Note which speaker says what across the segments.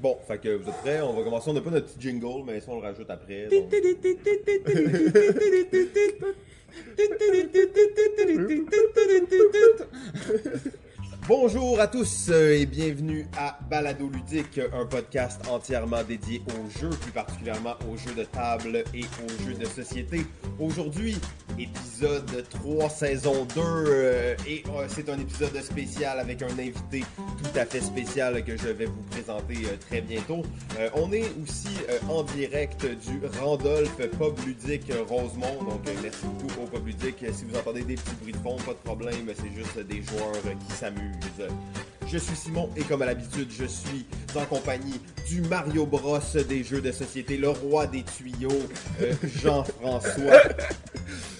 Speaker 1: Bon, fait que vous êtes prêts, on va commencer. On n'a pas notre petit jingle, mais ça on le rajoute après. donc. Bonjour à tous euh, et bienvenue à Balado Ludique, un podcast entièrement dédié aux jeux, plus particulièrement aux jeux de table et aux jeux de société. Aujourd'hui, épisode 3, saison 2, euh, et euh, c'est un épisode spécial avec un invité tout à fait spécial que je vais vous présenter euh, très bientôt. On est aussi en direct du Randolph Pub Ludique Rosemont, donc merci beaucoup au Pub Ludique. Si vous entendez des petits bruits de fond, pas de problème, c'est juste des joueurs qui s'amusent. Je suis Simon et comme à l'habitude, je suis en compagnie du Mario Bros des jeux de société, le roi des tuyaux, euh, Jean-François.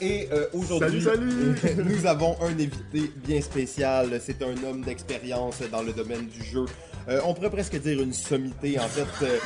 Speaker 1: Et euh, aujourd'hui, nous avons un invité bien spécial. C'est un homme d'expérience dans le domaine du jeu. Euh, on pourrait presque dire une sommité, en fait, euh,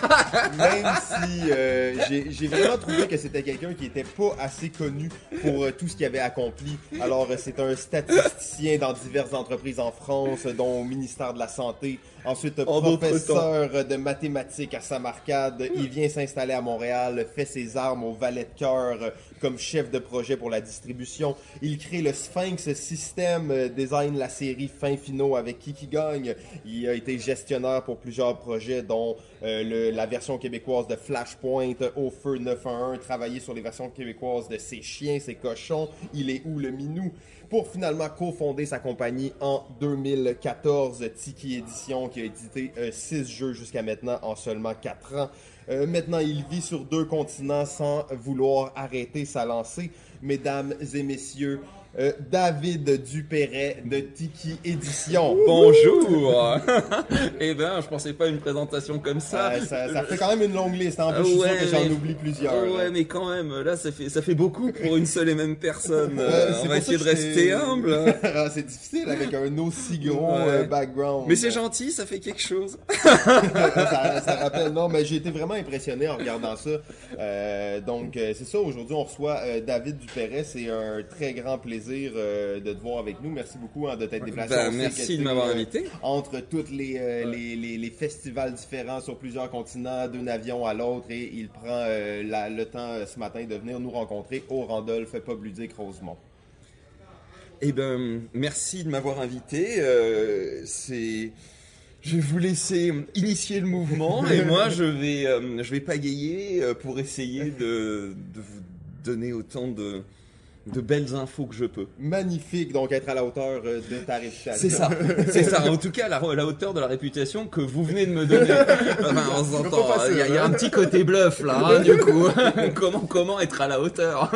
Speaker 1: même si euh, j'ai vraiment trouvé que c'était quelqu'un qui était pas assez connu pour euh, tout ce qu'il avait accompli. Alors, euh, c'est un statisticien dans diverses entreprises en France, dont au ministère de la Santé. Ensuite,
Speaker 2: En
Speaker 1: professeur de mathématiques à Samarcade. Il vient s'installer à Montréal, fait ses armes au Valet de cœur comme chef de projet pour la distribution. Il crée le Sphinx System, euh, design la série Fin Finaux avec Kiki Gagne. Il a été gestionnaire pour plusieurs projets, dont euh, le- la version québécoise de Flashpoint, Au Feu 911, travaillé sur les versions québécoises de Ses chiens, Ses cochons, Il est où le minou? Pour finalement cofonder sa compagnie en 2014, Tiki Edition, qui a édité 6 jeux jusqu'à maintenant en seulement 4 ans. Euh, maintenant, il vit sur deux continents sans vouloir arrêter sa lancée. Mesdames et messieurs, euh, David Dupéret de Tiki Édition.
Speaker 2: Bonjour Eh ben, je pensais pas à une présentation comme ça.
Speaker 1: Euh, ça, ça fait quand même une longue liste. hein. En plus, je suis
Speaker 2: Ouais,
Speaker 1: sûr que j'en
Speaker 2: mais-
Speaker 1: oublie plusieurs. Là.
Speaker 2: ouais, mais quand même, là, ça fait, ça fait beaucoup pour une seule et même personne.
Speaker 1: Euh, c'est
Speaker 2: on va essayer de rester humble.
Speaker 1: Ah, c'est difficile avec un aussi gros
Speaker 2: Ouais.
Speaker 1: euh, background.
Speaker 2: Mais c'est gentil, ça fait quelque chose.
Speaker 1: ça, ça rappelle, non, mais j'ai été vraiment impressionné en regardant ça. Euh, donc, c'est ça, aujourd'hui, on reçoit David Dupéret. C'est un très grand plaisir euh, de te voir avec nous. Merci beaucoup hein, de t'être déplacé.
Speaker 2: Ben,
Speaker 1: On sait
Speaker 2: merci de m'avoir invité.
Speaker 1: Entre tous les, euh, les, les, les festivals différents sur plusieurs continents, d'un avion à l'autre, et il prend euh, la- le temps ce matin de venir nous rencontrer au Randolph Pub Ludique Rosemont.
Speaker 2: Eh ben, merci de m'avoir invité. Euh, c'est, je vais vous laisser initier le mouvement et moi, je vais, euh, je vais pagayer pour essayer de, de vous donner autant de, de belles infos que je peux.
Speaker 1: Magnifique, donc être à la hauteur euh, de ta réputation.
Speaker 2: C'est ça, c'est ça. En tout cas, la, la hauteur de la réputation que vous venez de me donner. Enfin, on s'entend. Il y, a- il y a
Speaker 1: hein.
Speaker 2: un petit côté bluff là, hein, du coup. comment, comment être à la hauteur?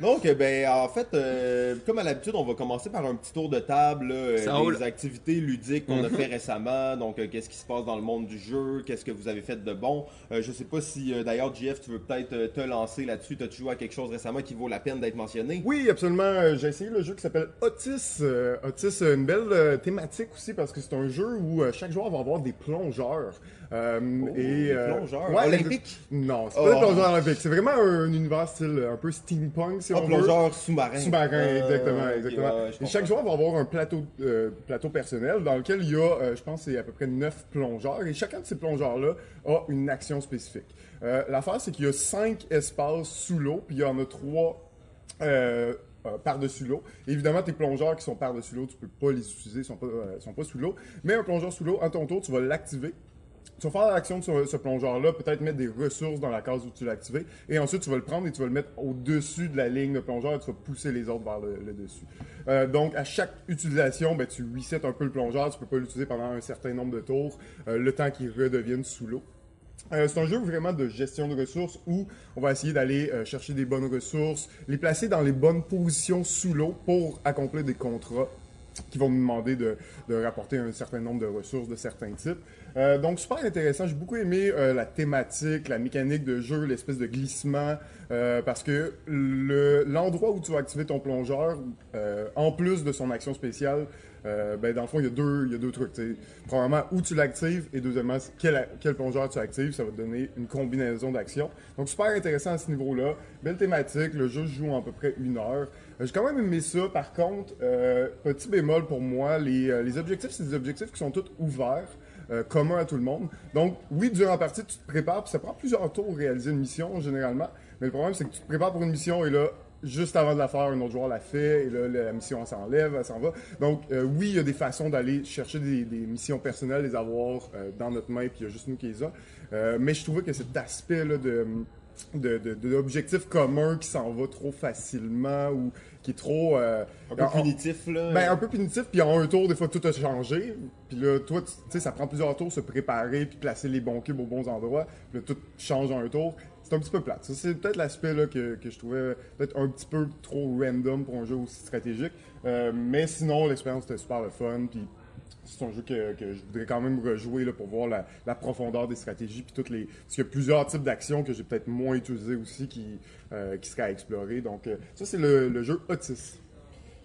Speaker 1: Donc, euh, ben, en fait, euh, comme à l'habitude, on va commencer par un petit tour de table, là, euh, les activités ludiques qu'on a fait récemment. Donc, euh, qu'est-ce qui se passe dans le monde du jeu, qu'est-ce que vous avez fait de bon? Euh, je sais pas si, euh, d'ailleurs, JF, tu veux peut-être euh, te lancer là-dessus. T'as-tu joué à quelque chose récemment qui vaut la peine d'être mentionné?
Speaker 3: Oui, absolument. J'ai essayé le jeu qui s'appelle Otis. Euh, Otis, une belle euh, thématique aussi parce que c'est un jeu où euh, chaque joueur va avoir des plongeurs. Euh,
Speaker 1: Oh, des plongeurs
Speaker 3: ouais,
Speaker 1: olympiques?
Speaker 3: Non, c'est
Speaker 1: Oh.
Speaker 3: pas des plongeurs olympiques. C'est vraiment un, univers style un peu steampunk si on veut.
Speaker 1: plongeur sous-marin.
Speaker 3: Sous-marin,
Speaker 1: Ah,
Speaker 3: exactement, exactement.
Speaker 1: ouais, ouais,
Speaker 3: Et chaque joueur va avoir un plateau, euh, plateau personnel dans lequel il y a, euh, je pense, c'est à peu près 9 plongeurs. Et chacun de ces plongeurs-là a une action spécifique. Euh, L'affaire, c'est qu'il y a 5 espaces sous l'eau, puis il y en a 3 euh, euh, par-dessus l'eau. Évidemment, tes plongeurs qui sont par-dessus l'eau, tu peux pas les utiliser, ils sont pas, euh, sont pas sous l'eau. Mais un plongeur sous l'eau, à ton tour, tu vas l'activer. Tu vas faire l'action de ce, plongeur-là, peut-être mettre des ressources dans la case où tu l'as activé, et ensuite tu vas le prendre et tu vas le mettre au-dessus de la ligne de plongeur et tu vas pousser les autres vers le, dessus. Euh, donc à chaque utilisation, ben, tu resets un peu le plongeur, tu peux pas l'utiliser pendant un certain nombre de tours, euh, le temps qu'il redevienne sous l'eau. Euh, c'est un jeu vraiment de gestion de ressources où on va essayer d'aller chercher des bonnes ressources, les placer dans les bonnes positions sous l'eau pour accomplir des contrats qui vont nous demander de, de rapporter un certain nombre de ressources de certains types. Euh, donc super intéressant, j'ai beaucoup aimé euh, la thématique, la mécanique de jeu, l'espèce de glissement, euh, parce que le- l'endroit où tu vas activer ton plongeur, en plus de son action spéciale, ben, dans le fond, il y a deux, il y a deux trucs. Premièrement, où tu l'actives et deuxièmement, quel, plongeur tu actives, ça va te donner une combinaison d'actions. Donc, super intéressant à ce niveau-là. Belle thématique, le jeu joue en à peu près une heure. J'ai quand même aimé ça. Par contre, petit bémol pour moi, les, les objectifs, c'est des objectifs qui sont tous ouverts. Euh, commun à tout le monde. Donc, oui, durant la partie, tu te prépares, puis ça prend plusieurs tours réaliser une mission, généralement. Mais le problème, c'est que tu te prépares pour une mission et là, juste avant de la faire, un autre joueur la fait, et là, la mission, s'enlève, elle s'en va. Donc, euh, oui, il y a des façons d'aller chercher des, missions personnelles, les avoir euh, dans notre main, puis il y a juste nous qui les a. Mais je trouvais que cet aspect-là de de, de, commun qui s'en va trop facilement ou qui est trop euh,
Speaker 1: Un peu
Speaker 3: en-
Speaker 1: punitif, là.
Speaker 3: ben, un peu punitif, puis en un tour, des fois, tout a changé. Puis là, toi, tu sais, ça prend plusieurs tours se préparer, puis placer les bons cubes aux bons endroits. Puis là, tout change en un tour. C'est un petit peu plate. Ça, c'est peut-être l'aspect là, que, que je trouvais peut-être un petit peu trop random pour un jeu aussi stratégique. Euh, mais sinon, l'expérience était super le fun. Puis c'est un jeu que, que je voudrais quand même rejouer là, pour voir la, la profondeur des stratégies. Puis toutes les... Parce qu'il y a plusieurs types d'actions que j'ai peut-être moins utilisées aussi qui, euh, qui seraient à explorer. Donc, euh, ça, c'est le, le jeu Otis.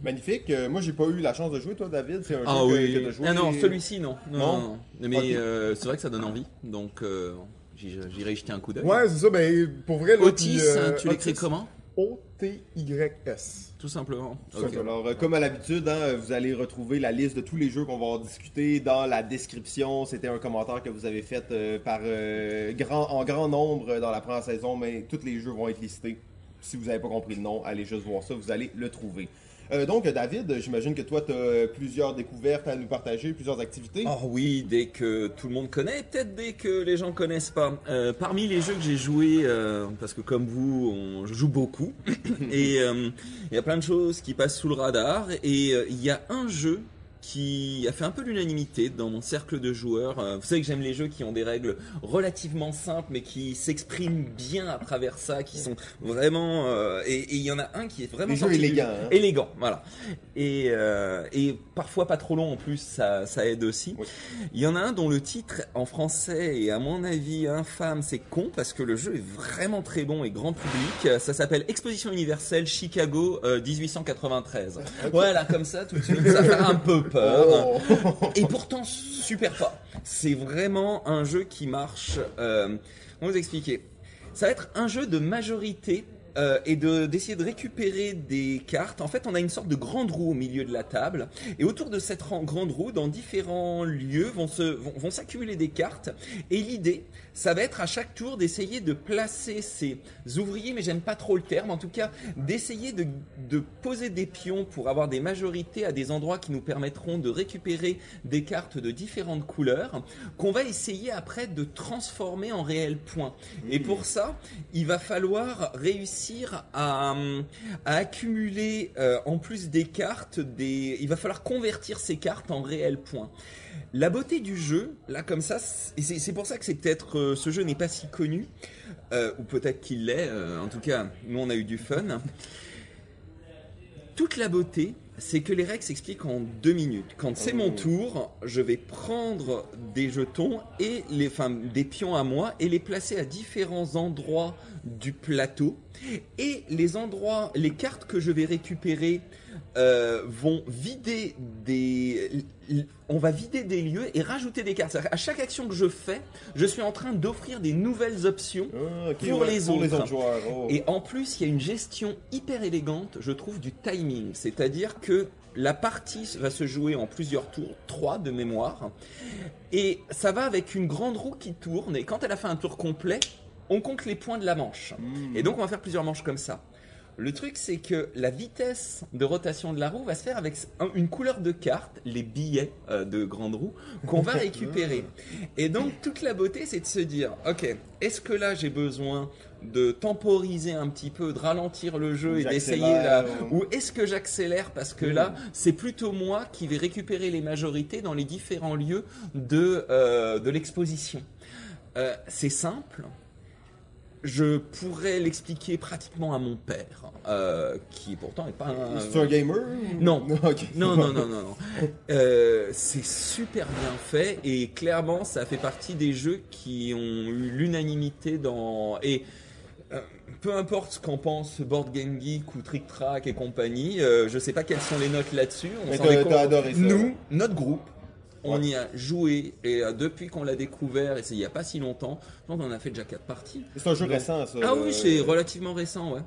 Speaker 1: Magnifique. Euh, moi, j'ai pas eu la chance de jouer, toi, David. C'est un
Speaker 4: Ah
Speaker 1: jeu que-
Speaker 4: oui.
Speaker 1: que t'as joué.
Speaker 4: Ah non, celui-ci non. Non,
Speaker 1: Non?
Speaker 4: non, non. Mais euh, c'est vrai que ça donne envie. Donc euh, j'irai jeter un coup d'œil.
Speaker 3: Ouais, c'est ça. Ben, pour vrai, là,
Speaker 4: Otis,
Speaker 3: puis, euh,
Speaker 4: tu l'écris comment?
Speaker 3: O-T-Y-S.
Speaker 4: Tout simplement.
Speaker 1: Alors, euh, comme à l'habitude, hein, vous allez retrouver la liste de tous les jeux qu'on va en discuter dans la description. C'était un commentaire que vous avez fait euh, par euh, grand, en grand nombre dans la première saison, mais tous les jeux vont être listés. Si vous n'avez pas compris le nom, allez juste voir ça, vous allez le trouver. Euh, donc, David, j'imagine que toi, tu as plusieurs découvertes à nous partager, plusieurs activités.
Speaker 4: Oh oui, dès que tout le monde connaît, peut-être dès que les gens connaissent pas. Euh, parmi les jeux que j'ai joués, euh, parce que comme vous, on, joue beaucoup, et il y a plein de choses qui passent sous le radar, et il y a un jeu qui a fait un peu l'unanimité dans mon cercle de joueurs. Euh, vous savez que j'aime les jeux qui ont des règles relativement simples, mais qui s'expriment bien à travers ça, qui sont vraiment... euh, et il y en a un qui est vraiment... Sorti
Speaker 1: élégants, hein.
Speaker 4: Élégant, voilà. Et, euh, et parfois pas trop long en plus, ça, ça aide aussi.
Speaker 1: Oui.
Speaker 4: Il y en a un dont le titre en français est à mon avis infâme, c'est con parce que le jeu est vraiment très bon et grand public. Ça s'appelle Exposition universelle Chicago euh, 1893. Voilà, comme ça tout de suite, ça fait un peu peur.
Speaker 1: Oh.
Speaker 4: Et pourtant super fort. C'est vraiment un jeu qui marche. Euh, comment vous expliquer? Ça va être un jeu de majorité. Euh, et de d'essayer de récupérer des cartes. En fait, on a une sorte de grande roue au milieu de la table, et autour de cette ran- grande roue, dans différents lieux, vont se vont, vont s'accumuler des cartes. Et l'idée, ça va être à chaque tour d'essayer de placer ces ouvriers, mais j'aime pas trop le terme, en tout cas, d'essayer de, de poser des pions pour avoir des majorités à des endroits qui nous permettront de récupérer des cartes de différentes couleurs, qu'on va essayer après de transformer en réels points. Et pour ça, il va falloir réussir à, hum, à accumuler, euh, en plus des cartes, des... il va falloir convertir ces cartes en réels points. La beauté du jeu, là comme ça, c'est- pour ça que c'est peut-être euh, ce jeu n'est pas si connu, euh, ou peut-être qu'il l'est. euh, en tout cas, nous on a eu du fun. Toute la beauté, c'est que les règles s'expliquent en deux minutes. Quand c'est mon tour, je vais prendre des jetons et les, enfin, des pions à moi et les placer à différents endroits du plateau. Et les endroits, les cartes que je vais récupérer euh, vont vider des, on va vider des lieux et rajouter des cartes. À chaque action que je fais, je suis en train d'offrir des nouvelles options
Speaker 1: Ah,
Speaker 4: Pour
Speaker 1: ouais,
Speaker 4: les
Speaker 1: pour les
Speaker 4: autres.
Speaker 1: joueurs. oh.
Speaker 4: et en plus, il y a une gestion hyper élégante, je trouve, du timing. C'est-à-dire que la partie va se jouer en plusieurs tours, trois de mémoire. Et ça va avec une grande roue qui tourne. Et quand elle a fait un tour complet, on compte les points de la manche.
Speaker 1: Hmm.
Speaker 4: Et donc, on va faire plusieurs manches comme ça. Le truc, c'est que la vitesse de rotation de la roue va se faire avec un- une couleur de carte, les billets euh, de grande roue, qu'on va récupérer. Et donc, toute la beauté, c'est de se dire, ok, est-ce que là, j'ai besoin de temporiser un petit peu, de ralentir le jeu et d'essayer là, ou est-ce que j'accélère parce que là, c'est plutôt moi qui vais récupérer les majorités dans les différents lieux de, euh, de l'exposition. Euh, c'est simple. Je pourrais l'expliquer pratiquement à mon père, euh, qui pourtant est pas un.
Speaker 1: C'est un gamer
Speaker 4: Non. Non, non, non, non, non. Euh, c'est super bien fait et clairement, ça fait partie des jeux qui ont eu l'unanimité dans. Et euh, peu importe ce qu'en pense Board Game Geek ou Trick Track et compagnie, je sais pas quelles sont les notes là-dessus. on s'en est
Speaker 1: adoré ça,
Speaker 4: Nous,
Speaker 1: ouais.
Speaker 4: notre groupe, on
Speaker 1: Ouais.
Speaker 4: y a joué et euh, depuis qu'on l'a découvert, et c'est il y a pas si longtemps, pense qu'on a fait déjà quatre parties.
Speaker 1: C'est un jeu récent, ça.
Speaker 4: Ah oui,
Speaker 1: euh,
Speaker 4: c'est relativement récent, ouais.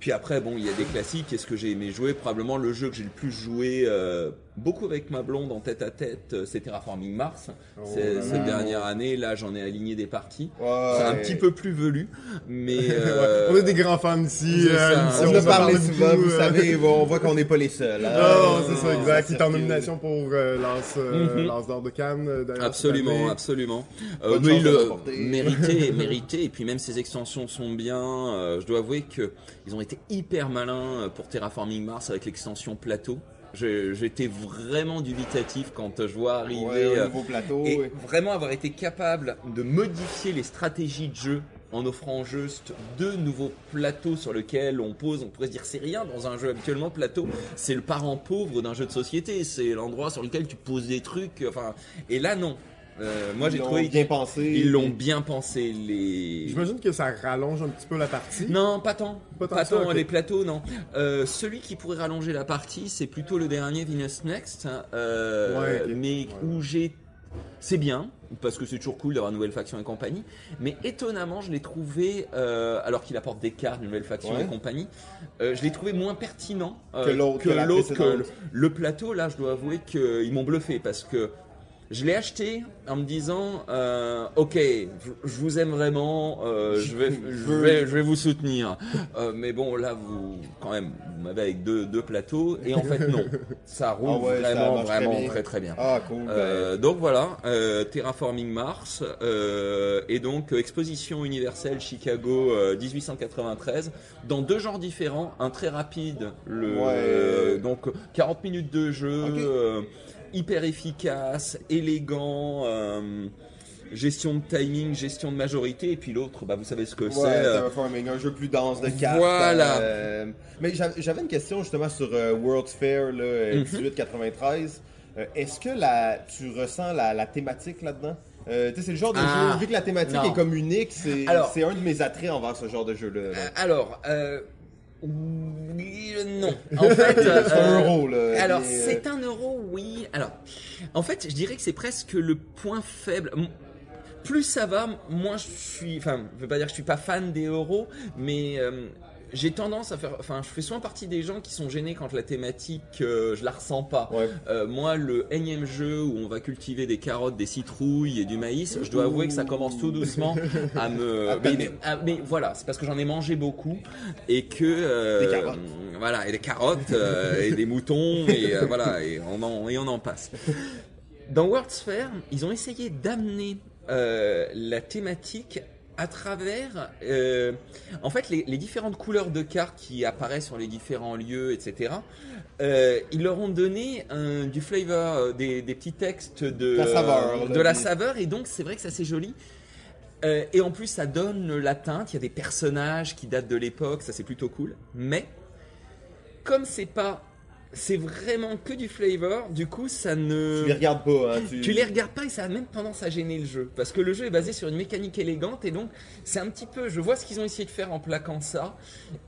Speaker 4: Puis après, bon, il y a des classiques. Qu'est-ce que j'ai aimé jouer Probablement le jeu que j'ai le plus joué, euh, beaucoup avec ma blonde en tête à tête, euh, c'est Terraforming Mars.
Speaker 3: Oh
Speaker 4: cette dernière année, là, j'en ai aligné des parties.
Speaker 1: Ouais.
Speaker 4: C'est un petit peu plus velu, mais euh,
Speaker 3: On est des grands fans ici. euh, l'émission,
Speaker 1: On parlé
Speaker 3: parle
Speaker 1: souvent, vous
Speaker 3: euh.
Speaker 1: savez, bon, on voit qu'on n'est pas les seuls. hein.
Speaker 3: Non, non, c'est ça, exact. Il est en nomination pour euh, Lance, euh,
Speaker 4: Mhm.
Speaker 3: Lance d'or de Cannes.
Speaker 4: Absolument,
Speaker 3: année.
Speaker 4: absolument. Euh, mais il mérité, mérité. Et puis même ses extensions sont bien. Euh, je dois avouer que ils ont été hyper malins pour Terraforming Mars avec l'extension plateau. J'étais vraiment dubitatif quand je vois arriver
Speaker 1: Ouais,
Speaker 4: euh,
Speaker 1: plateau.
Speaker 4: et
Speaker 1: ouais.
Speaker 4: vraiment avoir été capable de modifier les stratégies de jeu en offrant juste deux nouveaux plateaux sur lesquels on pose, on pourrait se dire c'est rien dans un jeu habituellement plateau, c'est le parent pauvre d'un jeu de société, c'est l'endroit sur lequel tu poses des trucs, enfin et là non. Euh, moi
Speaker 1: Ils
Speaker 4: j'ai
Speaker 1: l'ont
Speaker 4: trouvé
Speaker 1: bien pensé.
Speaker 4: ils l'ont bien pensé les
Speaker 3: J'imagine que ça rallonge un petit peu la partie.
Speaker 4: non, pas tant.
Speaker 3: Pas
Speaker 4: Pas,
Speaker 3: tant ça,
Speaker 4: les plateaux, non. Euh, celui qui pourrait rallonger la partie, c'est plutôt le dernier Venus Next, hein, euh,
Speaker 3: Ouais,
Speaker 4: mais
Speaker 3: Ouais.
Speaker 4: où j'ai. C'est bien, parce que c'est toujours cool d'avoir une nouvelle faction et compagnie, mais étonnamment, je l'ai trouvé, euh, alors qu'il apporte des cartes, une nouvelle faction
Speaker 1: Ouais.
Speaker 4: et compagnie, euh, je l'ai trouvé moins pertinent euh,
Speaker 1: Que l'autre, que
Speaker 4: que le plateau. Là, je dois avouer qu'ils m'ont bluffé, parce que je l'ai acheté en me disant, euh, ok, je, vous aime vraiment, euh, je, vais, je, vais, je vais vous soutenir. Euh, mais bon, là, vous, quand même, vous m'avez avec deux, deux plateaux, et en fait, non. Ça roule
Speaker 1: Ah ouais, ça
Speaker 4: vraiment,
Speaker 1: très
Speaker 4: vraiment très très bien.
Speaker 1: Ah, cool.
Speaker 4: Euh, donc voilà, Terraforming Mars, et donc exposition universelle Chicago euh, 1893, dans deux genres différents, un très rapide, le,
Speaker 1: Ouais.
Speaker 4: donc 40 minutes de jeu. Hyper efficace, élégant, euh, gestion de timing, gestion de majorité, et puis l'autre, bah, vous savez ce que
Speaker 1: Ouais,
Speaker 4: c'est. euh,
Speaker 1: un jeu plus dense de cartes.
Speaker 4: Voilà.
Speaker 1: euh, mais j'av- j'avais une question justement sur euh, World's Fair là, euh,
Speaker 4: Mhm.
Speaker 1: 1893. Euh, Est-ce que la, tu ressens la, la thématique là-dedans? Euh, tu sais, c'est le genre de
Speaker 4: Ah,
Speaker 1: jeu, vu que la thématique
Speaker 4: non.
Speaker 1: est comme unique, c'est un de mes attraits envers ce genre de jeu-là. là.
Speaker 4: Alors, euh, non. En fait,
Speaker 1: c'est un
Speaker 4: euh,
Speaker 1: euro, là.
Speaker 4: Alors,
Speaker 1: euh,
Speaker 4: c'est un euro, oui. Alors, en fait, je dirais que c'est presque le point faible. Plus ça va, moins je suis. Enfin, je veux pas dire que je suis pas fan des euros, mais euh, j'ai tendance à faire. Enfin, je fais souvent partie des gens qui sont gênés quand la thématique, euh, je la ressens pas.
Speaker 1: Ouais.
Speaker 4: Euh, moi, le énième jeu où on va cultiver des carottes, des citrouilles et du maïs, je dois avouer que ça commence tout doucement à me.
Speaker 1: À
Speaker 4: mais,
Speaker 1: tanner.
Speaker 4: mais- ah, mais voilà, c'est parce que j'en ai mangé beaucoup et que. euh,
Speaker 1: Des carottes.
Speaker 4: Voilà, et des carottes euh, et des moutons et voilà, et on en et on en passe. Dans World's Fair, ils ont essayé d'amener euh, la thématique à travers, euh, en fait, les, les différentes couleurs de cartes qui apparaissent sur les différents lieux, etc. euh, ils leur ont donné un- du flavor, euh, des, des petits textes de,
Speaker 1: La saveur,
Speaker 4: de
Speaker 1: là.
Speaker 4: la saveur, et donc c'est vrai que ça c'est joli. Euh, et en plus, ça donne la teinte. Il y a des personnages qui datent de l'époque, ça c'est plutôt cool. Mais comme c'est pas, c'est vraiment que du flavor, du coup, ça ne.
Speaker 1: Tu les regardes pas, hein. Tu,
Speaker 4: Tu les regardes pas et ça a même tendance à gêner le jeu. Parce que le jeu est basé sur une mécanique élégante et donc c'est un petit peu. Je vois ce qu'ils ont essayé de faire en plaquant ça.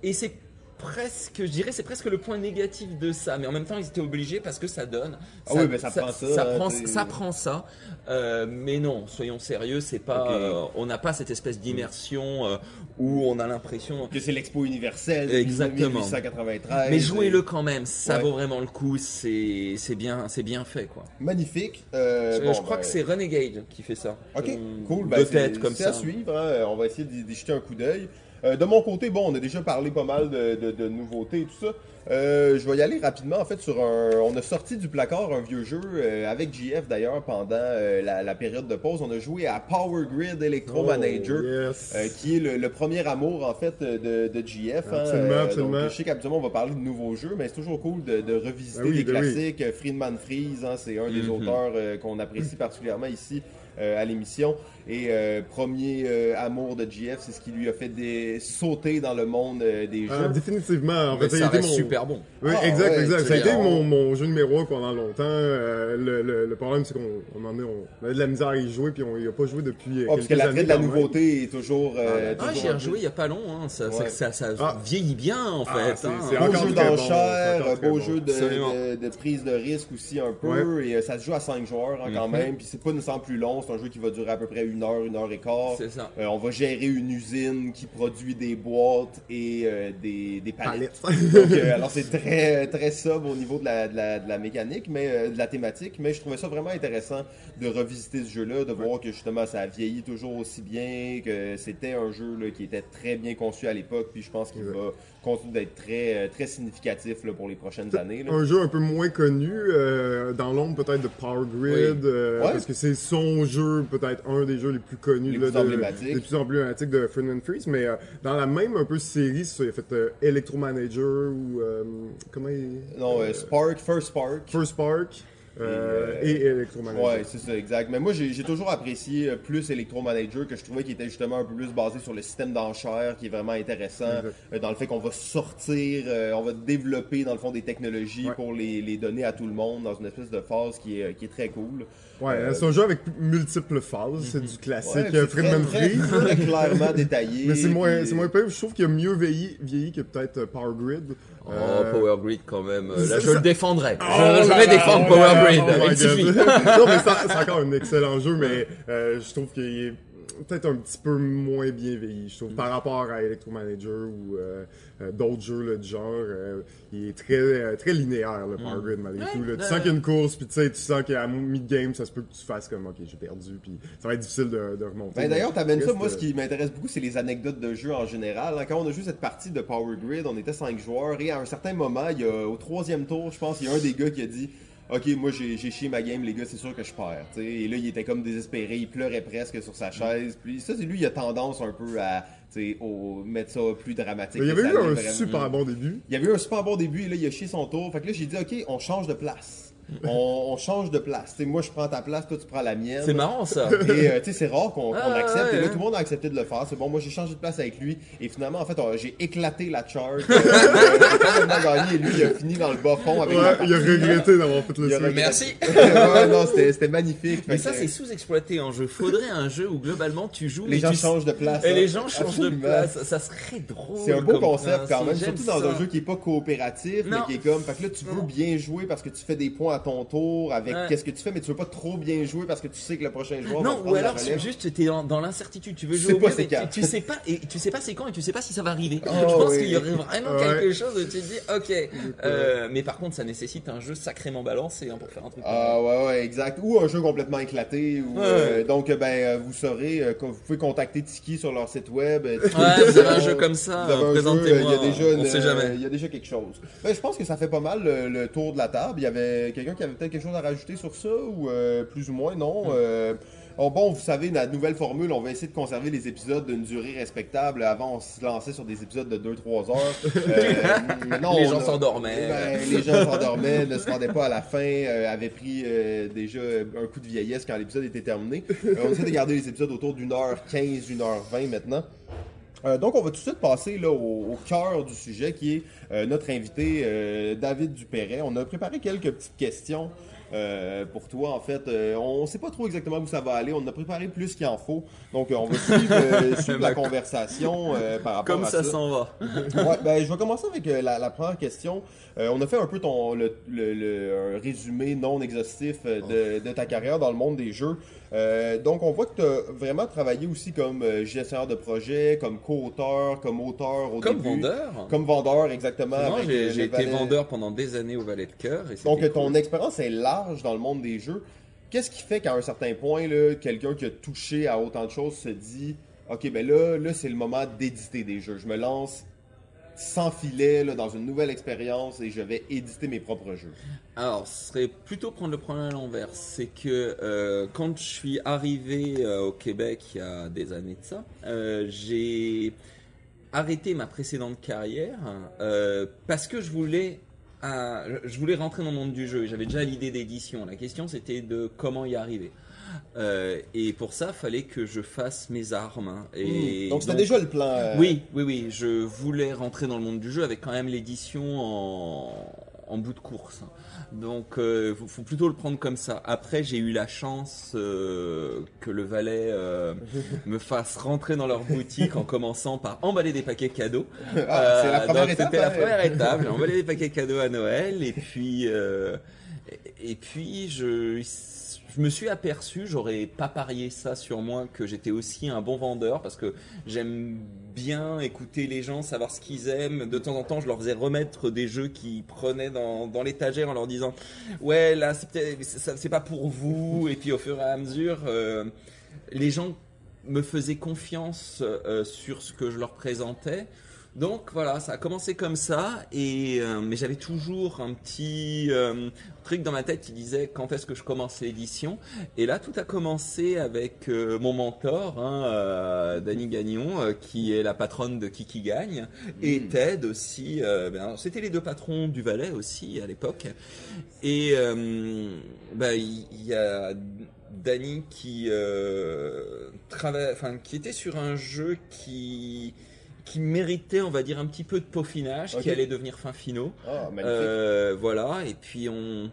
Speaker 4: Et c'est presque, je dirais, c'est presque le point négatif de ça. Mais en même temps, ils étaient obligés parce que ça donne.
Speaker 1: Ah oui, mais ça prend ça,
Speaker 4: Ça, prend, ça prend ça. Euh, mais non, soyons sérieux, c'est pas. Euh, on n'a pas cette espèce d'immersion euh, où on a l'impression.
Speaker 1: Que c'est l'expo universelle. de
Speaker 4: Exactement.
Speaker 1: 1893.
Speaker 4: Mais jouez-le quand même, ça
Speaker 1: Ouais.
Speaker 4: vaut vraiment le coup. C'est c'est bien, c'est bien fait quoi.
Speaker 1: Magnifique.
Speaker 4: Je
Speaker 1: bon,
Speaker 4: je crois
Speaker 1: ben,
Speaker 4: que c'est Renegade qui fait ça.
Speaker 1: Ok, cool.
Speaker 4: de
Speaker 1: Ben, c'est-
Speaker 4: tête comme ça.
Speaker 1: à suivre. hein. On va essayer d'y jeter un coup d'œil. Euh, de mon côté, bon, on a déjà parlé pas mal de, de- de nouveautés et tout ça. Euh, je vais y aller rapidement. En fait, sur un, on a sorti du placard un vieux jeu euh, avec JF d'ailleurs pendant euh, la, la période de pause. On a joué à Power Grid Electro
Speaker 3: Oh,
Speaker 1: Manager.
Speaker 3: yes.
Speaker 1: euh, qui est le, le premier amour en fait de, de JF. hein.
Speaker 3: Absolument,
Speaker 1: Euh,
Speaker 3: absolument.
Speaker 1: donc, je sais qu'habituellement on va parler de nouveaux jeux, mais c'est toujours cool de, de revisiter
Speaker 3: Ah oui,
Speaker 1: des
Speaker 3: ben oui.
Speaker 1: classiques. Friedman Freeze, hein, c'est un des
Speaker 4: Mhm.
Speaker 1: auteurs euh, qu'on apprécie particulièrement ici euh, à l'émission. Et euh, premier euh, amour de JF, c'est ce qui lui a fait des... sauter dans le monde euh, des
Speaker 3: Ah,
Speaker 1: jeux.
Speaker 3: définitivement. En fait,
Speaker 4: ça
Speaker 3: a été mon...
Speaker 4: super bon.
Speaker 3: Oui,
Speaker 1: Ah,
Speaker 3: exact,
Speaker 1: ouais,
Speaker 3: exact. Ça a été mon, mon jeu numéro un pendant longtemps. Euh, le, le, le problème, c'est qu'on on en est, on avait de la misère à y jouer, puis on y a pas joué depuis
Speaker 1: Ah, parce que l'attrait de la
Speaker 3: même.
Speaker 1: nouveauté est toujours. euh,
Speaker 4: Ah,
Speaker 1: toujours
Speaker 4: j'y ai
Speaker 1: un peu-
Speaker 4: rejoué il y a pas long, hein. ça, ça-
Speaker 1: Ouais.
Speaker 4: ça, ça
Speaker 3: Ah.
Speaker 4: vieillit bien en
Speaker 3: Ah,
Speaker 4: fait.
Speaker 3: c'est-
Speaker 4: hein.
Speaker 1: Beau
Speaker 3: encore
Speaker 1: jeu
Speaker 3: très
Speaker 1: beau jeu de, prise de risque aussi un peu, et ça se joue à 5 joueurs hein, quand
Speaker 3: Mhm.
Speaker 1: même, puis c'est pas nécessairement plus long, c'est un jeu qui va durer à peu près une heure, une heure et quart.
Speaker 4: C'est ça.
Speaker 1: Euh, on va gérer une usine qui produit des boîtes et euh, des, des palettes. Donc, euh, alors c'est très très sobre au niveau de la, de la, de la mécanique, mais de la thématique. Mais je trouvais ça vraiment intéressant de revisiter ce jeu-là, de voir que justement ça a vieilli toujours aussi bien, que c'était un jeu là, qui était très bien conçu à l'époque, puis je pense qu'il
Speaker 3: Ouais.
Speaker 1: va continuer d'être très euh, très significatif là, pour les prochaines années. là.
Speaker 3: Un jeu un peu moins connu, euh, dans l'ombre peut-être de Power Grid, euh,
Speaker 1: Ouais.
Speaker 3: parce que c'est son jeu, peut-être un des jeux les plus connus,
Speaker 1: Les
Speaker 3: là,
Speaker 1: plus
Speaker 3: de-
Speaker 1: emblématiques.
Speaker 3: les plus emblématiques de Friend and Freeze, mais euh, dans la même un peu série, c'est ça, il a fait euh, Electromanager ou euh, comment il...
Speaker 1: Non, euh, Spark, First Spark.
Speaker 3: First Spark euh,
Speaker 1: Et,
Speaker 3: et, Electromanager.
Speaker 1: Ouais, c'est ça, exact. Mais moi, j'ai toujours apprécié euh, plus Electromanager, que je trouvais qu'il était justement un peu plus basé sur le système d'enchères, qui est vraiment intéressant, euh, dans le fait qu'on va sortir, euh, on va développer, dans le fond, des technologies
Speaker 3: Ouais.
Speaker 1: pour les, les donner à tout le monde, dans une espèce de phase qui est, qui est très cool.
Speaker 3: Ouais,
Speaker 1: Euh,
Speaker 3: c'est un jeu avec multiples phases, c'est du
Speaker 1: Ouais,
Speaker 3: classique Friedman
Speaker 1: très clairement détaillé.
Speaker 3: Mais c'est moins,
Speaker 1: puis-
Speaker 3: c'est moins pire. Je trouve qu'il a mieux vieilli, vieilli que peut-être euh, Power Grid.
Speaker 4: Oh,
Speaker 3: Euh,
Speaker 4: Power Grid quand même. Là, je
Speaker 3: ça-
Speaker 4: le défendrai.
Speaker 3: Oh
Speaker 4: je, je vais défendre
Speaker 3: oh
Speaker 4: Power Grid.
Speaker 3: oh non, mais c'est c'est encore un excellent jeu, mais euh, je trouve qu'il est peut-être un petit peu moins bien vieilli, je trouve, par rapport à Electromanager ou euh, euh, d'autres jeux là, du genre. euh, il est très, très linéaire, le Power Grid, malgré tout. là. Tu
Speaker 4: ouais,
Speaker 3: sens qu'il y a une course, puis tu sais, tu sens qu'à mid-game, ça se peut que tu fasses comme, ok, j'ai perdu, puis ça va être difficile de, de remonter.
Speaker 1: Ben, D'ailleurs, t'amènes ça. Moi, ce qui m'intéresse beaucoup, c'est les anecdotes de jeu en général. Quand on a joué cette partie de Power Grid, on était cinq joueurs et à un certain moment, il y a, au troisième tour, je pense, il y a un des gars qui a dit Ok, moi j'ai chié ma game, les gars, c'est sûr que je perds. tu sais. Et là, il était comme désespéré, il pleurait presque sur sa chaise. Puis ça, c'est lui, il a tendance un peu à au, mettre ça plus dramatique.
Speaker 3: Il y avait eu un
Speaker 1: vraiment.
Speaker 3: super bon début.
Speaker 1: Il y avait eu un super bon début et là, il a chié son tour. Fait que là, j'ai dit Ok, on change de place. On, on change de place. Tu sais, moi, je prends ta place, toi, tu prends la mienne.
Speaker 4: C'est marrant ça.
Speaker 1: Et euh, tu sais, c'est rare qu'on
Speaker 4: Ah,
Speaker 1: accepte.
Speaker 4: ouais,
Speaker 1: et là, tout le monde a accepté de le faire. C'est bon, moi j'ai changé de place avec lui. Et finalement, en fait, j'ai éclaté la charge. Euh, j'ai gagné. Et lui, il a fini dans le bas fond avec
Speaker 3: Ouais, il a regretté d'avoir fait le
Speaker 1: regretté.
Speaker 4: Merci.
Speaker 1: ouais, non, c'était c'était magnifique.
Speaker 4: Mais ça,
Speaker 1: que,
Speaker 4: c'est sous-exploité en jeu. Faudrait un jeu où globalement tu joues
Speaker 1: Les
Speaker 4: et
Speaker 1: gens
Speaker 4: tu-
Speaker 1: changent de place.
Speaker 4: Et
Speaker 1: hein.
Speaker 4: les gens changent de place. Ça serait drôle.
Speaker 1: C'est un beau concept quand même, surtout dans un jeu qui est pas coopératif, mais qui est comme, fait que là tu veux bien jouer parce que tu fais des points à ton tour avec
Speaker 4: Ouais.
Speaker 1: qu'est-ce que tu fais, mais tu veux pas trop bien jouer parce que tu sais que le prochain joueur
Speaker 4: Non, ou alors juste t'es dans, dans l'incertitude, tu veux jouer au
Speaker 1: pas
Speaker 4: mais tu, tu sais pas et tu sais pas c'est quand et tu sais pas si ça va arriver.
Speaker 1: Oh,
Speaker 4: je pense
Speaker 1: oui.
Speaker 4: qu'il y aurait vraiment
Speaker 3: Ouais.
Speaker 4: quelque chose où tu te dis ok, euh, mais par contre ça nécessite un jeu sacrément balancé hein, pour faire un truc.
Speaker 1: Ah ouais ouais exact ou un jeu complètement éclaté ou
Speaker 4: Ouais.
Speaker 1: euh, donc euh, ben vous saurez vous pouvez contacter Tiki sur leur site web
Speaker 4: Ouais, vous avez un jeu comme ça, présentez-moi,
Speaker 1: il y a déjà
Speaker 4: on
Speaker 1: une-
Speaker 4: sait jamais.
Speaker 1: il y a déjà quelque chose Ben, je pense que ça fait pas mal le, le tour de la table il y avait quelqu'un qui avait peut-être quelque chose à rajouter sur ça ou euh, plus ou moins? Non Euh, oh, bon vous savez la nouvelle formule on va essayer de conserver les épisodes d'une durée respecttable avant on se lançait sur des épisodes de 2-3 heures Euh, non,
Speaker 4: Les gens s'endormaient.
Speaker 1: ben, les gens s'endormaient, ne se rendaient pas à la fin, avaient pris déjà un coup de vieillesse quand l'épisode était terminé. On essaie de garder les épisodes autour d'une heure 15, une heure 20 maintenant. Euh, donc, on va tout de suite passer là, au, au cœur du sujet qui est euh, notre invité euh, David Dupéret. On a préparé quelques petites questions euh, pour toi. En fait, Euh, on ne sait pas trop exactement où ça va aller. On a préparé plus qu'il en faut. Donc, euh, on va suivre, euh, suivre la conversation euh, par rapport
Speaker 4: Comme
Speaker 1: à
Speaker 4: ça s'en va.
Speaker 1: Ouais, ben, je vais commencer avec euh, la, la première question. Euh, on a fait un peu ton le, le- le- un résumé non exhaustif de, de ta carrière dans le monde des jeux. Euh, donc, on voit que tu as vraiment travaillé aussi comme euh, gestionnaire de projet, comme co-auteur, comme auteur au
Speaker 4: Comme
Speaker 1: début.
Speaker 4: vendeur.
Speaker 1: Comme vendeur, exactement.
Speaker 4: Moi,
Speaker 1: avec,
Speaker 4: j'ai
Speaker 1: euh,
Speaker 4: été vendeur pendant des années au Valet de Cœur.
Speaker 1: Donc, ton expérience est large dans le monde des jeux. Qu'est-ce qui fait qu'à un certain point, là, quelqu'un qui a touché à autant de choses se dit Ok, ben là, là c'est le moment d'éditer des jeux. Je me lance sans filet là, dans une nouvelle expérience et je vais éditer mes propres jeux.
Speaker 4: Alors, ce serait plutôt prendre le problème à l'envers. C'est que euh, quand je suis arrivé euh, au Québec il y a des années de ça, euh, j'ai arrêté ma précédente carrière parce que je voulais, je voulais rentrer dans le monde du jeu. J'avais déjà l'idée d'édition. La question c'était de comment y arriver. Euh, et pour ça, fallait que je fasse mes armes. hein. Et
Speaker 1: Hmm. donc, c'était déjà le plan. euh,
Speaker 4: oui, oui, oui. Je voulais rentrer dans le monde du jeu avec quand même l'édition en, en bout de course. Donc, il faut, faut plutôt le prendre comme ça. Après, j'ai eu la chance euh, que le valet euh, me fasse rentrer dans leur boutique en commençant par emballer des paquets cadeaux.
Speaker 1: Ah, c'est la
Speaker 4: Euh,
Speaker 1: première
Speaker 4: donc,
Speaker 1: étape.
Speaker 4: C'était la
Speaker 1: hein.
Speaker 4: première étape. J'ai emballé des paquets cadeaux à Noël et puis, euh, et, et puis je je me suis aperçu, j'aurais pas parié ça sur moi, que j'étais aussi un bon vendeur parce que j'aime bien écouter les gens, savoir ce qu'ils aiment. De temps en temps, je leur faisais remettre des jeux qu'ils prenaient dans, l'étagère en leur disant Ouais, là, c'est pas pour vous. Et puis au fur et à mesure, euh, les gens me faisaient confiance euh, sur ce que je leur présentais. Donc voilà, ça a commencé comme ça, et euh, mais j'avais toujours un petit euh, truc dans ma tête qui disait quand est-ce que je commence l'édition? Et là, tout a commencé avec euh, mon mentor, hein, euh, Dani Gagnon, euh, qui est la patronne de Kiki Gagne, et Ted aussi. euh, ben, C'était les deux patrons du Valais aussi à l'époque. Et euh, ben, il y a Dani qui euh, travaille, enfin qui était sur un jeu qui qui méritait, on va dire, un petit peu de peaufinage, qui allait devenir fin finaux.
Speaker 1: Ah, magnifique.
Speaker 4: Euh, voilà, et puis on.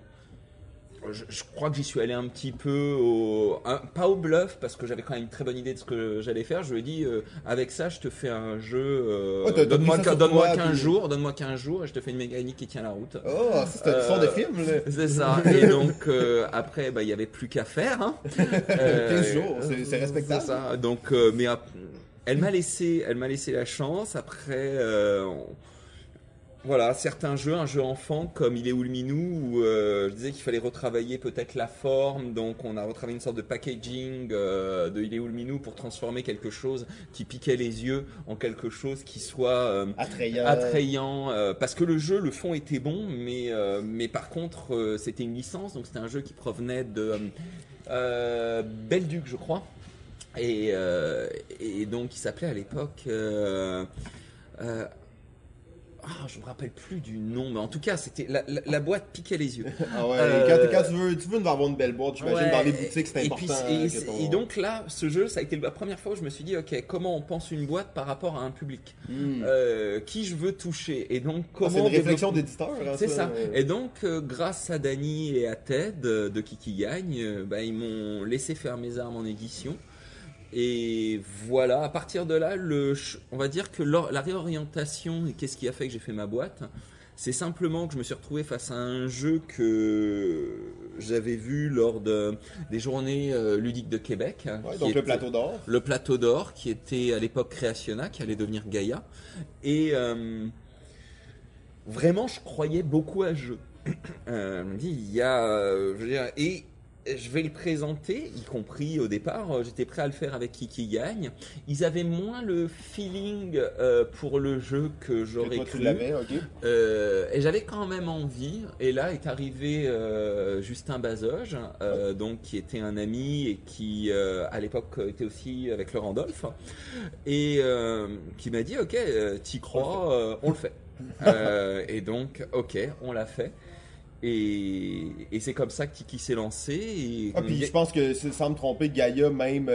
Speaker 4: Je, je crois que j'y suis allé un petit peu au. un- pas au bluff, parce que j'avais quand même une très bonne idée de ce que j'allais faire. Je lui ai dit, euh, avec ça, je te fais un jeu. euh,
Speaker 1: Oh,
Speaker 4: donne-moi
Speaker 1: toi,
Speaker 4: 15
Speaker 1: puis-
Speaker 4: jours, donne-moi 15 jours, et je te fais une mécanique qui tient la route.
Speaker 1: Oh, ça, c'est un son de
Speaker 4: euh,
Speaker 1: film, là.
Speaker 4: C'est ça. Et donc, euh, après, bah, il y avait plus qu'à faire. Hein. Euh,
Speaker 1: 15 jours, c'est- respectable.
Speaker 4: c'est ça. Donc, euh, mais ap- elle m'a laissé, elle m'a laissé la chance. Après, euh, on- voilà, certains jeux, un jeu enfant comme Il est où le minou, où euh, je disais qu'il fallait retravailler peut-être la forme. Donc, on a retravaillé une sorte de packaging euh, de Il est où le minou pour transformer quelque chose qui piquait les yeux en quelque chose qui soit euh,
Speaker 1: Attrayant.
Speaker 4: attrayant parce que le jeu le fond était bon mais mais par contre c'était une licence donc c'était un jeu qui provenait de Belduc je crois et euh, et donc il s'appelait à l'époque euh, euh, ah, je me rappelle plus du nom, mais en tout cas, c'était la, la- la boîte piquait les yeux.
Speaker 1: Ah ouais,
Speaker 4: Euh,
Speaker 1: quand, quand tu veux, tu veux avoir une belle boîte, j'imagine,
Speaker 4: Ouais.
Speaker 1: dans les boutiques, c'est
Speaker 4: Et
Speaker 1: important.
Speaker 4: puis, et,
Speaker 1: ton-
Speaker 4: et donc là, ce jeu, ça a été la première fois où je me suis dit, ok, comment on pense une boîte par rapport à un public?
Speaker 1: Hmm.
Speaker 4: Euh, Qui je veux toucher? Et donc,
Speaker 1: Ah, c'est une réflexion d'éditeur, hein,
Speaker 4: C'est ça. Et donc, grâce à Dany et à Ted de Kiki Gagne, bah, ils m'ont laissé faire mes armes en édition. Et voilà, à partir de là, le, on va dire que la réorientation, et qu'est-ce qui a fait que j'ai fait ma boîte C'est simplement que je me suis retrouvé face à un jeu que j'avais vu lors de, des journées euh, ludiques de Québec. hein,
Speaker 1: Ouais, donc le plateau d'or.
Speaker 4: le plateau d'or qui était à l'époque Créationa, qui allait devenir Gaïa. Et euh, vraiment, je croyais beaucoup à ce jeu. Euh, il y a. euh, je veux dire, et je vais le présenter, y compris au départ, euh, j'étais prêt à le faire avec Kiki Gagne. Ils avaient moins le feeling euh, pour le jeu que j'aurais
Speaker 1: tu
Speaker 4: cru.
Speaker 1: l'avais, ok.
Speaker 4: Euh, et j'avais quand même envie. Et là est arrivé euh, Justin Bazoge, donc qui était un ami et qui à l'époque était aussi avec le Randolph, et qui m'a dit ok, t'y crois, on le fait. Et donc ok, on l'a fait. Et, et c'est comme ça que Tiki s'est lancé. Et
Speaker 1: Ah, puis je pense que, sans me tromper, Gaïa, même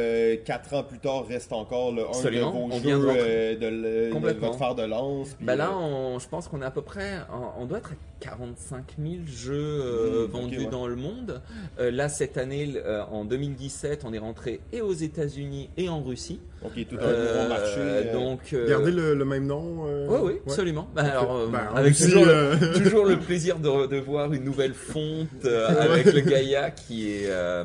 Speaker 1: 4 ans plus tard, reste encore le, un de vos
Speaker 4: On
Speaker 1: jeux
Speaker 4: vient de
Speaker 1: euh, de, de votre fer de lance. puis,
Speaker 4: Bah là,
Speaker 1: euh,
Speaker 4: on- je pense qu'on est à peu près, on, on doit être à 45 000 jeux euh,
Speaker 1: Mmh,
Speaker 4: vendus
Speaker 1: ouais.
Speaker 4: dans le monde. Euh, là, cette année, euh, en 2017, on est rentré et aux États-Unis et en Russie.
Speaker 1: Ok, tout un
Speaker 4: Euh,
Speaker 1: nouveau marché. euh,
Speaker 4: donc, euh,
Speaker 3: Gardez le, le même nom. euh,
Speaker 4: Oui, oui,
Speaker 3: ouais.
Speaker 4: absolument. Bah, alors, euh,
Speaker 3: Ben,
Speaker 4: avec
Speaker 3: aussi,
Speaker 4: toujours,
Speaker 3: euh,
Speaker 4: le, toujours le plaisir de, de voir une nouvelle fonte euh, avec le Gaïa qui est, euh,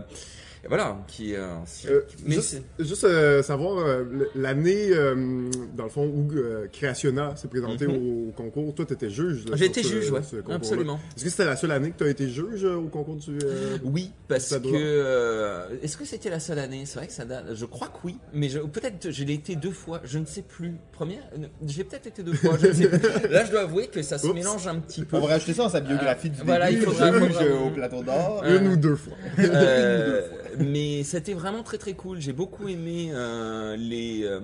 Speaker 4: et voilà, qui est. euh, si-
Speaker 3: Euh,
Speaker 4: mais
Speaker 3: juste juste, euh, savoir euh, l'année, euh, dans le fond, où euh, Creationa s'est présenté
Speaker 4: Mhm.
Speaker 3: au, au concours. Toi, tu étais juge.
Speaker 4: J'ai été juge,
Speaker 3: concours-là.
Speaker 4: absolument.
Speaker 3: Est-ce que c'était la seule année que tu as été juge euh, au concours du. euh,
Speaker 4: Oui, parce que euh, est-ce que c'était la seule année? C'est vrai que ça date. Je crois que oui, mais je- peut-être je l'ai été deux fois. Je ne sais plus. Première, j'ai peut-être été deux fois. Je ne sais plus. Là, je dois avouer que ça se
Speaker 3: Oups.
Speaker 4: mélange un petit peu.
Speaker 1: On va rajouter ça dans sa biographie du
Speaker 4: voilà,
Speaker 1: début.
Speaker 4: il faudra-
Speaker 1: au plateau d'or.
Speaker 4: Euh,
Speaker 3: Une ou deux fois.
Speaker 4: Mais c'était vraiment très très cool. J'ai beaucoup aimé euh, les euh,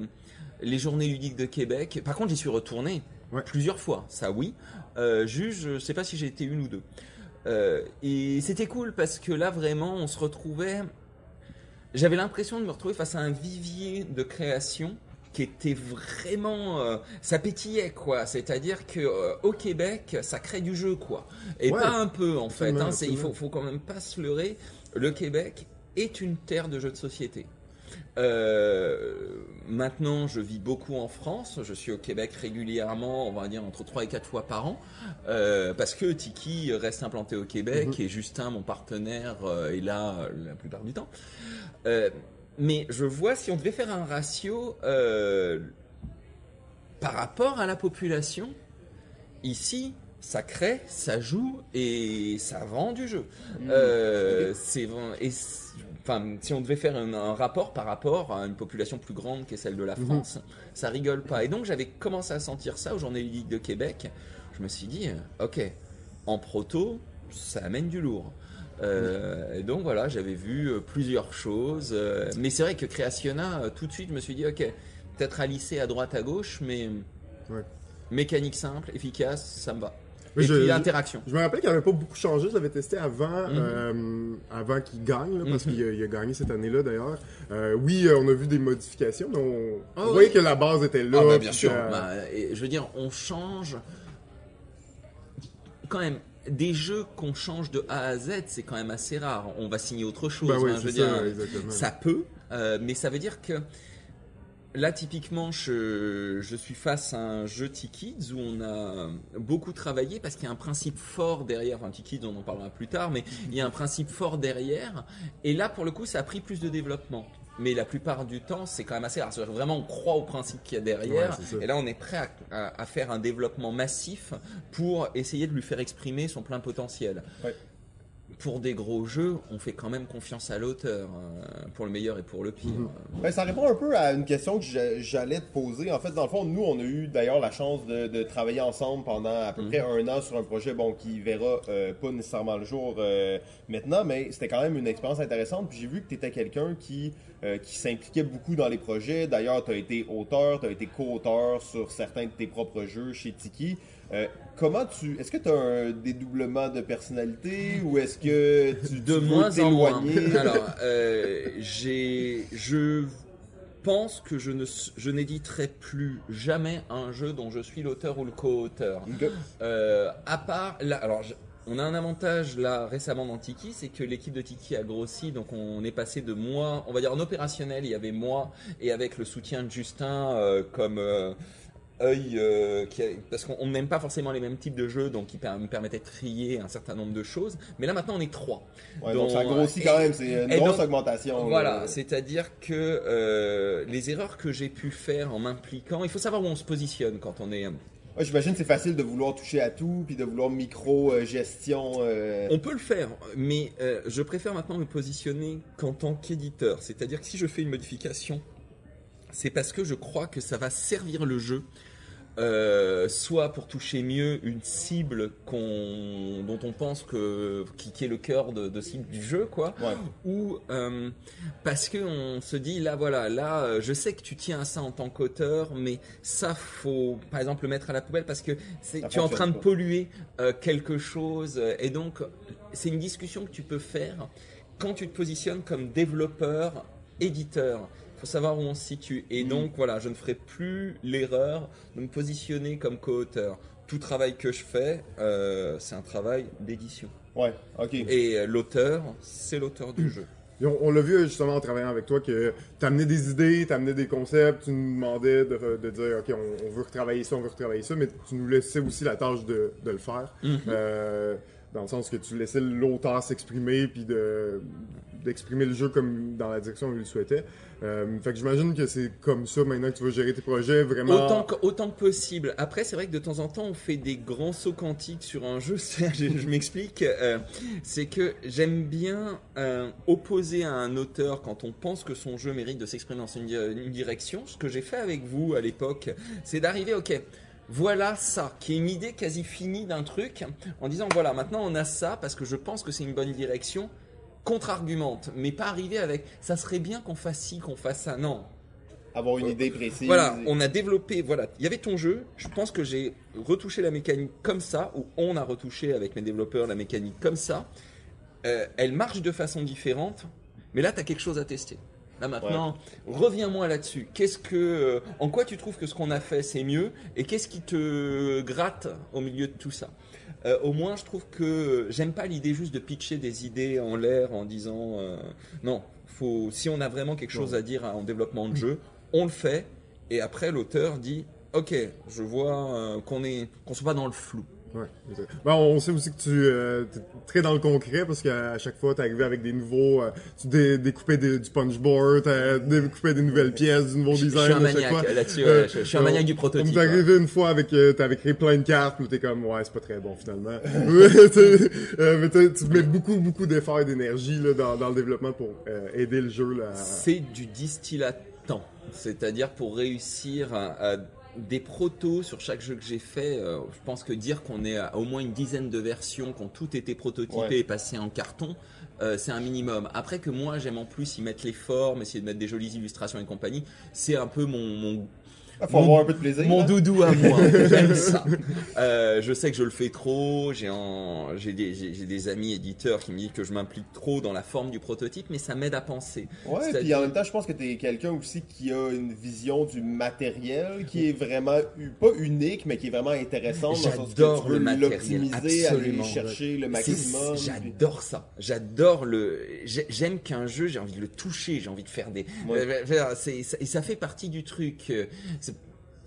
Speaker 4: les journées ludiques de Québec. Par contre, j'y suis retourné
Speaker 3: Ouais.
Speaker 4: plusieurs fois. Ça, oui. Euh, juge, je sais pas si j'ai été une ou deux. Euh, et c'était cool parce que là vraiment, on se retrouvait. J'avais l'impression de me retrouver face à un vivier de création qui était vraiment euh, ça pétillait quoi c'est-à-dire que euh, au Québec ça crée du jeu quoi et
Speaker 3: Ouais.
Speaker 4: pas un peu en fait hein, c'est il faut faut quand même pas se leurrer le Québec est une terre de jeux de société euh, maintenant, je vis beaucoup en France. Je suis au Québec régulièrement, on va dire entre 3 et 4 fois par an, euh, parce que Tiki reste implanté au Québec
Speaker 3: Mhm.
Speaker 4: et Justin, mon partenaire, euh, est là la plupart du temps. Euh, mais je vois si on devait faire un ratio par rapport à la population, ici, ça crée, ça joue et ça vend du jeu. Euh, c'est vra- et c'est- enfin, si on devait faire un, un rapport par rapport à une population plus grande que celle de la France, ça rigole pas. Et donc j'avais commencé à sentir ça aux Journées Ludiques de Québec. Je me suis dit, euh, ok, en proto, ça amène du lourd. Euh, et donc voilà, j'avais vu euh, plusieurs choses, euh, mais c'est vrai que Creationa, euh, tout de suite, je me suis dit, ok, peut-être à lisser à droite à gauche, mais
Speaker 3: Ouais.
Speaker 4: mécanique simple, efficace, ça me va. Et
Speaker 3: je- me rappelle qu'il n'avait pas beaucoup changé. Je l'avais testé avant,
Speaker 4: Mhm.
Speaker 3: euh, avant qu'il gagne, là, parce
Speaker 4: Mhm.
Speaker 3: qu'il a, gagné cette année-là d'ailleurs. Euh, oui, euh, on a vu des modifications, mais on,
Speaker 4: Ah
Speaker 3: on voyait
Speaker 4: oui.
Speaker 3: que la base était là.
Speaker 4: Ah bah, bien sûr.
Speaker 3: que-
Speaker 4: Bah, je veux dire, on change quand même des jeux qu'on change de A à Z, c'est quand même assez rare. On va signer autre chose.
Speaker 3: Ben oui,
Speaker 4: hein, je veux
Speaker 3: ça,
Speaker 4: dire, ça peut, euh, mais ça veut dire que là, typiquement, je, je suis face à un jeu T-Kids où on a beaucoup travaillé parce qu'il y a un principe fort derrière. Enfin, T-Kids, on en parlera plus tard, mais il y a un principe fort derrière. Et là, pour le coup, ça a pris plus de développement. Mais la plupart du temps, c'est quand même assez rare. Vraiment, on croit au principe qu'il y a derrière.
Speaker 3: Ouais,
Speaker 4: et là, on est prêt à, à- à faire un développement massif pour essayer de lui faire exprimer son plein potentiel.
Speaker 1: Ouais.
Speaker 4: Pour des gros jeux, on fait quand même confiance à l'auteur, euh, pour le meilleur et pour le pire.
Speaker 3: Mhm.
Speaker 1: Ben, ça répond un peu à une question que j'a- j'allais te poser. En fait, dans le fond, nous, on a eu d'ailleurs la chance de, de travailler ensemble pendant à peu
Speaker 4: Mhm.
Speaker 1: près un an sur un projet bon, qui verra euh, pas nécessairement le jour euh, maintenant, mais c'était quand même une expérience intéressante. Puis j'ai vu que tu étais quelqu'un qui, euh, qui s'impliquait beaucoup dans les projets. D'ailleurs, tu as été auteur, tu as été co-auteur sur certains de tes propres jeux chez Tiki. Euh, comment tu. Est-ce que tu as un dédoublement de personnalité ou est-ce que tu,
Speaker 4: De
Speaker 1: tu
Speaker 4: moins en moins.
Speaker 1: t'éloigner?
Speaker 4: Alors, euh, j'ai, je pense que je ne, je n'éditerai plus jamais un jeu dont je suis l'auteur ou le co-auteur. Euh, à part là, alors je- on a un avantage là récemment dans Tiki, c'est que l'équipe de Tiki a grossi, donc on est passé de moi, on va dire en opérationnel, il y avait moi et avec le soutien de Justin euh, comme œil, euh, qui a- parce qu'on on n'aime pas forcément les mêmes types de jeux, donc qui me permettait de trier un certain nombre de choses. Mais là maintenant on est trois.
Speaker 1: Ouais, donc,
Speaker 4: Donc,
Speaker 1: ça grossit quand même, c'est une grosse
Speaker 4: donc,
Speaker 1: augmentation. là.
Speaker 4: Voilà, c'est-à-dire que euh, les erreurs que j'ai pu faire en m'impliquant, il faut savoir où on se positionne quand on est.
Speaker 1: Ouais, J'imagine que c'est facile de vouloir toucher à tout, puis de vouloir micro-gestion. euh,
Speaker 4: On peut le faire, mais euh, je préfère maintenant me positionner qu'en tant qu'éditeur. C'est-à-dire que si je fais une modification, c'est parce que je crois que ça va servir le jeu. euh, soit pour toucher mieux une cible qu'on, dont on pense que qui, qui est le cœur de, de cible du jeu, quoi.
Speaker 1: Ouais.
Speaker 4: ou euh, parce que on se dit là voilà là euh, je sais que tu tiens à ça en tant qu'auteur mais ça faut par exemple le mettre à la poubelle parce que c'est tu es en train de polluer euh, quelque chose et donc c'est une discussion que tu peux faire quand tu te positionnes comme développeur éditeur faut savoir où on se situe et
Speaker 1: Mm.
Speaker 4: donc voilà je ne ferai plus l'erreur de me positionner comme co-auteur tout travail que je fais euh, c'est un travail d'édition
Speaker 1: Ouais, ok.
Speaker 4: et euh, l'auteur c'est l'auteur du jeu
Speaker 3: Et on, on l'a vu justement en travaillant avec toi que t'amenais des idées, t'amenais des concepts, tu nous demandais de, de dire ok on, on veut retravailler ça, on veut retravailler ça, mais tu nous laissais aussi la tâche de, de le faire.
Speaker 4: Mhm.
Speaker 3: Euh, dans le sens que tu laissais l'auteur s'exprimer puis de d'exprimer le jeu comme dans la direction où il le souhaitait. Euh, fait que j'imagine que c'est comme ça maintenant que tu vas gérer tes projets vraiment.
Speaker 4: Autant que, autant que possible. Après, c'est vrai que de temps en temps, on fait des grands sauts quantiques sur un jeu. Je, je m'explique. euh, c'est que j'aime bien euh, opposer à un auteur quand on pense que son jeu mérite de s'exprimer dans une, une direction. Ce que j'ai fait avec vous à l'époque, c'est d'arriver, ok. Voilà ça, qui est une idée quasi finie d'un truc, en disant voilà, maintenant on a ça parce que je pense que c'est une bonne direction, contre-argumente, mais pas arriver avec ça serait bien qu'on fasse ci, qu'on fasse ça. Non,
Speaker 1: Avoir une idée précise.
Speaker 4: voilà, on a développé, voilà, il y avait ton jeu, je pense que j'ai retouché la mécanique comme ça, ou on a retouché avec mes développeurs la mécanique comme ça. Euh, elle marche de façon différente, mais là, tu as quelque chose à tester. Là maintenant, reviens-moi là-dessus. Qu'est-ce que, euh, en quoi tu trouves que ce qu'on a fait c'est mieux, et qu'est-ce qui te gratte au milieu de tout ça Euh, Au moins, je trouve que j'aime pas l'idée juste de pitcher des idées en l'air en disant euh, non. faut, si on a vraiment quelque chose à dire en développement de jeu, on le fait. Et après, l'auteur dit, ok, je vois euh, qu'on est, qu'on soit pas dans le flou.
Speaker 3: Ouais. Ben, on sait aussi que tu euh, es très dans le concret parce qu'à chaque fois, tu arrivé avec des nouveaux. euh, tu dé- découpais des- du punchboard, tu découpais des nouvelles pièces, du nouveau
Speaker 4: Je- je
Speaker 3: design.
Speaker 4: suis un
Speaker 3: à chaque
Speaker 4: maniaque là-dessus, ouais,
Speaker 3: Euh,
Speaker 4: je- je suis un maniaque du prototype, ouais.
Speaker 3: arrivé une fois avec. Euh, T'avais créé plein de cartes, puis t'es comme, ouais, c'est pas très bon finalement. Euh, mais tu mets beaucoup, beaucoup d'efforts et d'énergie dans, dans le développement pour euh, aider le jeu.
Speaker 4: C'est du distillat de temps. C'est-à-dire pour réussir à, à des protos sur chaque jeu que j'ai fait, euh, je pense que dire qu'on est à au moins une dizaine de versions qui ont toutes été prototypées
Speaker 1: Ouais.
Speaker 4: et passées en carton, euh, c'est un minimum. Après que moi j'aime en plus y mettre les formes, essayer de mettre des jolies illustrations et compagnie, c'est un peu mon, mon,
Speaker 1: faut
Speaker 4: Mon-
Speaker 1: avoir un peu de plaisir.
Speaker 4: mon
Speaker 1: hein.
Speaker 4: doudou à moi. J'aime ça. Euh, je sais que je le fais trop. J'ai en- j'ai des, j'ai- j'ai des amis éditeurs qui me disent que je m'implique trop dans la forme du prototype, mais ça m'aide à penser.
Speaker 1: Ouais,
Speaker 4: C'est-à-dire-
Speaker 1: puis en même temps, je pense que tu es quelqu'un aussi qui a une vision du matériel qui est vraiment, pas unique, mais qui est vraiment intéressante. dans le sens que
Speaker 4: J'adore
Speaker 1: tu veux
Speaker 4: le matériel,
Speaker 1: l'optimiser, aller
Speaker 4: absolument.
Speaker 1: chercher le
Speaker 4: C'est-
Speaker 1: maximum. puis-
Speaker 4: J'adore ça. J'adore le. j'ai- J'aime qu'un jeu, j'ai envie de le toucher, j'ai envie de faire des.
Speaker 1: Ouais.
Speaker 4: Euh, euh, c'est- ça- et ça fait partie du truc.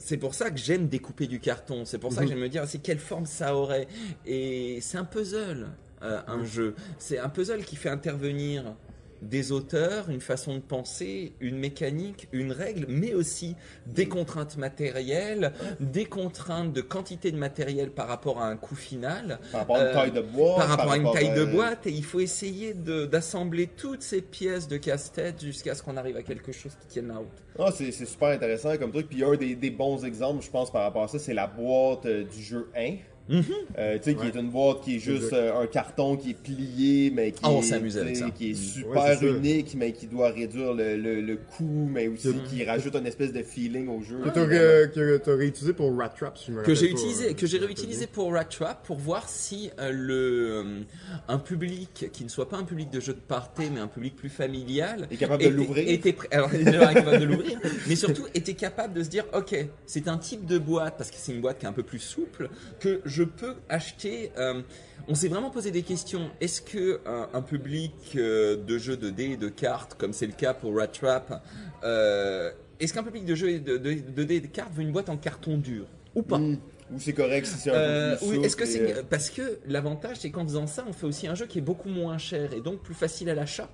Speaker 4: C'est- C'est pour ça que j'aime découper du carton. C'est pour ça que
Speaker 1: Mhm.
Speaker 4: j'aime me dire, c'est quelle forme ça aurait. Et c'est un puzzle, euh, un jeu. C'est un puzzle qui fait intervenir des auteurs, une façon de penser, une mécanique, une règle, mais aussi des contraintes matérielles, des contraintes de quantité de matériel par rapport à un coût final
Speaker 1: Par rapport à une
Speaker 4: Euh,
Speaker 1: taille de bois.
Speaker 4: par rapport à une taille de boîte et il faut essayer d'assembler toutes ces pièces de casse-tête jusqu'à ce qu'on arrive à quelque chose qui tienne la route.
Speaker 1: Ah, c'est c'est super intéressant comme truc. Puis un des, des bons exemples, je pense, par rapport à ça, c'est la boîte euh, du jeu 1.
Speaker 4: Mhm.
Speaker 1: Euh, tu sais, qui est une boîte qui est juste euh, un carton qui est plié, mais qui,
Speaker 4: Ah, on
Speaker 1: est,
Speaker 4: s'amuse avec
Speaker 1: tu
Speaker 4: ça.
Speaker 1: qui est
Speaker 3: Mm.
Speaker 1: super
Speaker 3: Ouais,
Speaker 1: unique, mais qui doit réduire le, le, le coût, mais aussi
Speaker 3: Mm.
Speaker 1: qui rajoute une espèce de feeling au jeu.
Speaker 3: Que ré- que t'as réutilisé pour Rat Trap, si je me
Speaker 4: que j'ai utilisé,
Speaker 3: euh,
Speaker 4: que j'ai réutilisé pour Rat Trap pour voir si euh, le euh, un public qui ne soit pas un public de jeu de party mais un public plus familial
Speaker 1: Est capable de
Speaker 4: était-
Speaker 1: l'ouvrir.
Speaker 4: était alors capable de l'ouvrir mais surtout était capable de se dire ok c'est un type de boîte parce que c'est une boîte qui est un peu plus souple que je peux acheter euh, on s'est vraiment posé des questions. Est-ce que un, un public euh, de jeux de dés et de cartes, comme c'est le cas pour Rat Trap, euh, est-ce qu'un public de jeux de, de, de dés et de cartes veut une boîte en carton dur ou pas
Speaker 1: Mm. Ou c'est correct si c'est un
Speaker 4: euh,
Speaker 1: peu plus
Speaker 4: oui,
Speaker 1: souple
Speaker 4: est-ce que c'est
Speaker 1: euh,
Speaker 4: parce que l'avantage c'est qu'en faisant ça, on fait aussi un jeu qui est beaucoup moins cher et donc plus facile à l'achat.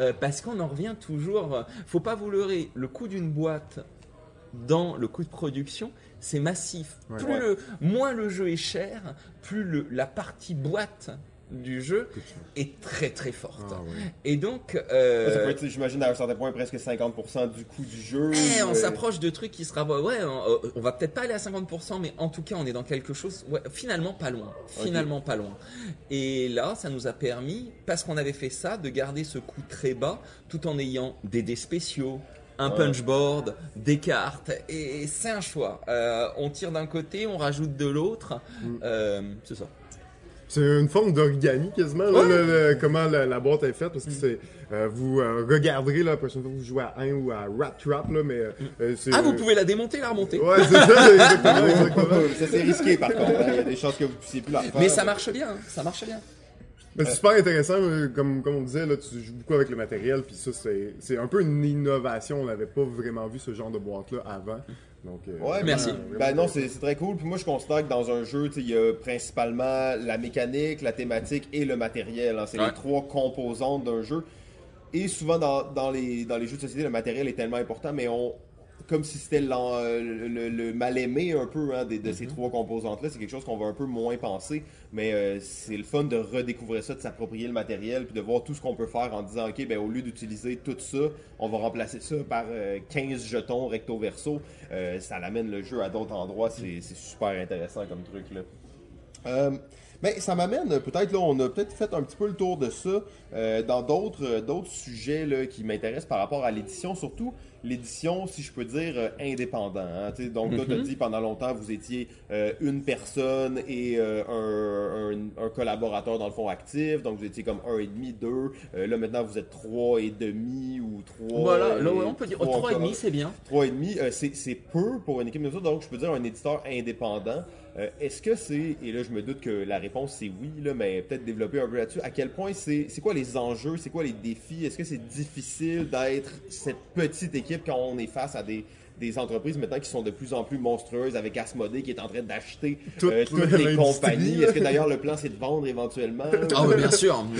Speaker 4: Euh, parce qu'on en revient toujours. euh, Faut pas vous leurrer. Le coût d'une boîte dans le coût de production, c'est massif.
Speaker 3: Ouais.
Speaker 4: plus
Speaker 1: Ouais.
Speaker 4: le, moins le jeu est cher, plus le, la partie boîte du jeu est très très forte.
Speaker 3: Ah, ouais.
Speaker 4: Et donc, euh,
Speaker 1: Ça peut être, j'imagine, à un certain point, presque 50% du coût du jeu.
Speaker 4: eh, on
Speaker 1: euh,
Speaker 4: s'approche de trucs qui sera ouais on, on va peut-être pas aller à 50% mais en tout cas on est dans quelque chose ouais, finalement pas loin finalement pas loin et là ça nous a permis parce qu'on avait fait ça de garder ce coût très bas tout en ayant des dés spéciaux un
Speaker 1: Ouais.
Speaker 4: punchboard, des cartes, et c'est un choix. Euh, on tire d'un côté, on rajoute de l'autre.
Speaker 3: Mm.
Speaker 4: Euh, c'est ça.
Speaker 3: C'est une forme d'origami quasiment, là,
Speaker 4: Ouais.
Speaker 3: le- le- comment la, la boîte est faite, parce que c'est. euh, vous euh, regarderez là, la prochaine fois que vous jouez à 1 ou à Rat Trap, là, mais. euh, c'est-
Speaker 4: Ah, vous pouvez la démonter, la remonter.
Speaker 3: Ouais, c'est ça, exactement, exactement.
Speaker 1: ça c'est risqué par contre. Il y a des chances que vous puissiez plus la faire.
Speaker 4: Mais ça marche bien, hein, ça marche bien.
Speaker 3: Mais c'est super intéressant, comme, comme on disait, là, tu joues beaucoup avec le matériel, puis ça, c'est c'est un peu une innovation. On n'avait pas vraiment vu ce genre de boîte-là avant. Donc, euh,
Speaker 1: Ouais,
Speaker 4: Merci.
Speaker 1: Ben non, c'est c'est très cool. Puis moi, je considère que dans un jeu, il y a principalement la mécanique, la thématique et le matériel. hein. C'est
Speaker 4: Ouais.
Speaker 1: les trois composantes d'un jeu. Et souvent, dans, dans les, dans les jeux de société, le matériel est tellement important, mais on. Comme si c'était l'en- le, le- le mal-aimé un peu hein, de ces trois composantes-là. C'est quelque chose qu'on va un peu moins penser. Mais euh, c'est le fun de redécouvrir ça, de s'approprier le matériel, puis de voir tout ce qu'on peut faire en disant, OK, ben, au lieu d'utiliser tout ça, on va remplacer ça par euh, 15 jetons recto-verso. Euh, ça l'amène le jeu à d'autres endroits. C'est c'est super intéressant comme truc. Là. Euh, mais ça m'amène euh, peut-être là, on a peut-être fait un petit peu le tour de ça euh, dans d'autres euh, d'autres sujets là, qui m'intéressent par rapport à l'édition, surtout l'édition, si je peux dire, euh, indépendant. hein. Tu sais, donc toi, tu as dit pendant longtemps vous étiez euh, une personne et euh, un, un- un collaborateur dans le fond actif, donc vous étiez comme un et demi, deux. Euh, là maintenant vous êtes trois et demi ou trois.
Speaker 4: Voilà, là,
Speaker 1: et-
Speaker 4: ouais, on peut dire
Speaker 1: trois
Speaker 4: 3,5
Speaker 1: encore.
Speaker 4: c'est bien.
Speaker 1: Trois et demi, euh, c'est c'est peu pour une équipe de ça, donc je peux dire un éditeur indépendant. Euh, Est-ce que c'est, et là je me doute que la réponse c'est oui, là, mais peut-être développer un peu là-dessus, à quel point c'est c'est quoi les enjeux, c'est quoi les défis, est-ce que c'est difficile d'être cette petite équipe quand on est face à des, des entreprises maintenant qui sont de plus en plus monstrueuses avec Asmodée qui est en train d'acheter
Speaker 3: Toute
Speaker 1: euh, toutes les compagnies. Est-ce que d'ailleurs le plan c'est de vendre éventuellement?
Speaker 4: Ah oui, bien sûr.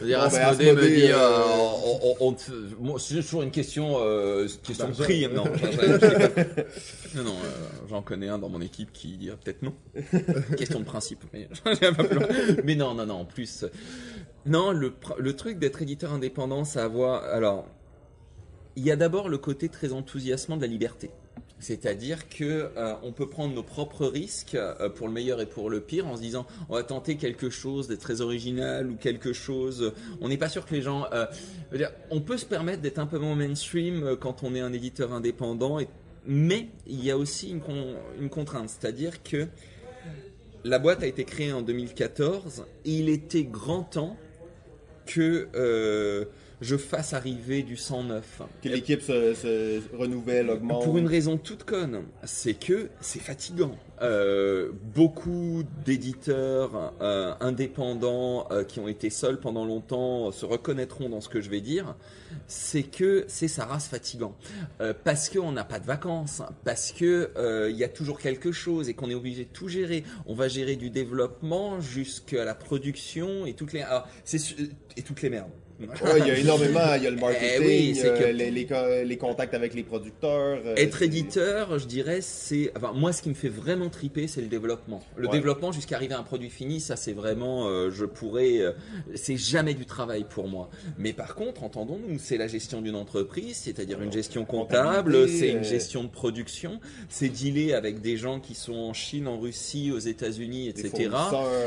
Speaker 4: Non,
Speaker 1: ben,
Speaker 4: Asmodée me dit,
Speaker 1: euh,
Speaker 4: euh, on, on- on te- moi, c'est toujours une question, euh, question de prix. Non, non, non, euh, j'en connais un dans mon équipe qui dirait peut-être non. question de principe, mais non, non, non. En plus, non, le le truc d'être éditeur indépendant, ça a à voir. Alors, il y a d'abord le côté très enthousiasmant de la liberté. C'est-à-dire que euh, on peut prendre nos propres risques euh, pour le meilleur et pour le pire en se disant on va tenter quelque chose de très original ou quelque chose. On n'est pas sûr que les gens. euh, on peut se permettre d'être un peu moins mainstream euh, quand on est un éditeur indépendant, et- mais il y a aussi une, une contrainte, c'est-à-dire que la boîte a été créée en 2014 et il était grand temps que euh, je fasse arriver du 109.
Speaker 1: Que l'équipe se, se renouvelle, augmente.
Speaker 4: Pour une raison toute conne, c'est que c'est fatigant. Euh, beaucoup d'éditeurs euh, indépendants euh, qui ont été seuls pendant longtemps se reconnaîtront dans ce que je vais dire. C'est que c'est sa race fatigant. Parce qu'on n'a pas de vacances, parce que il y a toujours quelque chose et qu'on est obligé de tout gérer. On va gérer du développement jusqu'à la production et toutes les ah, et toutes les merdes.
Speaker 1: Ouais, il y a énormément, il y a le marketing,
Speaker 4: Eh oui,
Speaker 1: euh,
Speaker 4: que-
Speaker 1: les, les, co- les contacts avec les producteurs. euh,
Speaker 4: Être éditeur, je dirais, c'est. Enfin, moi, ce qui me fait vraiment triper, c'est le développement. Le
Speaker 1: Ouais.
Speaker 4: développement jusqu'à arriver à un produit fini, ça, c'est vraiment. euh, je pourrais. euh, c'est jamais du travail pour moi. Mais par contre, entendons-nous, c'est la gestion d'une entreprise, c'est-à-dire une gestion comptable, c'est une gestion de production, c'est dealer avec des gens qui sont en Chine, en Russie, aux États-Unis, etc.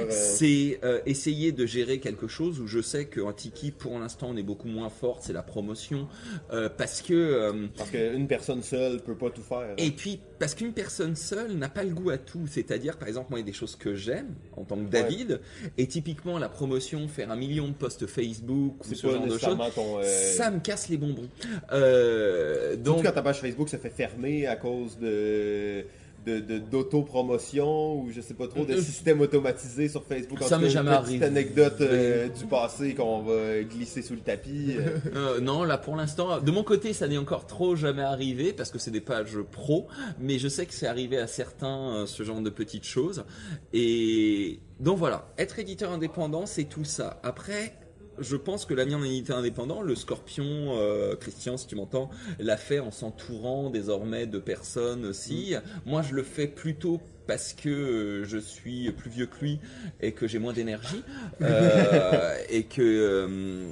Speaker 4: C'est euh, essayer de gérer quelque chose où je sais qu'en Tiki, pour l'instant, on est beaucoup moins forte, c'est la promotion, euh, parce que euh,
Speaker 1: Parce qu'une personne seule peut pas tout faire.
Speaker 4: et puis, parce qu'une personne seule n'a pas le goût à tout. C'est-à-dire, par exemple, moi, il y a des choses que j'aime en tant que David. Et typiquement, la promotion, faire un million de posts Facebook ou ce genre de choses,
Speaker 1: euh,
Speaker 4: ça me casse les bonbons. Euh, donc,
Speaker 1: quand ta page Facebook se fait fermer à cause de- d'auto-promotion ou je sais pas trop de
Speaker 4: Euh,
Speaker 1: système automatisé sur Facebook. En
Speaker 4: ça m'est jamais arrivé.
Speaker 1: petite anecdote euh, du passé qu'on va glisser sous le tapis. euh.
Speaker 4: non, là, pour l'instant, de mon côté, ça n'est encore trop jamais arrivé parce que c'est des pages pro. Mais je sais que c'est arrivé à certains, ce genre de petites choses. Et donc voilà, être éditeur indépendant, c'est tout ça. Après, je pense que l'avenir d'un éditeur indépendant, le Scorpion, euh, Christian, si tu m'entends, l'a fait en s'entourant désormais de personnes aussi. Moi, je le fais plutôt parce que euh, je suis plus vieux que lui et que j'ai moins d'énergie euh, et que euh,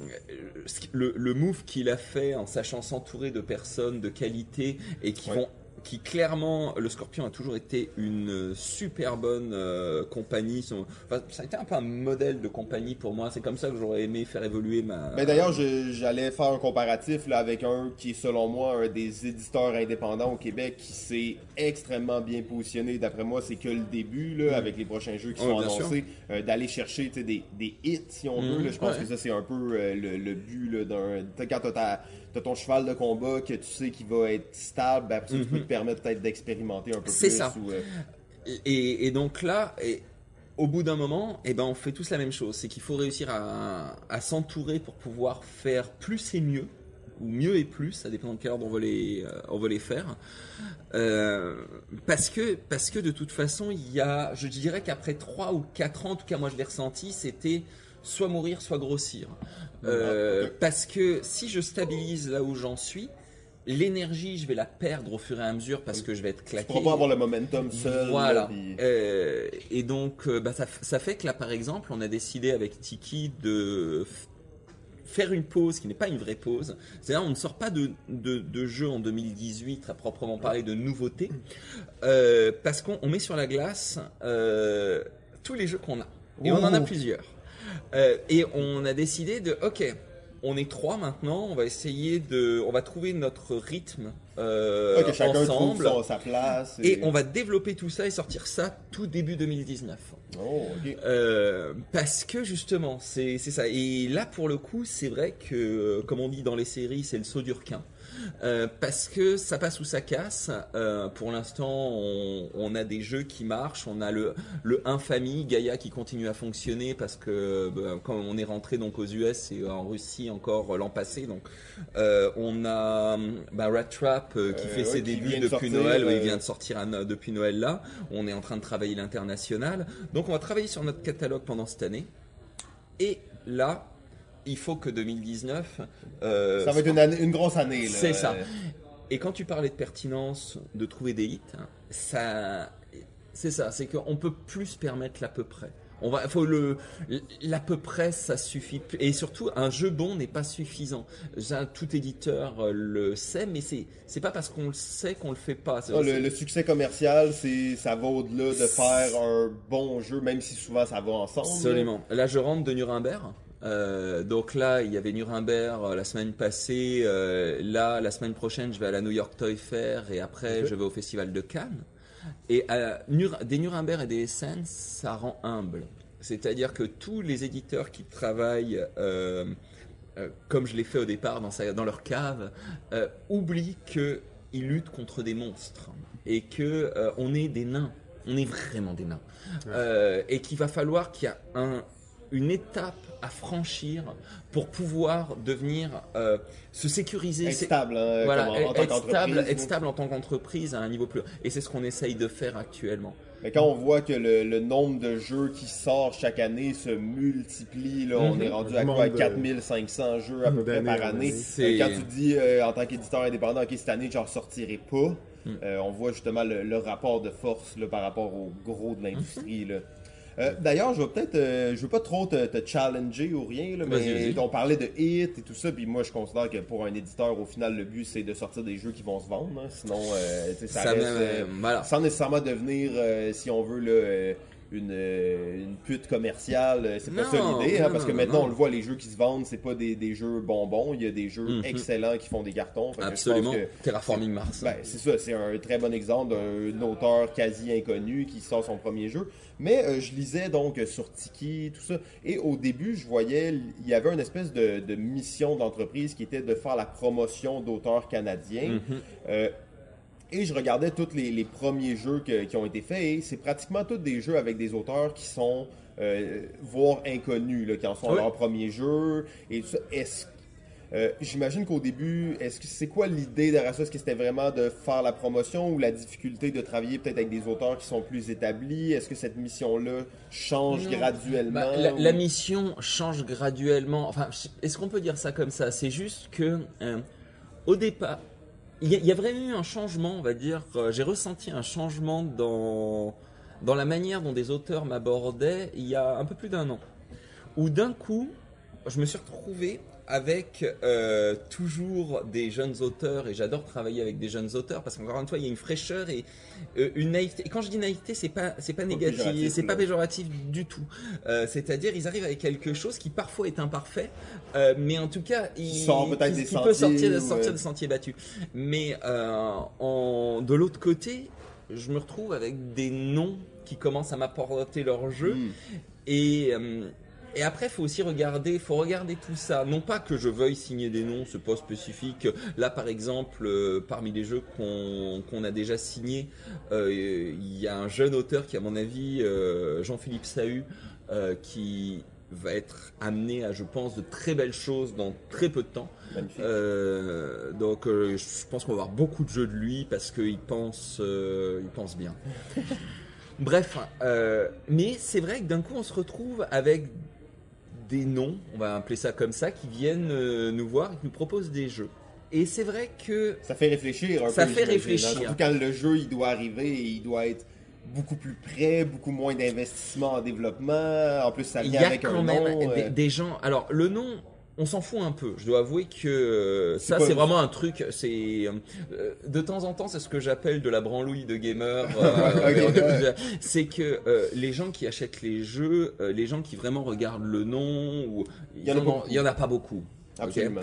Speaker 4: le, le move qu'il a fait en sachant s'entourer de personnes de qualité et qui
Speaker 1: Ouais.
Speaker 4: vont qui clairement, le Scorpion a toujours été une super bonne euh, compagnie. Enfin, ça a été un peu un modèle de compagnie pour moi. C'est comme ça que j'aurais aimé faire évoluer ma.
Speaker 1: Ben d'ailleurs, j'allais faire un comparatif là, avec un qui est selon moi un des éditeurs indépendants au Québec qui s'est extrêmement bien positionné. D'après moi, c'est que le début là, avec les prochains jeux qui
Speaker 4: Ouais,
Speaker 1: sont annoncés, euh, d'aller chercher des, des hits si on veut.
Speaker 4: Mhm,
Speaker 1: là. Je pense
Speaker 4: ouais.
Speaker 1: que ça c'est un peu euh, le, le but d'un. Quand t'as ta- t'as ton cheval de combat que tu sais qu'il va être stable, ben, après ça, tu peux Permettre peut-être d'expérimenter un peu
Speaker 4: C'est
Speaker 1: plus.
Speaker 4: ça.
Speaker 1: ou, euh,
Speaker 4: Et, et donc là, et, au bout d'un moment, eh ben, on fait tous la même chose. C'est qu'il faut réussir à, à s'entourer pour pouvoir faire plus et mieux. Ou mieux et plus, ça dépend de quelle ordre on veut les, euh, on veut les faire. Euh, parce, que, parce que de toute façon, il y a, je dirais qu'après 3 ou 4 ans, en tout cas moi je l'ai ressenti, c'était soit mourir, soit grossir. Euh,
Speaker 1: Ah.
Speaker 4: Parce que si je stabilise là où j'en suis, l'énergie, je vais la perdre au fur et à mesure parce que je vais être claqué.
Speaker 1: pourras pas avoir le momentum seul. là,
Speaker 4: Voilà.
Speaker 1: puis-
Speaker 4: Euh, et donc, euh, bah, ça, fait que là, par exemple, on a décidé avec Tiki de faire une pause qui n'est pas une vraie pause. C'est-à-dire, on ne sort pas de, de, de jeu en 2018 à proprement parler de nouveautés, euh, parce qu'on on met sur la glace euh, tous les jeux qu'on a. Et on en a plusieurs. Et on a décidé de, ok, on est trois maintenant, on va essayer de, on va trouver notre rythme euh, ensemble.
Speaker 1: son- sa place.
Speaker 4: Et on va développer tout ça et sortir ça tout début 2019.
Speaker 1: Oh, ok.
Speaker 4: Euh, parce que justement, c'est ça. Et là, pour le coup, c'est vrai que, euh, comme on dit dans les séries, c'est le saut du requin. Euh, parce que ça passe ou ça casse. Euh, pour l'instant, on, on a des jeux qui marchent. On a le le Infamie Gaia qui continue à fonctionner parce que bah, quand on est rentré donc aux US et en Russie encore l'an passé, donc euh, on a bah, Rat Trap qui fait
Speaker 1: ouais,
Speaker 4: ses débuts depuis
Speaker 1: sortir,
Speaker 4: Noël. il vient de sortir à depuis Noël là. On est en train de travailler l'international. Donc on va travailler sur notre catalogue pendant cette année. Et là, il faut que 2019. euh,
Speaker 1: Ça va être une, année- une grosse année.
Speaker 4: c'est ça. Et quand tu parlais de pertinence, de trouver des hits, hein, ça, c'est ça, c'est qu'on peut plus se permettre l'à peu près. On va, faut le, l'à peu près, ça suffit. Et surtout, un jeu bon n'est pas suffisant. Tout éditeur euh, le sait, mais c'est, c'est pas parce qu'on le sait qu'on le fait pas.
Speaker 1: Ah, le, succès commercial, c'est ça va au-delà de faire un bon jeu, même si souvent ça va ensemble.
Speaker 4: Absolument. Là, je rentre de Nuremberg. Euh, donc là, il y avait Nuremberg euh, la semaine passée. Euh, là, la semaine prochaine, je vais à la New York Toy Fair et après, je vais au Festival de Cannes. Et Nur- des Nuremberg et des Essence, ça rend humble. C'est-à-dire que tous les éditeurs qui travaillent, comme je l'ai fait au départ dans, sa- dans leur cave, oublient qu'ils luttent contre des monstres et que on est des nains. On est vraiment des nains. Et qu'il va falloir qu'il y a un, une étape à franchir pour pouvoir devenir euh, se sécuriser.
Speaker 1: Être stable, hein,
Speaker 4: voilà,
Speaker 1: comme en, en
Speaker 4: être,
Speaker 1: tant
Speaker 4: être
Speaker 1: qu'entreprise.
Speaker 4: stable, être stable en tant qu'entreprise à un niveau plus haut. Et c'est ce qu'on essaye de faire actuellement.
Speaker 1: Mais quand on voit que le, le nombre de jeux qui sortent chaque année se multiplie, là, on
Speaker 4: Mhm.
Speaker 1: est rendu à quoi?
Speaker 3: Monde de-
Speaker 1: 4500 jeux à peu près par année. Euh, Quand tu dis euh, en tant qu'éditeur indépendant, ok, cette année, j'en sortirai pas, euh, on voit justement le, le rapport de force là, par rapport au gros de l'industrie. Euh, D'ailleurs, je vais peut-être, euh, je veux pas trop te, te challenger ou rien, là, mais on parlait de hit et tout ça, puis moi je considère que pour un éditeur, au final, le but c'est de sortir des jeux qui vont se vendre, hein, sinon euh, ça,
Speaker 4: Ça
Speaker 1: reste,
Speaker 4: même,
Speaker 1: euh,
Speaker 4: voilà.
Speaker 1: sans nécessairement devenir, euh, si on veut, là, euh, une, euh, une pute commerciale. euh, C'est pas ça l'idée, hein, parce que maintenant
Speaker 4: non.
Speaker 1: on le voit, les jeux qui se vendent, c'est pas des, des jeux bonbons, il y a des jeux
Speaker 4: Mhm.
Speaker 1: excellents qui font des cartons. Fait
Speaker 4: Absolument.
Speaker 1: que-
Speaker 4: Terraforming Mars.
Speaker 1: ben, c'est ça, c'est un très bon exemple d'un auteur quasi inconnu qui sort son premier jeu. Mais euh, je lisais donc sur Tiki, tout ça, et au début, je voyais, il y avait une espèce de, de mission d'entreprise qui était de faire la promotion d'auteurs canadiens.
Speaker 4: Mhm.
Speaker 1: Euh, et je regardais tous les, les premiers jeux que- qui ont été faits, et c'est pratiquement tous des jeux avec des auteurs qui sont, euh, voire inconnus, là, qui en sont à
Speaker 4: Oui.
Speaker 1: leur premier jeu. Et tout ça. Est-ce euh, J'imagine qu'au début, est-ce que c'est quoi l'idée derrière ça? Est-ce que c'était vraiment de faire la promotion ou la difficulté de travailler peut-être avec des auteurs qui sont plus établis? Est-ce que cette mission-là change
Speaker 4: Non.
Speaker 1: graduellement
Speaker 4: Bah, la,
Speaker 1: ou-
Speaker 4: la mission change graduellement? Enfin, est-ce qu'on peut dire ça comme ça? C'est juste que euh, au départ, il y, a- vraiment eu un changement, on va dire. J'ai ressenti un changement dans dans la manière dont des auteurs m'abordaient il y a un peu plus d'un an, où d'un coup, je me suis retrouvé avec euh, toujours des jeunes auteurs et j'adore travailler avec des jeunes auteurs parce qu'encore une fois il y a une fraîcheur et euh, une naïveté. Et quand je dis naïveté c'est pas c'est pas négatif c'est pas péjoratif du tout. Euh, c'est-à-dire ils arrivent avec quelque chose qui parfois est imparfait mais en tout cas il qui-
Speaker 1: des
Speaker 4: qui peut sortir, des sentiers battus. Mais en, de l'autre côté je me retrouve avec des noms qui commencent à m'apporter leur jeu
Speaker 1: Hmm.
Speaker 4: et, et après, il faut aussi regarder, faut regarder tout ça. Non pas que je veuille signer des noms, c'est pas spécifique. Là, par exemple, euh, parmi les jeux qu'on qu'on a déjà signés, euh, il y a un jeune auteur qui, à mon avis, euh, Jean-Philippe Sahu, qui va être amené à, je pense, de très belles choses dans très peu de temps. Euh, donc, euh, je pense qu'on va avoir beaucoup de jeux de lui parce qu'il pense, euh, il pense bien. Bref, mais c'est vrai que d'un coup, on se retrouve avec des noms, on va appeler ça comme ça, qui viennent euh, nous voir et qui nous proposent des jeux. Et c'est vrai que
Speaker 1: Ça fait réfléchir un
Speaker 4: Ça
Speaker 1: peu.
Speaker 4: fait
Speaker 1: j'imagine, hein.
Speaker 4: réfléchir.
Speaker 1: Surtout quand le jeu il doit arriver et il doit être beaucoup plus près, beaucoup moins d'investissement en développement. En plus, ça
Speaker 4: il
Speaker 1: vient
Speaker 4: y a
Speaker 1: avec
Speaker 4: quand
Speaker 1: un
Speaker 4: même
Speaker 1: nom.
Speaker 4: des,
Speaker 1: euh,
Speaker 4: des gens. Alors, le nom, on s'en fout un peu. Je dois avouer que euh, ça, c'est vraiment un truc. C'est euh, de temps en temps, c'est ce que j'appelle de la branlouille de gamer. euh, c'est que euh, les gens qui achètent les jeux, euh, les gens qui vraiment regardent le nom, ou il
Speaker 1: y en
Speaker 4: en- y en a pas beaucoup.
Speaker 1: Absolument.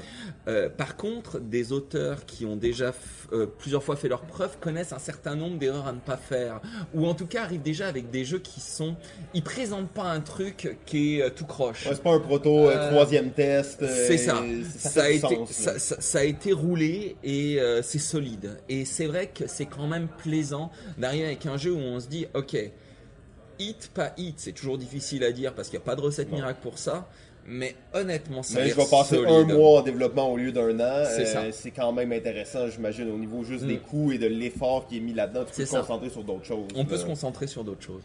Speaker 4: Euh, par contre, des auteurs qui ont déjà euh, plusieurs fois fait leurs preuves connaissent un certain nombre d'erreurs à ne pas faire, ou en tout cas arrivent déjà avec des jeux qui sont, ils présentent pas un truc qui est euh, tout croche.
Speaker 1: Ouais, c'est pas un proto troisième test.
Speaker 4: C'est ça. Ça, a été,
Speaker 1: sens,
Speaker 4: ça, ça- a été roulé et c'est solide. Et c'est vrai que c'est quand même plaisant d'arriver avec un jeu où on se dit, ok, hit, pas hit, c'est toujours difficile à dire parce qu'il n'y a pas de recette miracle pour ça. Mais honnêtement, ça
Speaker 1: Mais je vais passer
Speaker 4: solide.
Speaker 1: un mois en développement au lieu d'un an.
Speaker 4: C'est
Speaker 1: Euh, quand même intéressant, j'imagine, au niveau juste
Speaker 4: Mm.
Speaker 1: des coûts et de l'effort qui est mis là-dedans. Tu peux te concentrer sur d'autres choses.
Speaker 4: On peut se concentrer sur d'autres choses.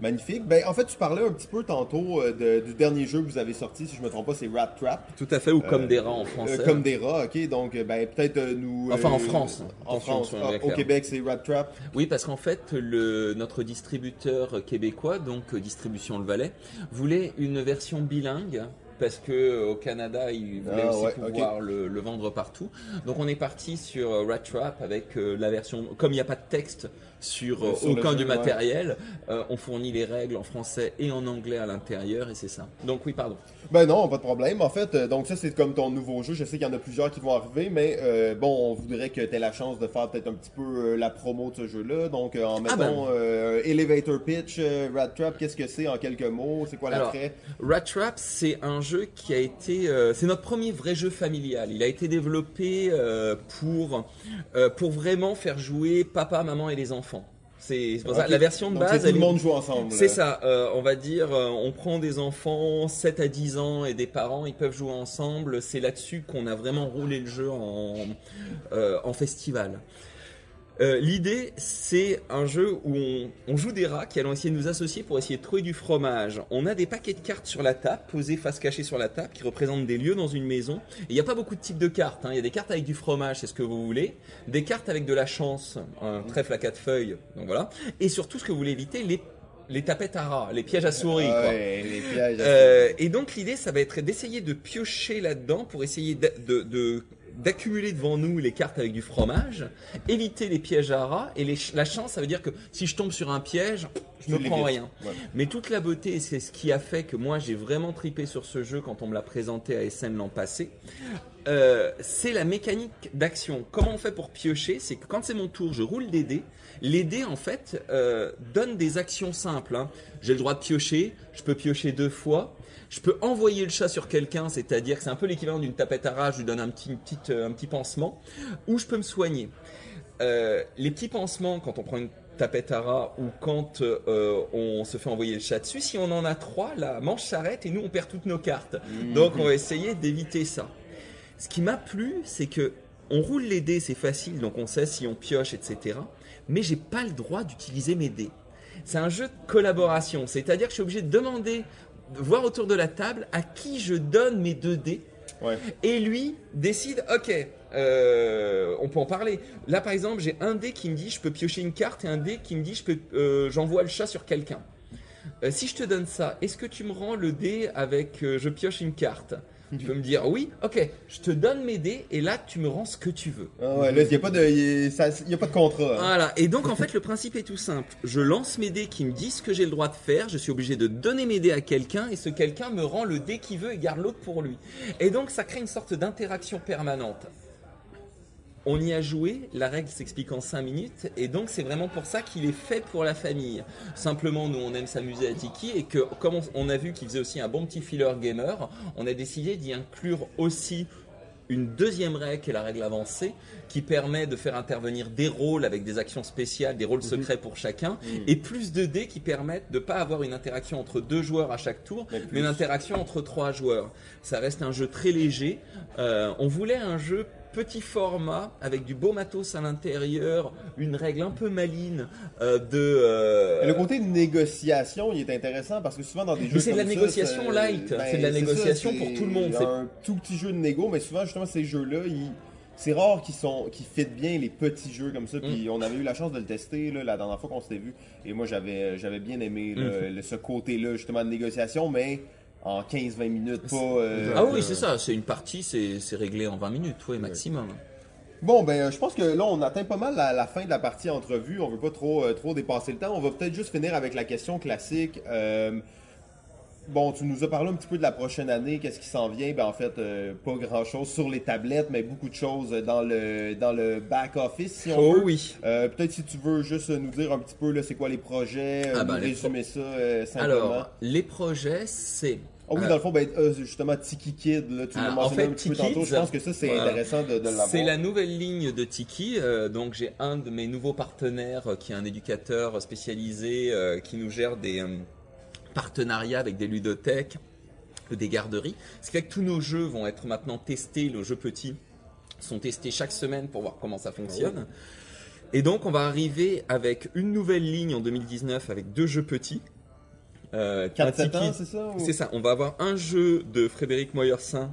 Speaker 1: Magnifique. Ben, en fait, tu parlais un petit peu tantôt euh, de- du dernier jeu que vous avez sorti, si je me trompe pas, c'est Rat Trap.
Speaker 4: Tout à fait, ou comme
Speaker 1: Euh,
Speaker 4: des rats en français.
Speaker 1: Euh, comme des rats, ok. Donc, ben, peut-être nous.
Speaker 4: Enfin, en France.
Speaker 1: En
Speaker 4: Attention,
Speaker 1: France. Ah, au. Québec, c'est Rat Trap.
Speaker 4: Oui, parce qu'en fait, le, notre distributeur québécois, donc Distribution Le Valais, voulait une version bilingue. Parce que au Canada, il voulait
Speaker 1: Ah,
Speaker 4: aussi
Speaker 1: ouais,
Speaker 4: pouvoir le, le vendre partout. Donc on est parti sur Rat Trap avec euh, la version. Comme il n'y a pas de texte sur, euh,
Speaker 1: Sur
Speaker 4: aucun du matériel, euh, on fournit les règles en français et en anglais à l'intérieur et c'est ça. Donc oui, pardon.
Speaker 1: Ben non, pas de problème. En fait, euh, donc ça c'est comme ton nouveau jeu. Je sais qu'il y en a plusieurs qui vont arriver, mais euh, bon, on voudrait que tu aies la chance de faire peut-être un petit peu la promo de ce jeu-là. Donc en
Speaker 4: Ah
Speaker 1: mettant
Speaker 4: ben.
Speaker 1: euh, Elevator Pitch, Rat Trap, qu'est-ce que c'est en quelques mots? C'est quoi l'attrait?
Speaker 4: Rat Trap, c'est un jeu qui a été, c'est notre premier vrai jeu familial. Il a été développé pour pour vraiment faire jouer papa, maman et les enfants. C'est
Speaker 1: Ok.
Speaker 4: la version de base.
Speaker 1: tout le
Speaker 4: est-
Speaker 1: monde joue ensemble.
Speaker 4: C'est ça, euh, on va dire, euh, on prend des enfants 7 à 10 ans et des parents, ils peuvent jouer ensemble. C'est là-dessus qu'on a vraiment roulé le jeu en, euh, en festival. Euh, L'idée, c'est un jeu où on, on joue des rats qui allons essayer de nous associer pour essayer de trouver du fromage. On a des paquets de cartes sur la table, posés face cachée sur la table, qui représentent des lieux dans une maison. Il n'y a pas beaucoup de types de cartes. hein. Il y a des cartes avec du fromage, c'est ce que vous voulez. Des cartes avec de la chance, un trèfle à quatre feuilles, donc voilà. Et surtout, ce que vous voulez éviter, les, les tapettes à rats, les pièges à souris. quoi.
Speaker 1: Ouais, les pièges.
Speaker 4: Euh, et donc l'idée, ça va être d'essayer de piocher là-dedans pour essayer de- d'accumuler devant nous les cartes avec du fromage, éviter les pièges à rats, et les la chance, ça veut dire que si je tombe sur un piège, je me prends rien.
Speaker 1: Ouais.
Speaker 4: Mais toute la beauté, et c'est ce qui a fait que moi j'ai vraiment tripé sur ce jeu quand on me l'a présenté à SN l'an passé, euh, c'est la mécanique d'action. Comment on fait pour piocher? C'est que quand c'est mon tour, je roule des dés. Les dés, en fait, euh, donnent des actions simples. hein. J'ai le droit de piocher, je peux piocher deux fois. Je peux envoyer le chat sur quelqu'un, c'est-à-dire que c'est un peu l'équivalent d'une tapette à rage, je lui donne un petit, petite, euh, un petit pansement, ou je peux me soigner. Euh, les petits pansements, quand on prend une tapette à rat ou quand euh, on se fait envoyer le chat dessus, si on en a trois, la manche s'arrête et nous on perd toutes nos cartes. Donc on va essayer d'éviter ça. Ce qui m'a plu, c'est que on roule les dés, c'est facile, donc on sait si on pioche, etc. Mais j'ai pas le droit d'utiliser mes dés. C'est un jeu de collaboration, c'est-à-dire que je suis obligé de demander, de voir autour de la table à qui je donne mes deux dés.
Speaker 1: Ouais.
Speaker 4: Et lui décide, ok, euh, on peut en parler. Là, par exemple, j'ai un dé qui me dit je peux piocher une carte et un dé qui me dit je peux, euh, j'envoie le chat sur quelqu'un. Euh, si je te donne ça, est-ce que tu me rends le dé avec je pioche une carte? Tu peux me dire oui, ok, je te donne mes dés et là tu me rends ce que tu veux.
Speaker 1: Ah ouais, là, il n'y a, pas de- y a- ça- y a pas de contrat. hein.
Speaker 4: Voilà, et donc en fait le principe est tout simple. Je lance mes dés qui me disent ce que j'ai le droit de faire, je suis obligé de donner mes dés à quelqu'un et ce quelqu'un me rend le dé qu'il veut et garde l'autre pour lui. Et donc ça crée une sorte d'interaction permanente. On y a joué, la règle s'explique en 5 minutes, et donc c'est vraiment pour ça qu'il est fait pour la famille. Simplement, nous on aime s'amuser à Tiki, et que comme on, on a vu qu'il faisait aussi un bon petit filler gamer, on a décidé d'y inclure aussi une deuxième règle qui est la règle avancée, qui permet de faire intervenir des rôles avec des actions spéciales, des rôles secrets pour chacun, et plus de dés qui permettent de ne pas avoir une interaction entre deux joueurs à chaque tour,
Speaker 1: mais
Speaker 4: une interaction entre trois joueurs. Ça reste un jeu très léger. Euh, on voulait un jeu petit format avec du beau matos à l'intérieur, une règle un peu maline euh, de. euh,
Speaker 1: Le côté de négociation, il est intéressant parce que souvent dans des jeux
Speaker 4: c'est de la
Speaker 1: ça,
Speaker 4: négociation light.
Speaker 1: ben,
Speaker 4: C'est de la
Speaker 1: ça,
Speaker 4: négociation pour tout le monde. C'est-
Speaker 1: Un tout petit jeu de négo, mais souvent justement ces jeux-là, ils- c'est rare qu'ils sont, fitent bien les petits jeux comme ça.
Speaker 4: Mm.
Speaker 1: Puis on avait eu la chance de le tester là, la dernière fois qu'on s'était vu, et moi j'avais, j'avais bien aimé là,
Speaker 4: Mm.
Speaker 1: ce côté-là justement de négociation, mais en 15-20 minutes, pas. euh,
Speaker 4: Ah oui,
Speaker 1: euh,
Speaker 4: c'est ça. C'est une partie, c'est c'est réglé en 20 minutes, oui, maximum.
Speaker 1: Bon, ben, euh, je pense que là, on atteint pas mal la, la fin de la partie entrevue. On veut pas trop, euh, trop dépasser le temps. On va peut-être juste finir avec la question classique. Euh, bon, tu nous as parlé un petit peu de la prochaine année, qu'est-ce qui s'en vient? Ben, en fait, euh, pas grand-chose sur les tablettes, mais beaucoup de choses dans le, dans le back-office, si on
Speaker 4: Oh
Speaker 1: veut.
Speaker 4: oui.
Speaker 1: Euh, Peut-être si tu veux juste nous dire un petit peu, là, c'est quoi les projets,
Speaker 4: Ah ben,
Speaker 1: résumer ça euh, simplement.
Speaker 4: Alors, les projets, c'est.
Speaker 1: Ah oui,
Speaker 4: euh,
Speaker 1: dans le fond, ben, euh, justement, Tiki Kid, là, tu
Speaker 4: Ah, en fait,
Speaker 1: un petit peu
Speaker 4: Tiki
Speaker 1: tantôt. Je pense que ça, c'est
Speaker 4: voilà.
Speaker 1: intéressant de, de l'avoir.
Speaker 4: C'est la nouvelle ligne de Tiki. euh, donc j'ai un de mes nouveaux partenaires qui est un éducateur spécialisé qui nous gère des partenariats avec des ludothèques, ou des garderies. Ce qui fait que tous nos jeux vont être maintenant testés, les jeux petits sont testés chaque semaine pour voir comment ça fonctionne. Et donc on va arriver avec une nouvelle ligne en 2019 avec deux jeux petits. Euh,
Speaker 1: 4
Speaker 4: un
Speaker 1: 7 ans,
Speaker 4: Tiki-
Speaker 1: c'est ça? ou-
Speaker 4: c'est ça, on va avoir un jeu de Frédéric Moyersin,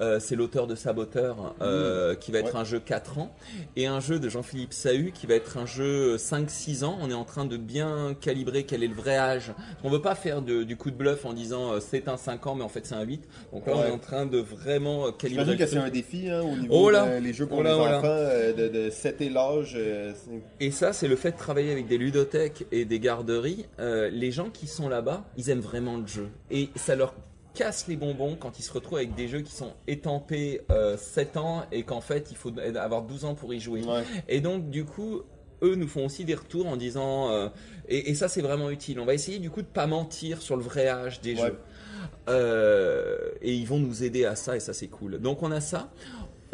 Speaker 4: euh, c'est l'auteur de Saboteur, euh, qui va être
Speaker 1: Ouais.
Speaker 4: un jeu 4 ans, et un jeu de Jean-Philippe Sahu, qui va être un jeu 5-6 ans. On est en train de bien calibrer quel est le vrai âge. On veut pas faire de- du coup de bluff en disant euh, c'est un 5 ans, mais en fait c'est un 8. Donc là, on est en train de vraiment euh, calibrer.
Speaker 1: C'est un défi hein, au niveau
Speaker 4: Oh
Speaker 1: des jeux pour
Speaker 4: Oh là,
Speaker 1: les
Speaker 4: oh
Speaker 1: enfants, euh, de, de setter l'âge. euh,
Speaker 4: Et ça, c'est le fait de travailler avec des ludothèques et des garderies. Euh, les gens qui sont là-bas, ils aiment vraiment le jeu. Et ça leur casse les bonbons quand ils se retrouvent avec des jeux qui sont étampés euh, 7 ans et qu'en fait, il faut avoir 12 ans pour y jouer.
Speaker 1: Ouais.
Speaker 4: Et donc, du coup, eux nous font aussi des retours en disant... euh, et, et ça, c'est vraiment utile. On va essayer du coup de pas mentir sur le vrai âge des
Speaker 1: Ouais.
Speaker 4: jeux. Euh, et ils vont nous aider à ça et ça c'est cool. Donc on a ça.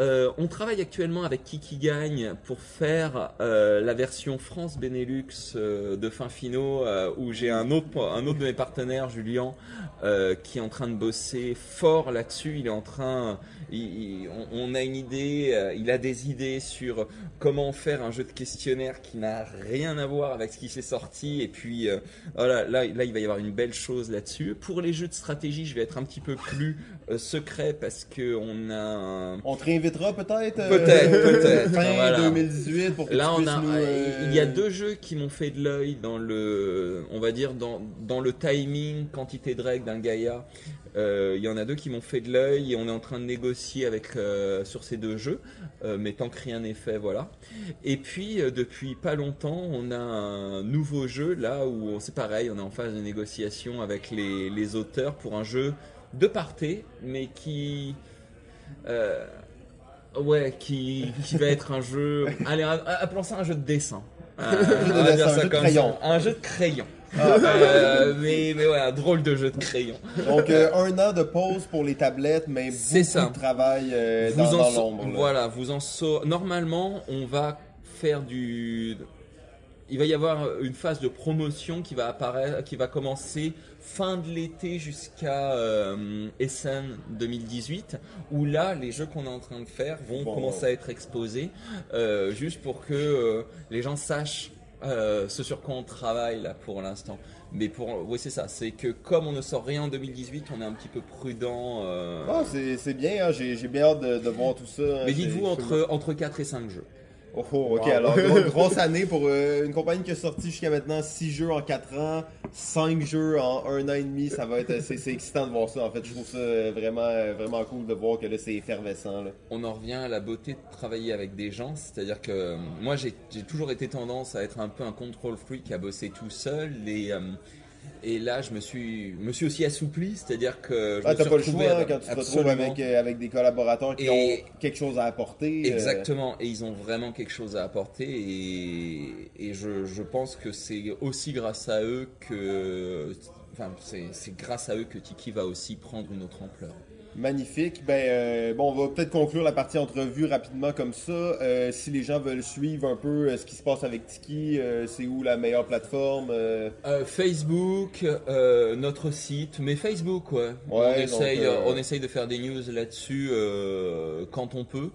Speaker 4: Euh, on travaille actuellement avec Kiki Gagne pour faire euh, la version France Benelux euh, de Fin Fino euh, où j'ai un autre un autre de mes partenaires Julien euh, qui est en train de bosser fort là-dessus. Il est en train, il- il- on, a une idée, euh, il a des idées sur comment faire un jeu de questionnaire qui n'a rien à voir avec ce qui s'est sorti. Et puis voilà, là, là il va y avoir une belle chose là-dessus. Pour les jeux de stratégie, je vais être un petit peu plus secret parce que on a un,
Speaker 1: réinvitera peut-être euh,
Speaker 4: Peut-être, peut-être,
Speaker 1: Fin
Speaker 4: voilà.
Speaker 1: 2018 pour que
Speaker 4: Là,
Speaker 1: tu
Speaker 4: on a,
Speaker 1: nous, euh,
Speaker 4: il y a deux jeux qui m'ont fait de l'œil dans le, on va dire dans, dans le timing, quantité de règles d'un Gaïa. Euh, il y en a deux qui m'ont fait de l'œil et on est en train de négocier avec euh, sur ces deux jeux, euh, mais tant que rien n'est fait, voilà. Et puis euh, depuis pas longtemps, on a un nouveau jeu là où c'est pareil, on est en phase de négociation avec les, les auteurs pour un jeu de parté, mais qui euh, Ouais, qui, qui va être un jeu. Allez, appelons ça un jeu de dessin. Euh,
Speaker 1: de
Speaker 4: on va dire
Speaker 1: dessin, un jeu de
Speaker 4: comme
Speaker 1: crayon.
Speaker 4: ça. Un jeu de crayon.
Speaker 1: Ah.
Speaker 4: Euh, mais, mais ouais, un drôle de jeu de crayon.
Speaker 1: Donc euh, un an de pause pour les tablettes, mais beaucoup
Speaker 4: C'est ça.
Speaker 1: de travail dans, l'ombre. là.
Speaker 4: Voilà, vous en sau- Normalement, on va faire du. Il va y avoir une phase de promotion qui va apparaître, qui va commencer fin de l'été jusqu'à euh, Essen 2018, où là, les jeux qu'on est en train de faire vont
Speaker 1: Bon.
Speaker 4: commencer à être exposés, euh, juste pour que euh, les gens sachent ce sur quoi on travaille là pour l'instant. Mais pour, oui, c'est ça. C'est que comme on ne sort rien en 2018, on est un petit peu prudent. euh,
Speaker 1: Ah, c'est bien, hein, j'ai j'ai bien hâte de, de voir tout ça.
Speaker 4: mais dites-vous entre, entre 4 et 5 jeux.
Speaker 1: Oh, oh, ok,
Speaker 3: Wow.
Speaker 1: alors gros- grosse année pour euh, une compagnie qui a sorti jusqu'à maintenant 6 jeux en 4 ans, 5 jeux en 1 an et demi, ça va être c'est c'est excitant de voir ça en fait, je trouve ça euh, vraiment euh, vraiment cool de voir que là c'est effervescent là.
Speaker 4: On en revient à la beauté de travailler avec des gens, c'est-à-dire que euh, moi j'ai j'ai toujours été tendance à être un peu un control freak, à bosser tout seul et, euh, et là je me suis, me suis aussi assoupli, c'est-à-dire que je
Speaker 1: Ah,
Speaker 4: me suis
Speaker 1: pas le choix
Speaker 4: à-
Speaker 1: quand tu te retrouves avec, euh, avec des collaborateurs qui
Speaker 4: Et-
Speaker 1: ont quelque chose à apporter. euh,
Speaker 4: Exactement, et ils ont vraiment quelque chose à apporter et, et je, je pense que c'est aussi grâce à eux que... Enfin, c'est grâce à eux que Tiki va aussi prendre une autre ampleur.
Speaker 1: Magnifique. Ben euh, bon, on va peut-être conclure la partie entrevue rapidement comme ça. Euh, si les gens veulent suivre un peu euh, ce qui se passe avec Tiki, c'est où la meilleure plateforme
Speaker 4: Facebook, notre site, mais Facebook, ouais. on, essaye,
Speaker 1: donc,
Speaker 4: on essaye de faire des news là-dessus quand on peut.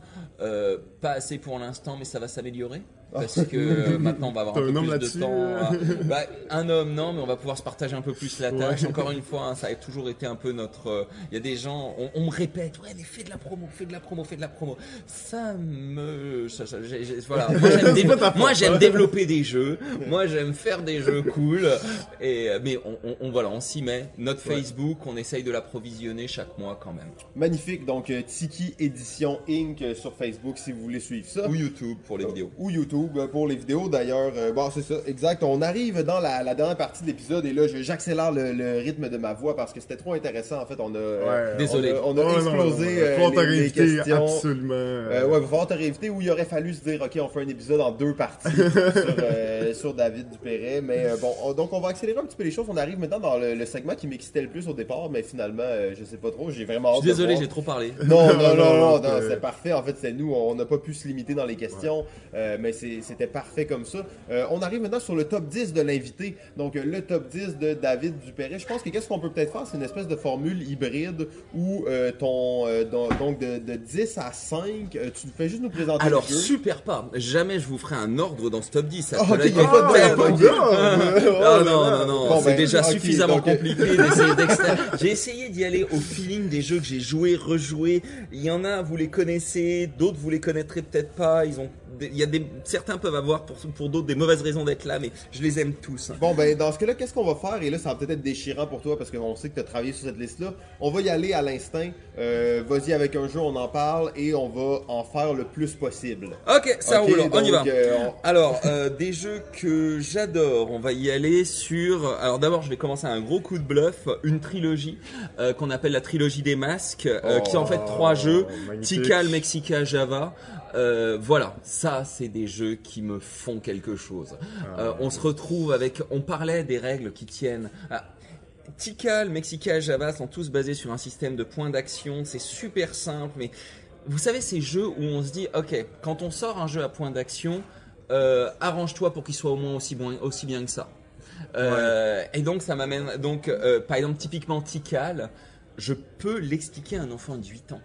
Speaker 4: Pas assez pour l'instant, mais ça va s'améliorer. Parce que euh, maintenant on va avoir un peu
Speaker 3: homme
Speaker 4: plus de temps. à- Bah, un homme, non, mais on va pouvoir se partager un peu plus la tâche. Encore une fois, hein, ça a toujours été un peu notre. euh, Il y a des gens, on, on me répète, ouais, mais fais de la promo, fais de la promo, fais de la promo. Ça me. ça- ça- j'ai- j'ai- voilà. Moi j'aime, dév- moi,
Speaker 3: hein.
Speaker 4: développer des jeux. Moi j'aime faire des jeux cool. Et euh, mais on, on- on- voilà, on s'y met. Notre
Speaker 1: Ouais.
Speaker 4: Facebook, on essaye de l'approvisionner chaque mois quand même.
Speaker 1: Magnifique. Donc Tiki Édition Inc. sur Facebook si vous voulez suivre ça.
Speaker 4: Ou YouTube pour les vidéos.
Speaker 1: Ou YouTube YouTube euh, pour les vidéos d'ailleurs. Euh, bon, c'est ça, exact. On arrive dans la, la dernière partie de l'épisode et là, j'accélère le, le rythme de ma voix parce que c'était trop intéressant. En fait, on a, euh,
Speaker 3: Ouais,
Speaker 4: Désolé.
Speaker 1: on a, on a
Speaker 3: Oh, non, non, non,
Speaker 1: explosé euh,
Speaker 3: te
Speaker 1: les, les questions.
Speaker 3: absolument.
Speaker 1: Euh, ouais, il va falloir te réinviter où il aurait fallu se dire, ok, on fait un épisode en deux parties sur, euh, sur David Dupéret. Mais euh, bon, on- donc on va accélérer un petit peu les choses. On arrive maintenant dans le, le segment qui m'excitait le plus au départ, mais finalement, euh, je sais pas trop. J'ai vraiment
Speaker 4: Je suis désolé, j'ai trop parlé.
Speaker 1: Non, non, non,
Speaker 3: Non,
Speaker 1: non,
Speaker 3: non,
Speaker 1: non,
Speaker 3: c'est-
Speaker 1: parfait. En fait, c'est nous, on n'a pas pu se limiter dans les questions, euh, mais c'est- c'était parfait comme ça. Euh, on arrive maintenant sur le top 10 de l'invité. Donc, euh, le top 10 de David Dupéret. Je pense que qu'est-ce qu'on peut peut-être faire, c'est une espèce de formule hybride où euh, ton, euh, don- donc de, de 10 à 5, euh, tu fais juste nous présenter
Speaker 4: Alors,
Speaker 1: le jeu.
Speaker 4: super pas. Jamais je vous ferai un ordre dans ce top 10. Ça
Speaker 1: Oh,
Speaker 4: peut
Speaker 1: ok,
Speaker 4: là,
Speaker 1: y a pas de- de-
Speaker 4: Non, non, non, non,
Speaker 1: Bon,
Speaker 4: c'est
Speaker 1: ben,
Speaker 4: déjà suffisamment compliqué d'essayer d'extraire. J'ai essayé d'y aller au feeling des jeux que j'ai joués, rejoués. Il y en a, vous les connaissez, d'autres vous les connaîtrez peut-être pas. Ils ont, il y a des, certains peuvent avoir pour, pour d'autres des mauvaises raisons d'être là, mais je les aime tous.
Speaker 1: Bon, ben, dans ce cas-là, qu'est-ce qu'on va faire? Et là, ça va peut-être être déchirant pour toi parce qu'on sait que tu as travaillé sur cette liste-là. On va y aller à l'instinct. Euh, Vas-y avec un jeu, on en parle et on va en faire le plus possible.
Speaker 4: Ok, ça
Speaker 1: Ok,
Speaker 4: roule, on y va.
Speaker 1: euh, on-
Speaker 4: Alors, euh, des jeux que j'adore, on va y aller sur... Alors d'abord, je vais commencer un gros coup de bluff, une trilogie euh, qu'on appelle la trilogie des masques, euh, qui est en fait trois jeux,
Speaker 3: Oh, magnifique.
Speaker 4: Tikal, Mexica, Java. Euh, voilà, ça c'est des jeux qui me font quelque chose. Euh, on se retrouve avec... On parlait des règles qui tiennent... Ah, Tikal, Mexica, Java sont tous basés sur un système de points d'action, c'est super simple, mais vous savez ces jeux où on se dit, ok, quand on sort un jeu à points d'action, euh, arrange-toi pour qu'il soit au moins aussi, bon, aussi bien que ça. Euh, Et donc ça m'amène, donc euh, par exemple typiquement Tikal, je peux l'expliquer à un enfant de 8 ans.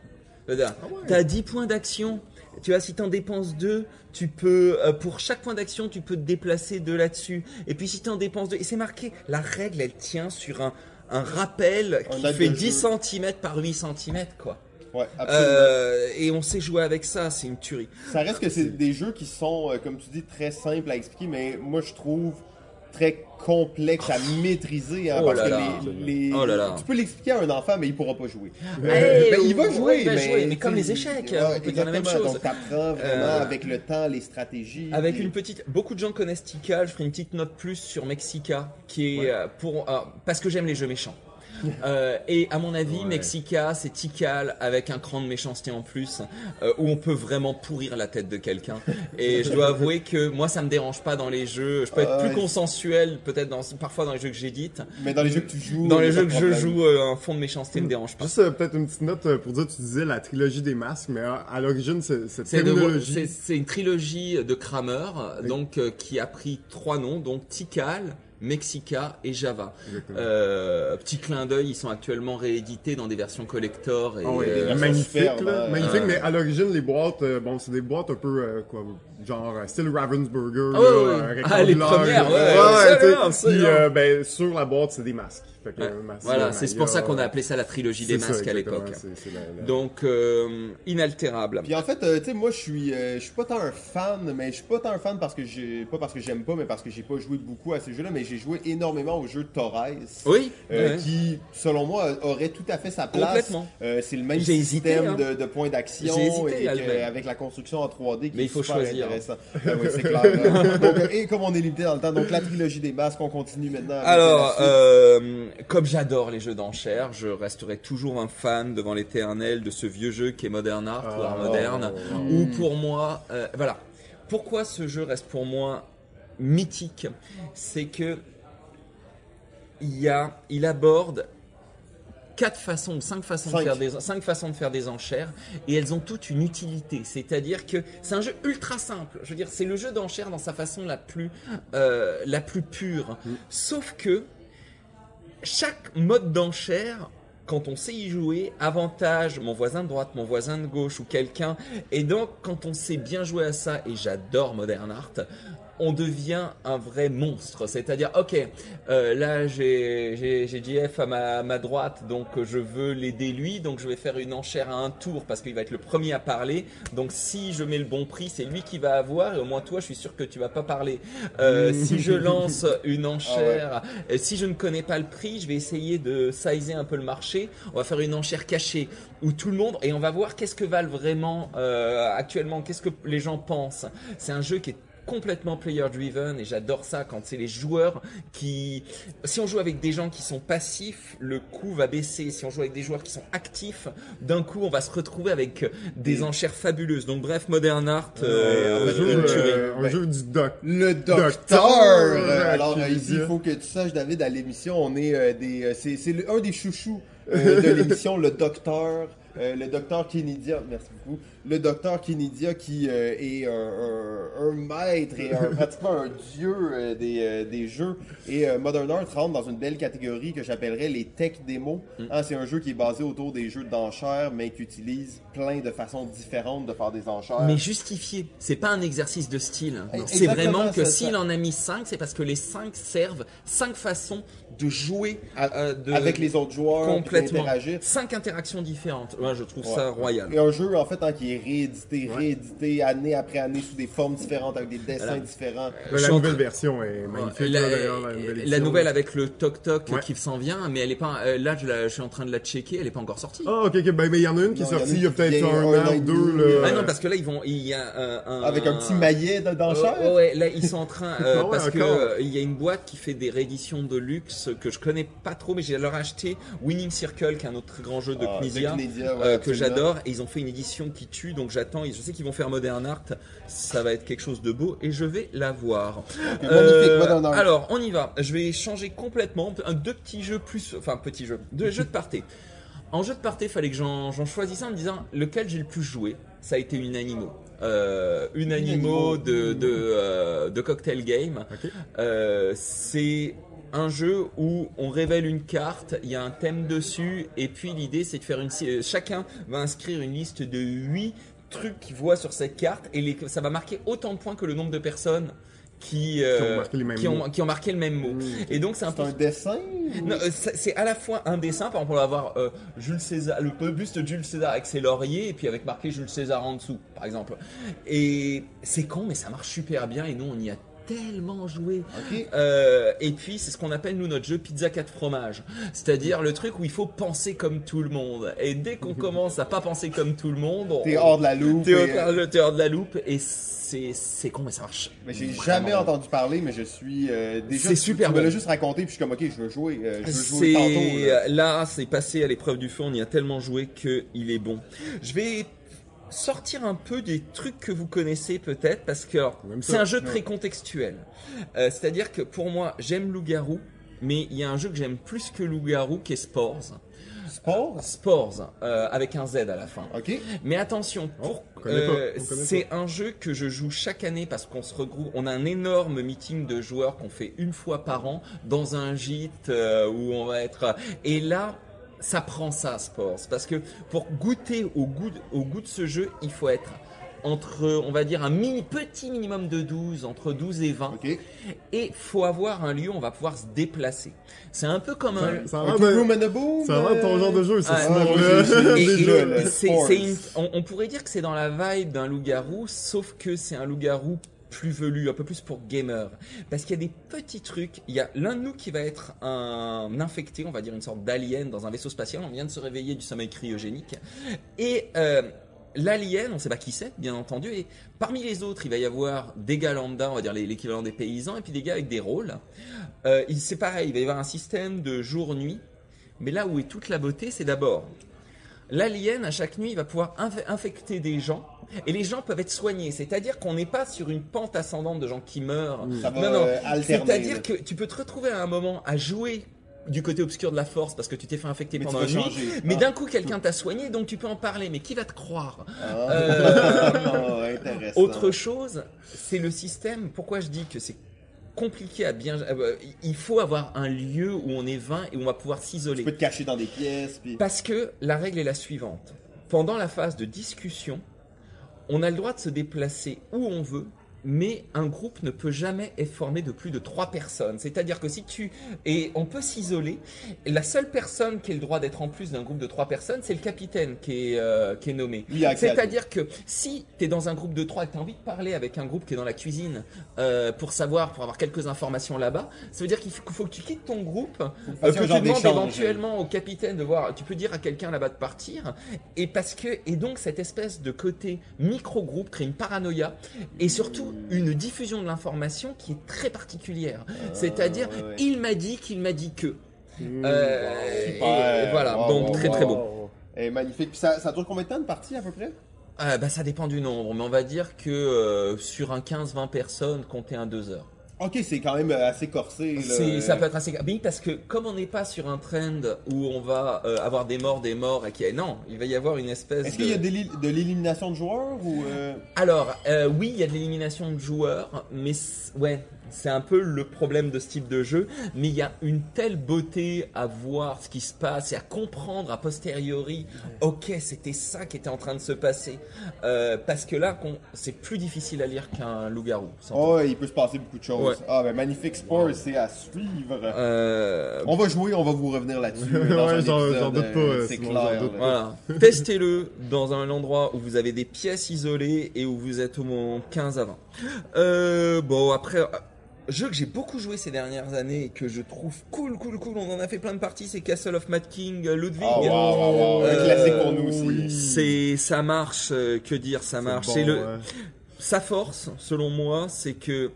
Speaker 4: C'est-à-dire, T'as 10 points d'action, tu vois, si t'en dépenses 2, tu peux, euh, pour chaque point d'action, tu peux te déplacer de là-dessus. Et puis si t'en dépenses 2, et c'est marqué, la règle, elle tient sur un, un rappel qui fait
Speaker 1: de
Speaker 4: 10
Speaker 1: jeu.
Speaker 4: cm par 8 cm, quoi.
Speaker 1: Ouais.
Speaker 4: Euh, et on sait jouer avec ça, c'est une tuerie.
Speaker 1: Ça reste que c'est des jeux qui sont, euh, comme tu dis, très simples à expliquer, mais moi je trouve très complexe à maîtriser. hein,
Speaker 4: Oh
Speaker 1: parce
Speaker 4: là
Speaker 1: que
Speaker 4: là.
Speaker 1: les, les-
Speaker 4: Oh là là.
Speaker 1: Tu peux l'expliquer à un enfant, mais il pourra pas jouer.
Speaker 4: Eh,
Speaker 1: Ben, il va
Speaker 4: ouais,
Speaker 1: jouer,
Speaker 4: il va
Speaker 1: mais,
Speaker 4: jouer, mais comme les échecs,
Speaker 1: ouais,
Speaker 4: on peut dire la même chose.
Speaker 1: Donc t'apprends vraiment
Speaker 4: Euh,
Speaker 1: avec le temps les stratégies.
Speaker 4: Avec une petite, beaucoup de gens connaissent Tikal. Je ferai une petite note plus sur Mexica, qui est euh, pour euh, parce que j'aime les jeux méchants. Euh, et à mon avis,
Speaker 3: Ouais.
Speaker 4: Mexica, c'est Tikal avec un cran de méchanceté en plus, euh, où on peut vraiment pourrir la tête de quelqu'un. Et je dois avouer que moi, ça me dérange pas dans les jeux. Je peux être plus consensuel, peut-être dans, parfois dans les jeux que j'édite.
Speaker 1: Mais dans les jeux que tu joues.
Speaker 4: Dans les jeux que je joue, euh, un fond de méchanceté me dérange pas.
Speaker 3: Juste peut-être une petite note pour dire, tu disais la trilogie des masques, mais à, l'origine, c'est-
Speaker 4: C'est une trilogie de Kramer, donc euh, qui a pris trois noms, donc Tikal, Mexica et Java. Euh, petit clin d'œil, ils sont actuellement réédités dans des versions collector et euh,
Speaker 1: versions
Speaker 3: magnifique,
Speaker 1: superbes,
Speaker 3: là, magnifique, mais à l'origine, les boîtes, euh, bon, c'est des boîtes un peu, euh, quoi, genre, euh, style Ravensburger,
Speaker 4: Ah
Speaker 3: là, euh,
Speaker 4: Ah, les premières, ouais,
Speaker 3: euh, ben, sur la boîte, c'est des masques. Fait que,
Speaker 4: ouais.
Speaker 3: masque,
Speaker 4: voilà, c'est pour ça qu'on a appelé ça la trilogie des
Speaker 3: ça,
Speaker 4: masques à l'époque.
Speaker 3: la-
Speaker 4: Donc euh, inaltérable.
Speaker 1: Puis en fait, euh, tu sais, moi, je suis, euh, je suis pas tant un fan, mais je suis pas tant un fan parce que j'ai, pas parce que j'aime pas, mais parce que j'ai pas joué beaucoup à ces jeux-là, mais j'ai joué énormément au jeu Torres.
Speaker 4: Oui,
Speaker 1: euh,
Speaker 4: ouais.
Speaker 1: qui, selon moi, aurait tout à fait sa place.
Speaker 4: Complètement.
Speaker 1: Euh, c'est le même système
Speaker 4: hésité, hein.
Speaker 1: de, de points d'action avec la construction en 3D qui
Speaker 4: Mais
Speaker 1: est
Speaker 4: il faut
Speaker 1: super
Speaker 4: choisir.
Speaker 1: Intéressant. Ah oui, c'est clair. Donc, euh, et comme on est limité dans le temps, donc la trilogie des masques, on continue maintenant. avec
Speaker 4: Alors,
Speaker 1: la suite.
Speaker 4: euh, comme j'adore les jeux d'enchères, je resterai toujours un fan devant l'éternel de ce vieux jeu qui est Modern Art ou Art
Speaker 3: Oh.
Speaker 4: Moderne, où pour moi, euh, voilà. Pourquoi ce jeu reste pour moi mythique? C'est que il y a, il aborde quatre façons, cinq façons
Speaker 1: Cinq.
Speaker 4: de faire des, cinq façons de faire des enchères, et elles ont toutes une utilité. C'est-à-dire que c'est un jeu ultra simple. Je veux dire, c'est le jeu d'enchères dans sa façon la plus, euh, la plus pure. Sauf que chaque mode d'enchère, quand on sait y jouer, avantage mon voisin de droite, mon voisin de gauche ou quelqu'un. Et donc, quand on sait bien jouer à ça, et j'adore Modern Art, on devient un vrai monstre. C'est-à-dire, ok, euh, là j'ai JF à ma, droite, donc euh, je veux l'aider lui, donc je vais faire une enchère à un tour parce qu'il va être le premier à parler. Donc si je mets le bon prix, c'est lui qui va avoir, et au moins toi, je suis sûr que tu vas pas parler. Euh, si je lance une enchère, et si je ne connais pas le prix, je vais essayer de sizer un peu le marché. On va faire une enchère cachée où tout le monde et on va voir qu'est-ce que valent vraiment euh, actuellement, qu'est-ce que les gens pensent. C'est un jeu qui est complètement player driven et j'adore ça quand c'est les joueurs qui si on joue avec des gens qui sont passifs le coût va baisser si on joue avec des joueurs qui sont actifs d'un coup on va se retrouver avec des
Speaker 1: Et-
Speaker 4: enchères fabuleuses donc bref Modern Art euh,
Speaker 3: un
Speaker 1: fait,
Speaker 3: jeu,
Speaker 4: une tuerie.
Speaker 3: euh, un jeu du doc.
Speaker 1: Le
Speaker 3: Docteur
Speaker 1: docteur! Alors euh, ici, il faut que tu saches, David, à l'émission, on est euh, des. euh, c'est c'est un des chouchous euh, de l'émission, le docteur. euh, le docteur Kenidia, merci beaucoup. Le docteur Kenidia qui euh, est un, un- un maître et un, pratiquement un dieu euh, des, euh, des jeux. Et Modern Art rentre dans une belle catégorie que j'appellerais les tech démos. Hein, c'est un jeu qui est basé autour des jeux d'enchères, mais qui utilise plein de façons différentes de faire des enchères.
Speaker 4: mais justifié c'est pas un exercice de style c'est vraiment que s'il en a mis 5 c'est parce que les 5 servent 5 façons de jouer de-
Speaker 1: avec les autres joueurs,
Speaker 4: complètement
Speaker 1: d'interagir.
Speaker 4: 5 interactions différentes ouais, je trouve
Speaker 1: Ouais.
Speaker 4: ça royal
Speaker 1: Et un jeu en fait hein, qui est réédité, réédité année après année sous des formes différentes avec des dessins
Speaker 4: Voilà.
Speaker 1: différents.
Speaker 3: La nouvelle version est magnifique.
Speaker 4: la,
Speaker 3: là, d'ailleurs, la, nouvelle
Speaker 4: la
Speaker 3: édition.
Speaker 4: nouvelle avec le toc toc
Speaker 3: Ouais.
Speaker 4: qui s'en vient, mais elle est pas. euh, là, je, la- je suis en train de la checker, elle est pas encore sortie.
Speaker 3: Ah, ok, ok. Ben, ben, il y en a une qui
Speaker 1: Non,
Speaker 3: est
Speaker 1: il y en a
Speaker 3: sortie il y a peut-être un, an ou deux. là.
Speaker 4: Ah non, parce que là, ils vont. Il y a euh, un.
Speaker 1: Avec un petit maillet de- d'enchères.
Speaker 4: Ouais, ouais, là ils sont en train euh,
Speaker 3: Ah ouais,
Speaker 4: parce que
Speaker 3: encore.
Speaker 4: euh, il y a une boîte qui fait des rééditions de luxe que je connais pas trop, mais j'ai leur acheté Winning Circle, qui est un autre très grand jeu de
Speaker 1: Ah,
Speaker 4: Knizia, que j'adore, et ils ont fait une édition qui tue, donc j'attends. et Je sais qu'ils vont faire Modern Art, ça va être quelque chose de beau, et je vais la voir.
Speaker 1: Art.
Speaker 4: Alors on y va. Je vais changer complètement. Un deux petits jeux plus, enfin petits jeux, deux jeux de party. En jeu de party, fallait que j'en choisisse un en me disant lequel j'ai le plus joué. Ça a été Unanimo. Euh, Unanimo. de, de, euh, de Cocktail Game. Euh, c'est un jeu où on révèle une carte, il y a un thème dessus, et puis l'idée c'est de faire une. euh, Chacun va inscrire une liste de 8 trucs qu'il voit sur cette carte, et les- ça va marquer autant de points que le nombre de personnes qui, euh,
Speaker 3: Qui ont marqué les mêmes
Speaker 4: qui ont-
Speaker 3: mots.
Speaker 4: qui ont marqué le même mot. Et donc c'est un
Speaker 1: C'est
Speaker 4: peu
Speaker 1: un dessin.
Speaker 4: non, euh, c'est c'est à la fois un dessin, par exemple, on va avoir euh, Jules César, le buste de Jules César avec ses lauriers, et puis avec marqué Jules César en dessous, par exemple. Et c'est con, mais ça marche super bien, et nous, on y a tellement joué. Euh, et puis, c'est ce qu'on appelle, nous, notre jeu pizza 4 fromages. C'est-à-dire le truc où il faut penser comme tout le monde. Et dès qu'on commence à pas penser comme tout le monde, on-
Speaker 1: T'es hors de la loupe.
Speaker 4: t'es hors-
Speaker 1: euh,
Speaker 4: hors de la loupe, et c'est c'est con, mais ça marche.
Speaker 1: Mais j'ai jamais entendu parler, mais je suis euh, déjà.
Speaker 4: C'est super
Speaker 1: Tu me l'as juste raconté, puis je suis comme ok, je veux jouer. euh, je veux jouer tantôt.
Speaker 4: C'est
Speaker 1: là.
Speaker 4: là, c'est passé à l'épreuve du feu. On y a tellement joué que il est bon. Je vais sortir un peu des trucs que vous connaissez peut-être parce que c'est un jeu très contextuel. Euh, C'est-à-dire que pour moi, j'aime Loup-garou, mais il y a un jeu que j'aime plus que Loup-garou qui est Spores.
Speaker 1: Sport.
Speaker 4: Spores euh, avec un Z à la fin.
Speaker 1: Ok.
Speaker 4: Mais attention, pour- euh,
Speaker 3: connaît
Speaker 4: c'est un jeu que je joue chaque année parce qu'on se regroupe. On a un énorme meeting de joueurs qu'on fait une fois par an dans un gîte euh, où on va être. Et là, ça prend ça, Sports, parce que pour goûter au goût, de- au goût de ce jeu, il faut être entre, on va dire, un mini, petit minimum de 12, entre 12 et 20.
Speaker 1: Ok.
Speaker 4: Et faut avoir un lieu où on va pouvoir se déplacer. C'est un peu comme un,
Speaker 3: Ça, ça a
Speaker 1: Un
Speaker 3: l'air
Speaker 1: peu
Speaker 3: de-
Speaker 1: Room and a Boom.
Speaker 3: ça a l'air de ton
Speaker 1: euh,
Speaker 3: genre de jeu, ça.
Speaker 4: Ah, on pourrait dire que c'est dans la vibe d'un loup-garou, sauf que c'est un loup-garou plus velu, un peu plus pour gamer. Parce qu'il y a des petits trucs. Il y a l'un de nous qui va être un infecté, on va dire une sorte d'alien dans un vaisseau spatial. On vient de se réveiller du sommeil cryogénique. Et euh, l'alien, on ne sait pas qui c'est, bien entendu. Et parmi les autres, il va y avoir des gars lambda, on va dire l'équivalent des paysans, et puis des gars avec des rôles. Euh, c'est pareil, il va y avoir un système de jour-nuit. Mais là où est toute la beauté, c'est d'abord L'alien, à chaque nuit, il va pouvoir inf- infecter des gens. Et les gens peuvent être soignés. C'est-à-dire qu'on n'est pas sur une pente ascendante de gens qui meurent.
Speaker 1: Ça
Speaker 4: Non, non.
Speaker 1: euh.
Speaker 4: C'est-à-dire que tu peux te retrouver à un moment à jouer du côté obscur de la force parce que tu t'es fait infecter
Speaker 1: Mais
Speaker 4: pendant une nuit.
Speaker 1: changer.
Speaker 4: Mais
Speaker 1: Ah.
Speaker 4: d'un coup, quelqu'un t'a soigné, donc tu peux en parler. Mais qui va te croire
Speaker 1: Ah, intéressant.
Speaker 4: Autre chose, c'est le système. Pourquoi je dis que c'est compliqué à bien... euh, Il faut avoir un lieu où on est 20 et où on va pouvoir s'isoler.
Speaker 1: Tu peux te cacher dans des pièces, puis.
Speaker 4: Parce que la règle est la suivante. Pendant la phase de discussion, on a le droit de se déplacer où on veut, mais un groupe ne peut jamais être formé de plus de trois personnes. C'est-à-dire que si tu... Et on peut s'isoler. La seule personne qui a le droit d'être en plus d'un groupe de trois personnes, c'est le capitaine qui est, euh, qui est nommé. C'est-à-dire que si tu es dans un groupe de trois et que tu as envie de parler avec un groupe qui est dans la cuisine euh, pour savoir, pour avoir quelques informations là-bas, ça veut dire qu'il faut, que tu quittes ton groupe, euh, que tu demandes éventuellement au capitaine de voir, tu peux dire à quelqu'un là-bas de partir, et parce que, et donc cette espèce de côté micro-groupe crée une paranoïa, et surtout une diffusion de l'information qui est très particulière. C'est-à-dire,
Speaker 1: ouais, ouais.
Speaker 4: il m'a dit qu'il m'a dit que.
Speaker 3: Mmh,
Speaker 4: Euh, et-
Speaker 1: Super.
Speaker 4: et voilà,
Speaker 1: Wow,
Speaker 4: donc
Speaker 1: wow,
Speaker 4: très très beau.
Speaker 1: Et magnifique. Puis ça, ça dure combien de temps de partie à peu près?
Speaker 4: Euh, bah, ça dépend du nombre, mais on va dire que euh, sur un 15-20 personnes, comptez un 2 heures.
Speaker 1: Ok, c'est quand même euh, assez corsé. là.
Speaker 4: Ça peut être assez. Oui, parce que comme on n'est pas sur un trend où on va euh, avoir des morts, des morts, et qui non, il va y avoir une espèce.
Speaker 1: Est-ce
Speaker 4: de...
Speaker 1: qu'il y a de l'élimination de joueurs ou euh,
Speaker 4: Alors, euh, oui, il y a de l'élimination de joueurs, mais ouais, c'est un peu le problème de ce type de jeu. Mais il y a une telle beauté à voir ce qui se passe et à comprendre a posteriori. Ok, c'était ça qui était en train de se passer, Euh, parce que là, c'est plus difficile à lire qu'un loup-garou. doute.
Speaker 1: Oh, il peut se passer beaucoup de choses.
Speaker 4: Ouais.
Speaker 1: Ah, ben Magnifique Sport, c'est à suivre.
Speaker 4: Euh,
Speaker 1: On va jouer, on va vous revenir là-dessus. dans
Speaker 3: Ouais, j'en- doute pas,
Speaker 1: C'est clair.
Speaker 4: Voilà. Testez-le dans un endroit où vous avez des pièces isolées et où vous êtes au moins 15 à 20. Euh, bon, après, jeu que j'ai beaucoup joué ces dernières années et que je trouve cool, cool, cool, on en a fait plein de parties, c'est Castle of Mad King euh, Ludwig.
Speaker 1: Wow, wow, wow. Un
Speaker 4: Euh,
Speaker 1: classique pour nous aussi.
Speaker 3: oui.
Speaker 4: C'est, ça marche, euh, que dire, ça marche.
Speaker 3: bon,
Speaker 4: le,
Speaker 3: ouais.
Speaker 4: sa force, selon moi, c'est que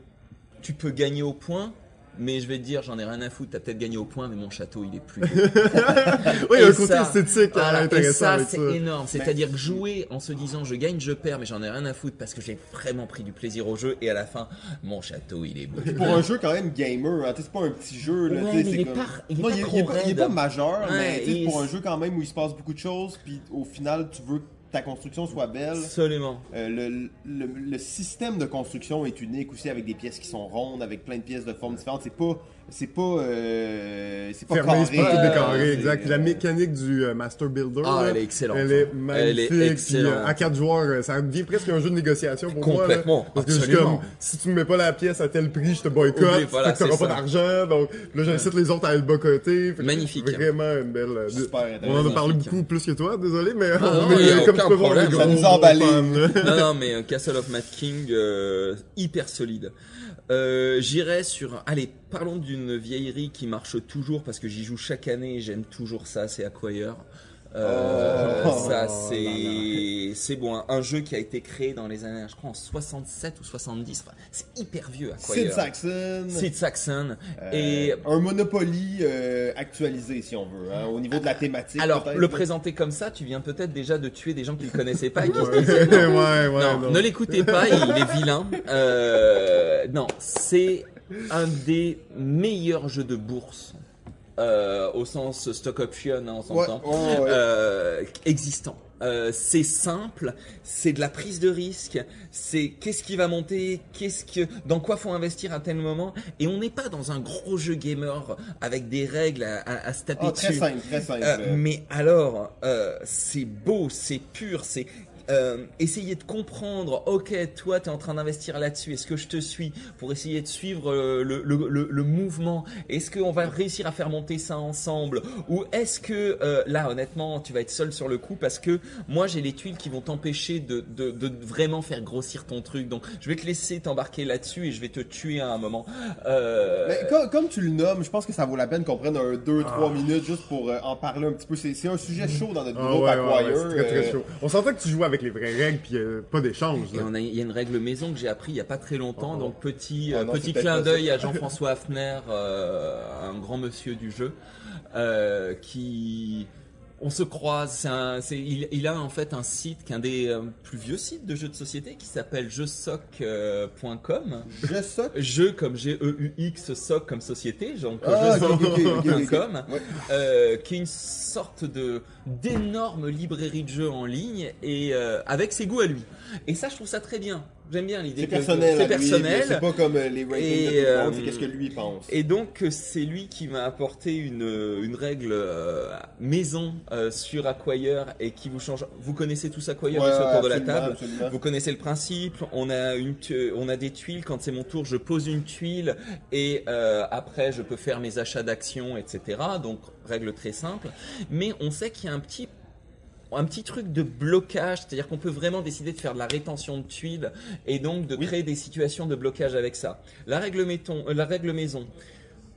Speaker 4: tu peux gagner au point, mais je vais te dire, j'en ai rien à foutre, t'as peut-être gagné au point, mais mon château, il est plus.
Speaker 3: Oui, il y a
Speaker 4: Et
Speaker 3: un côté
Speaker 4: ça,
Speaker 3: esthétique hein,
Speaker 4: Voilà, et ça, c'est énorme. C'est-à-dire que jouer en se disant je gagne, je perds, mais j'en ai rien à foutre parce que j'ai vraiment pris du plaisir au jeu et à la fin, mon château, il est beau.
Speaker 1: Pour un jeu quand même gamer, hein, c'est pas un petit jeu. Là,
Speaker 4: Ouais, mais il est
Speaker 1: comme-
Speaker 4: pas- il est
Speaker 1: Non,
Speaker 4: pas
Speaker 1: il,
Speaker 4: trop
Speaker 1: il est pas, il est pas
Speaker 4: raide.
Speaker 1: majeur, mais
Speaker 4: Ouais,
Speaker 1: pour un jeu quand même où il se passe beaucoup de choses, puis au final tu veux ta construction soit belle.
Speaker 4: Absolument.
Speaker 1: Euh, le, le, le système de construction est unique aussi avec des pièces qui sont rondes, avec plein de pièces de formes différentes. C'est pas, c'est pas, euh, c'est pas
Speaker 3: Fermé,
Speaker 1: carré.
Speaker 3: c'est pas tout
Speaker 4: euh,
Speaker 3: décoré, exact. La mécanique du euh, Master Builder,
Speaker 4: Ah,
Speaker 3: là,
Speaker 4: elle est excellente.
Speaker 3: Elle est
Speaker 4: Elle
Speaker 3: magnifique. puis,
Speaker 4: excellente.
Speaker 3: euh, à quatre joueurs, euh, ça devient presque un jeu de négociation pour moi.
Speaker 4: Complètement,
Speaker 3: Parce que je suis comme, si tu me mets pas la pièce à tel prix, je te boycotte.
Speaker 4: Voilà,
Speaker 3: fait que t'auras
Speaker 4: c'est
Speaker 3: pas d'argent. Donc là, j'incite les autres à le boycotter.
Speaker 4: Magnifique.
Speaker 3: Vraiment une belle. euh,
Speaker 1: Super
Speaker 3: on en a parlé beaucoup plus que toi, désolé, mais
Speaker 4: non,
Speaker 3: on
Speaker 4: il y a
Speaker 3: est, comme tu peux voir,
Speaker 1: Ça nous
Speaker 3: là.
Speaker 4: non, non, mais euh, Castle of Mad King, euh, hyper solide. Euh, J'irai sur. Allez, parlons d'une vieillerie qui marche toujours parce que j'y joue chaque année et j'aime toujours ça, c'est Acquire. Euh,
Speaker 1: Oh.
Speaker 4: ça c'est c'est bon, un- jeu qui a été créé dans les années, je crois en 67 ou 70. Enfin, c'est hyper vieux
Speaker 1: Sid
Speaker 4: Acquire.
Speaker 1: Saxon.
Speaker 4: Sid Saxon.
Speaker 1: Euh,
Speaker 4: Et
Speaker 1: un Monopoly euh, actualisé si on veut, hein, au niveau de la thématique.
Speaker 4: alors, le présenter comme ça, tu viens peut-être déjà de tuer des gens qui ne le connaissaient pas et qui se disaient, non,
Speaker 3: ouais, ouais.
Speaker 4: non,
Speaker 3: non.
Speaker 4: ne l'écoutez pas, il est vilain. Non, c'est un des meilleurs jeux de bourse. Euh, au sens stock option, hein, on s'entend,
Speaker 1: ouais, ouais.
Speaker 4: euh, existant. Euh, c'est simple, c'est de la prise de risque, c'est qu'est-ce qui va monter, qu'est-ce que, dans quoi faut investir à tel moment, et on n'est pas dans un gros jeu gamer avec des règles à, à- à se taper
Speaker 1: très
Speaker 4: dessus.
Speaker 1: simple, très simple.
Speaker 4: Euh, mais alors, euh, c'est beau, c'est pur, c'est euh, essayer de comprendre. Ok, toi, tu es en train d'investir là-dessus. Est-ce que je te suis pour essayer de suivre euh, le, le, le, le mouvement? Est-ce qu'on va réussir à faire monter ça ensemble? Ou est-ce que euh, là, honnêtement, tu vas être seul sur le coup parce que moi, j'ai les tuiles qui vont t'empêcher de, de, de vraiment faire grossir ton truc. Donc, je vais te laisser t'embarquer là-dessus et je vais te tuer à un moment. Euh,
Speaker 1: Mais comme, comme tu le nommes, je pense que ça vaut la peine qu'on prenne un 2-3 minutes juste pour euh, en parler un petit peu. C'est un sujet chaud dans notre
Speaker 3: Ah
Speaker 1: groupe
Speaker 3: ouais, ouais, ouais, c'est très très
Speaker 1: euh,
Speaker 3: chaud. On sentait que tu jouais avec les vraies règles puis euh, pas d'échange.
Speaker 4: Il y a une règle maison que j'ai appris il y a pas très longtemps,
Speaker 3: Oh.
Speaker 4: donc petit
Speaker 1: Oh
Speaker 4: euh,
Speaker 1: non,
Speaker 4: petit clin d'œil à Jean-François Hafner, euh, un grand monsieur du jeu, euh, qui on se croise. Un, il, il a en fait un site, qu'un des euh, plus vieux sites de jeux de société, qui s'appelle jeusoc.com.
Speaker 1: Je saute.
Speaker 4: Jeu comme G E U X soc comme société, donc
Speaker 1: Ah,
Speaker 4: jeusoc.com.
Speaker 1: Ouais.
Speaker 4: euh, qui est une sorte de d'énorme librairie de jeux en ligne et euh, avec ses goûts à lui. Et ça, je trouve ça très bien. J'aime bien l'idée.
Speaker 1: C'est personnel.
Speaker 4: C'est
Speaker 1: lui,
Speaker 4: personnel.
Speaker 1: C'est pas comme euh, les ratings
Speaker 4: Et,
Speaker 1: de tout
Speaker 4: euh,
Speaker 1: qu'est-ce que lui pense.
Speaker 4: Et donc euh, c'est lui qui m'a apporté une, une règle euh, maison euh, sur Acquire et qui vous change. Vous connaissez tous Acquire
Speaker 1: Ouais,
Speaker 4: autour de la table.
Speaker 1: absolument.
Speaker 4: Vous connaissez le principe. On a une, on a des tuiles. Quand c'est mon tour, je pose une tuile et euh, après je peux faire mes achats d'actions, etc. Donc règle très simple. Mais on sait qu'il y a un petit un petit truc de blocage, c'est-à-dire qu'on peut vraiment décider de faire de la rétention de tuiles et donc de
Speaker 1: Oui.
Speaker 4: créer des situations de blocage avec ça. La règle, mettons, euh, la règle maison,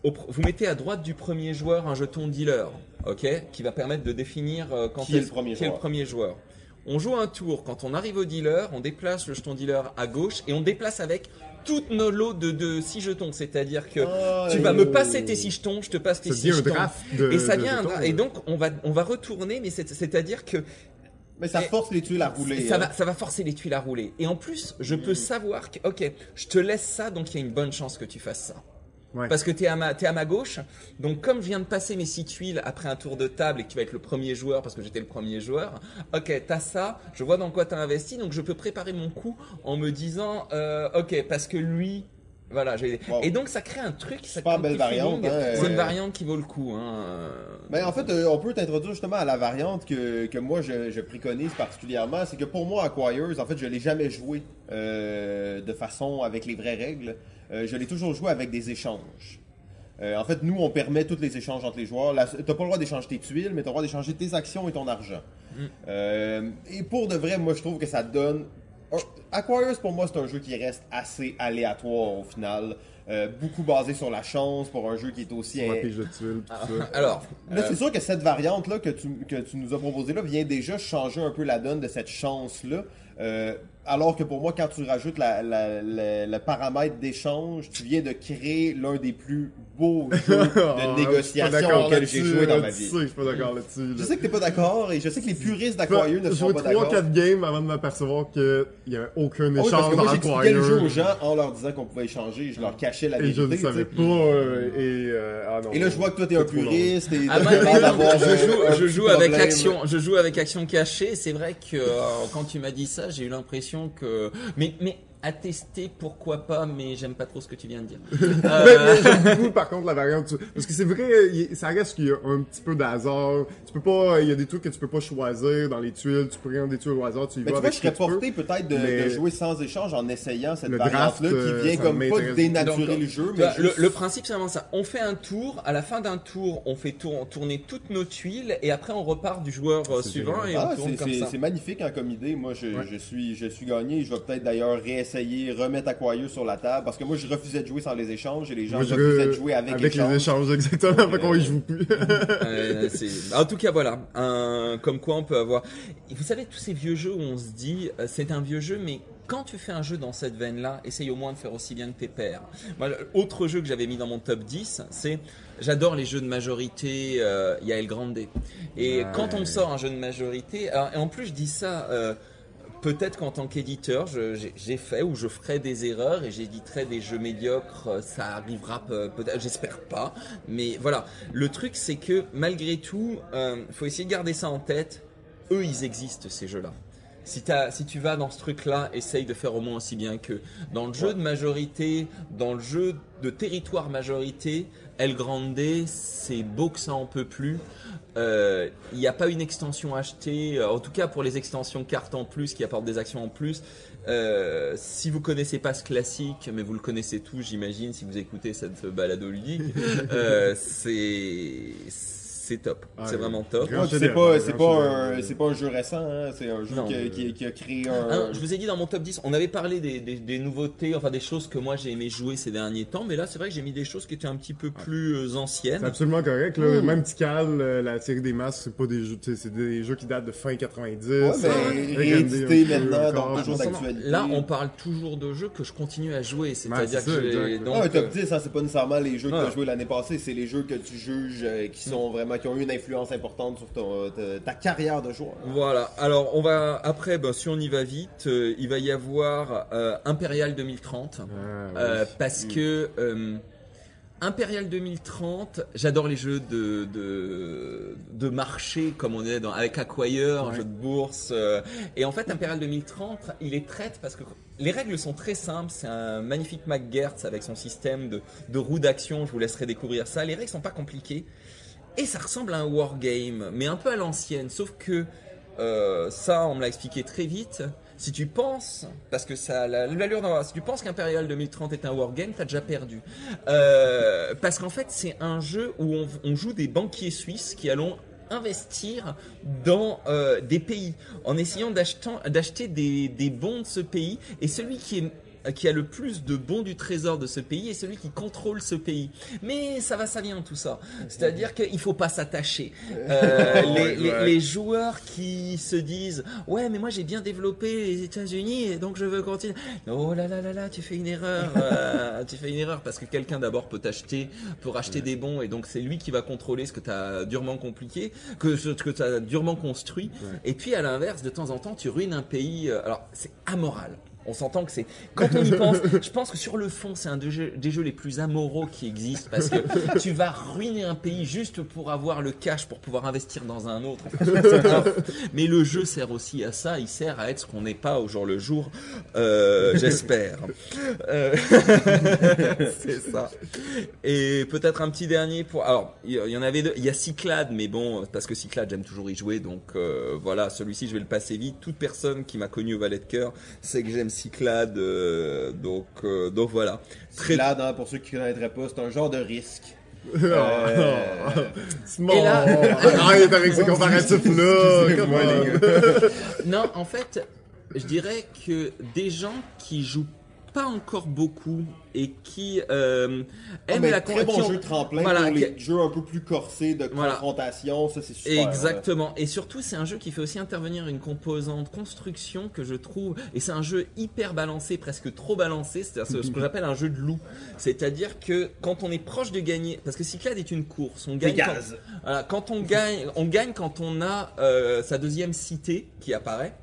Speaker 4: vous mettez à droite du premier joueur un jeton dealer, ok, qui va permettre de définir euh, quand
Speaker 1: Qui est le premier
Speaker 4: qui est le premier joueur. On joue un tour. Quand on arrive au dealer, on déplace le jeton dealer à gauche et on déplace avec toutes nos lots de, de 6 jetons. C'est-à-dire que
Speaker 1: Ah,
Speaker 4: tu vas me passer tes 6 jetons, je te passe tes
Speaker 3: Ça
Speaker 4: 6
Speaker 3: devient un
Speaker 4: jetons.
Speaker 3: de-
Speaker 4: et ça un draft.
Speaker 3: ouais.
Speaker 4: Et donc, on va, on va retourner, mais c'est- c'est-à-dire que
Speaker 1: Mais ça
Speaker 4: Et-
Speaker 1: force les tuiles à rouler.
Speaker 4: ça
Speaker 1: hein.
Speaker 4: va, ça va forcer les tuiles à rouler. Et en plus, je peux savoir que, ok, je te laisse ça, donc il y a une bonne chance que tu fasses ça.
Speaker 3: Ouais.
Speaker 4: Parce que tu es, à ma- t'es à ma gauche, donc comme je viens de passer mes six tuiles après un tour de table et que tu vas être le premier joueur parce que j'étais le premier joueur, ok, t'as ça, je vois dans quoi t'as investi, donc je peux préparer mon coup en me disant, euh, ok, parce que lui, voilà, j'ai...
Speaker 1: Wow.
Speaker 4: Et donc ça crée un truc, ça
Speaker 1: Super belle variante, hein,
Speaker 4: C'est une variante qui vaut le coup. Hein. euh.
Speaker 1: Ben, en fait, euh, on peut t'introduire justement à la variante que, que moi je, je préconise particulièrement. C'est que pour moi, Acquires, en fait, je l'ai jamais joué euh, de façon avec les vraies règles. Euh, je l'ai toujours joué avec des échanges. Euh, en fait, nous, on permet tous les échanges entre les joueurs. La- T'as pas le droit d'échanger tes tuiles, mais t'as le droit d'échanger tes actions et ton argent. Euh, et pour de vrai, moi, je trouve que ça donne. Acquires, pour moi, c'est un jeu qui reste assez aléatoire au final. Euh, beaucoup basé sur la chance pour un jeu qui est aussi. Un-
Speaker 3: de tuiles,
Speaker 4: Ah.
Speaker 3: tout ça.
Speaker 4: Alors,
Speaker 1: Là,
Speaker 4: euh,
Speaker 1: c'est sûr que cette variante-là que tu, que tu nous as proposée là vient déjà changer un peu la donne de cette chance-là. Euh, alors que pour moi, quand tu rajoutes la, la- la- le paramètre d'échange, tu viens de créer l'un des plus beaux jeux
Speaker 3: Ah,
Speaker 1: de
Speaker 3: je pas
Speaker 1: négociation auxquels j'ai joué dans ma vie.
Speaker 3: sais que Je suis pas d'accord là-dessus. là.
Speaker 1: Je sais que t'es pas d'accord et je sais que les puristes d'Aquarius ne
Speaker 3: J'ai
Speaker 1: sont
Speaker 3: joué
Speaker 1: pas d'accord.
Speaker 3: 3-4 games avant de m'apercevoir qu'il n'y avait aucun
Speaker 1: Ah oui, parce
Speaker 3: échange
Speaker 1: que moi
Speaker 3: dans
Speaker 1: j'expliquais le jeu aux gens en leur disant qu'on pouvait échanger et je leur cachais la
Speaker 3: Et je
Speaker 1: vérité.
Speaker 3: ne savais pas.
Speaker 1: sais.
Speaker 3: euh, et, euh, ah non,
Speaker 1: Et là, je vois que toi t'es un puriste et
Speaker 4: Ah, je joue, je avec action, je joue avec action cachée. C'est vrai que euh, quand tu m'as dit ça, j'ai eu l'impression que, mais, mais à tester, pourquoi pas, mais j'aime pas trop ce que tu viens de dire.
Speaker 3: Mais,
Speaker 4: Euh,
Speaker 3: mais j'aime beaucoup par contre la variante parce que c'est vrai ça reste qu'il y a un petit peu d'hasard tu peux pas il y a des trucs que tu peux pas choisir dans les tuiles tu peux prendre des tuiles au hasard tu y
Speaker 1: Mais
Speaker 3: vas
Speaker 1: tu vois, je serais porté peut-être de,
Speaker 3: mais-
Speaker 1: de jouer sans échange en essayant cette variante-là
Speaker 3: euh,
Speaker 1: qui vient
Speaker 3: ça
Speaker 1: comme pas dénaturer
Speaker 4: Donc,
Speaker 1: le jeu, mais
Speaker 4: le,
Speaker 1: juste-
Speaker 4: le principe c'est vraiment ça. On fait un tour. À la fin d'un tour, on fait tour- tourner toutes nos tuiles et après on repart du joueur euh, suivant
Speaker 3: génial.
Speaker 4: et on
Speaker 1: Ah,
Speaker 4: tourne
Speaker 1: c'est-
Speaker 4: comme ça.
Speaker 1: c'est magnifique hein, comme idée. Moi, je,
Speaker 3: Ouais.
Speaker 1: je suis, je suis gagné. Je vais peut-être d'ailleurs réessayer, remettre Aquarius sur la table parce que moi, je refusais de jouer sans les échanges et les gens
Speaker 3: Moi, je
Speaker 1: refusaient
Speaker 3: re-
Speaker 1: de jouer avec,
Speaker 3: avec les
Speaker 1: échanges.
Speaker 3: exactement fait qu'on y joue plus
Speaker 4: Euh, en tout cas, voilà. Un- comme quoi, on peut avoir. Et vous savez, tous ces vieux jeux où on se dit, euh, c'est un vieux jeu, mais quand tu fais un jeu dans cette veine-là, essaye au moins de faire aussi bien que tes pairs. Moi, autre jeu que j'avais mis dans mon top 10, c'est. J'adore les jeux de majorité, euh, Yael Grande. Et
Speaker 3: Ouais.
Speaker 4: quand on sort un jeu de majorité, alors, et en plus, je dis ça. euh, Peut-être qu'en tant qu'éditeur, j'ai fait ou je ferai des erreurs et j'éditerai des jeux médiocres. euh, Ça arrivera pe- peut-être, j'espère pas. Mais voilà, le truc c'est que malgré tout, euh, faut essayer de garder ça en tête. Eux, ils existent ces jeux-là. Si, si tu vas dans ce truc-là, essaye de faire au moins aussi bien que dans le jeu de majorité, dans le jeu de territoire majorité, El Grande, c'est beau que ça en peut plus. Euh, Il n'y a pas une extension achetée, euh, en tout cas pour les extensions cartes en plus qui apportent des actions en plus. Euh, si vous connaissez pas ce classique, mais vous le connaissez tous, j'imagine, si vous écoutez cette balado ludique, euh, c'est c'est top,
Speaker 3: Ouais.
Speaker 4: c'est vraiment top.
Speaker 1: C'est pas, c'est pas un, c'est pas un jeu récent. hein. C'est un jeu qui, a, qui a- qui a créé un.
Speaker 4: Hein, je vous ai dit dans mon top 10, on avait parlé des, des- des nouveautés, enfin des choses que moi j'ai aimé jouer ces derniers temps, mais là c'est vrai que j'ai mis des choses qui étaient un petit peu plus euh,
Speaker 3: c'est
Speaker 4: anciennes.
Speaker 3: absolument correct là.
Speaker 1: Mm.
Speaker 3: même Tikal euh, la série des masques c'est pas des jeux c'est des jeux qui datent de fin 90
Speaker 1: Ouais,
Speaker 3: euh,
Speaker 1: mais réédité maintenant, toujours
Speaker 4: Ensemble,
Speaker 1: d'actualité.
Speaker 4: Là, on parle toujours de jeux que je continue à jouer, c'est-à-dire
Speaker 3: c'est
Speaker 4: que donc
Speaker 1: Ah, un
Speaker 4: euh,
Speaker 1: top 10, hein, c'est pas nécessairement les jeux que tu as joués l'année passée, c'est les jeux que tu juges euh, qui sont vraiment qui ont eu une influence importante sur ton, ta, ta carrière de joueur.
Speaker 4: Voilà. Alors on va après, ben, si on y va vite, euh, il va y avoir euh, Imperial 2030
Speaker 3: Ah,
Speaker 4: euh, parce que euh, Imperial 2030, j'adore les jeux de, de de marché comme on est dans avec Acquire,
Speaker 3: Ouais.
Speaker 4: jeu de bourse. euh, et en fait, Imperial 2030, il est traite parce que les règles sont très simples. C'est un magnifique McGertz avec son système de de roues d'action. Je vous laisserai découvrir ça. Les règles sont pas compliquées. Et ça ressemble à un wargame, mais un peu à l'ancienne, sauf que euh, ça, on me l'a expliqué très vite. Si tu penses, parce que ça a la- l'allure d'un si tu penses qu'Imperial 2030 est un wargame, t'as déjà perdu. Euh, parce qu'en fait, c'est un jeu où on, joue des banquiers suisses qui allons investir dans euh, des pays en essayant d'acheter des, des bons de ce pays et celui qui est qui a le plus de bons du trésor de ce pays est celui qui contrôle ce pays. Mais ça va, ça vient tout ça. C'est-à-dire qu'il faut pas s'attacher. Euh, les, joueurs qui se disent ouais mais moi j'ai bien développé les États-Unis et donc je veux continuer. Oh là là là là, tu fais une erreur. euh, tu fais une erreur parce que quelqu'un d'abord peut t'acheter, peut racheter des bons et donc c'est lui qui va contrôler ce que tu as durement compliqué, que ce que tu as durement construit. Et puis à l'inverse, de temps en temps, tu ruines un pays. euh, alors c'est amoral. On s'entend que c'est quand on y pense. Je pense que sur le fond, c'est un des jeux, des jeux les plus amoraux qui existent parce que tu vas ruiner un pays juste pour avoir le cash pour pouvoir investir dans un autre. Mais le jeu sert aussi à ça. Il sert à être ce qu'on n'est pas au jour le jour. euh, J'espère. Euh, c'est ça. Et peut-être un petit dernier pour. Alors, il y- il y en avait deux. Il y a Cyclade, mais bon, parce que Cyclade, j'aime toujours y jouer, donc euh, voilà. Celui-ci, je vais le passer vite. Toute personne qui m'a connu au Valet de cœur sait que j'aime Cyclade, euh, donc euh, donc voilà. Très
Speaker 1: Là, hein, pour ceux qui ne connaîtraient pas, c'est un genre de risque. Euh,
Speaker 3: Simon,
Speaker 4: Et là-
Speaker 3: arrête avec ces comparatifs-là.
Speaker 4: Non, en fait, je dirais que des gens qui jouent pas encore beaucoup et qui euh,
Speaker 1: Ah,
Speaker 4: aiment
Speaker 1: mais
Speaker 4: la
Speaker 1: très bon jeu tremplin
Speaker 4: Voilà,
Speaker 1: pour les jeux un peu plus corsés de
Speaker 4: Voilà.
Speaker 1: confrontation, ça c'est super.
Speaker 4: Exactement. Et surtout, c'est un jeu qui fait aussi intervenir une composante construction que je trouve. Et c'est un jeu hyper balancé, presque trop balancé. C'est ce que j'appelle un jeu de loup. C'est-à-dire que quand on est proche de gagner, parce que Cyclade est une course, on gagne. quand-. Voilà, quand on gagne, on gagne quand on a euh, sa deuxième cité qui apparaît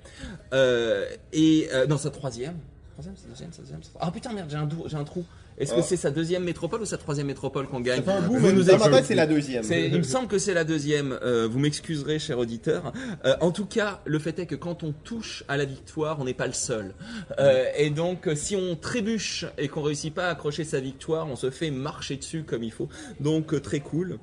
Speaker 4: euh, et euh, non sa troisième. Troisième, sa deuxième, sa deuxième. sa- Ah putain merde, j'ai un, dou- j'ai un trou. Est-ce que
Speaker 1: Ah.
Speaker 4: c'est sa deuxième métropole ou sa troisième métropole qu'on gagne
Speaker 1: un bout,
Speaker 4: Vous
Speaker 1: mais
Speaker 4: nous
Speaker 1: dans ma
Speaker 4: ex-
Speaker 1: tête, c'est la deuxième.
Speaker 4: c'est- il me semble que c'est la deuxième. Euh, vous m'excuserez, cher auditeur. Euh, en tout cas, le fait est que quand on touche à la victoire, on n'est pas le seul. Euh, et donc, euh, si on trébuche et qu'on réussit pas à accrocher sa victoire, on se fait marcher dessus comme il faut. Donc, euh, très cool.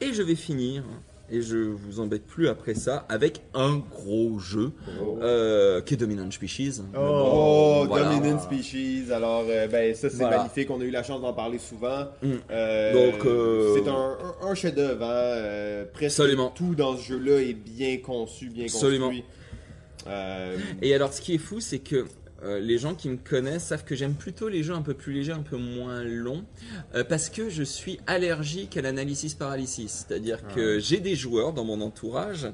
Speaker 4: Et je vais finir. Et je vous embête plus après ça avec un gros jeu euh, qui est Dominant Species.
Speaker 1: Oh,
Speaker 4: Voilà.
Speaker 1: Dominant Species. Alors, euh, ben, ça, c'est
Speaker 4: Voilà.
Speaker 1: magnifique. On a eu la chance d'en parler souvent.
Speaker 4: Mm.
Speaker 1: Euh,
Speaker 4: Donc,
Speaker 1: c'est un, un, un chef-d'œuvre. Hein? presque
Speaker 4: Absolument.
Speaker 1: tout dans ce jeu-là est bien conçu, bien
Speaker 4: Absolument.
Speaker 1: construit. Euh,
Speaker 4: Et alors, ce qui est fou, c'est que euh, les gens qui me connaissent savent que j'aime plutôt les jeux un peu plus légers, un peu moins longs, euh, parce que je suis allergique à l'analysis paralysis. C'est-à-dire que j'ai des joueurs dans mon entourage.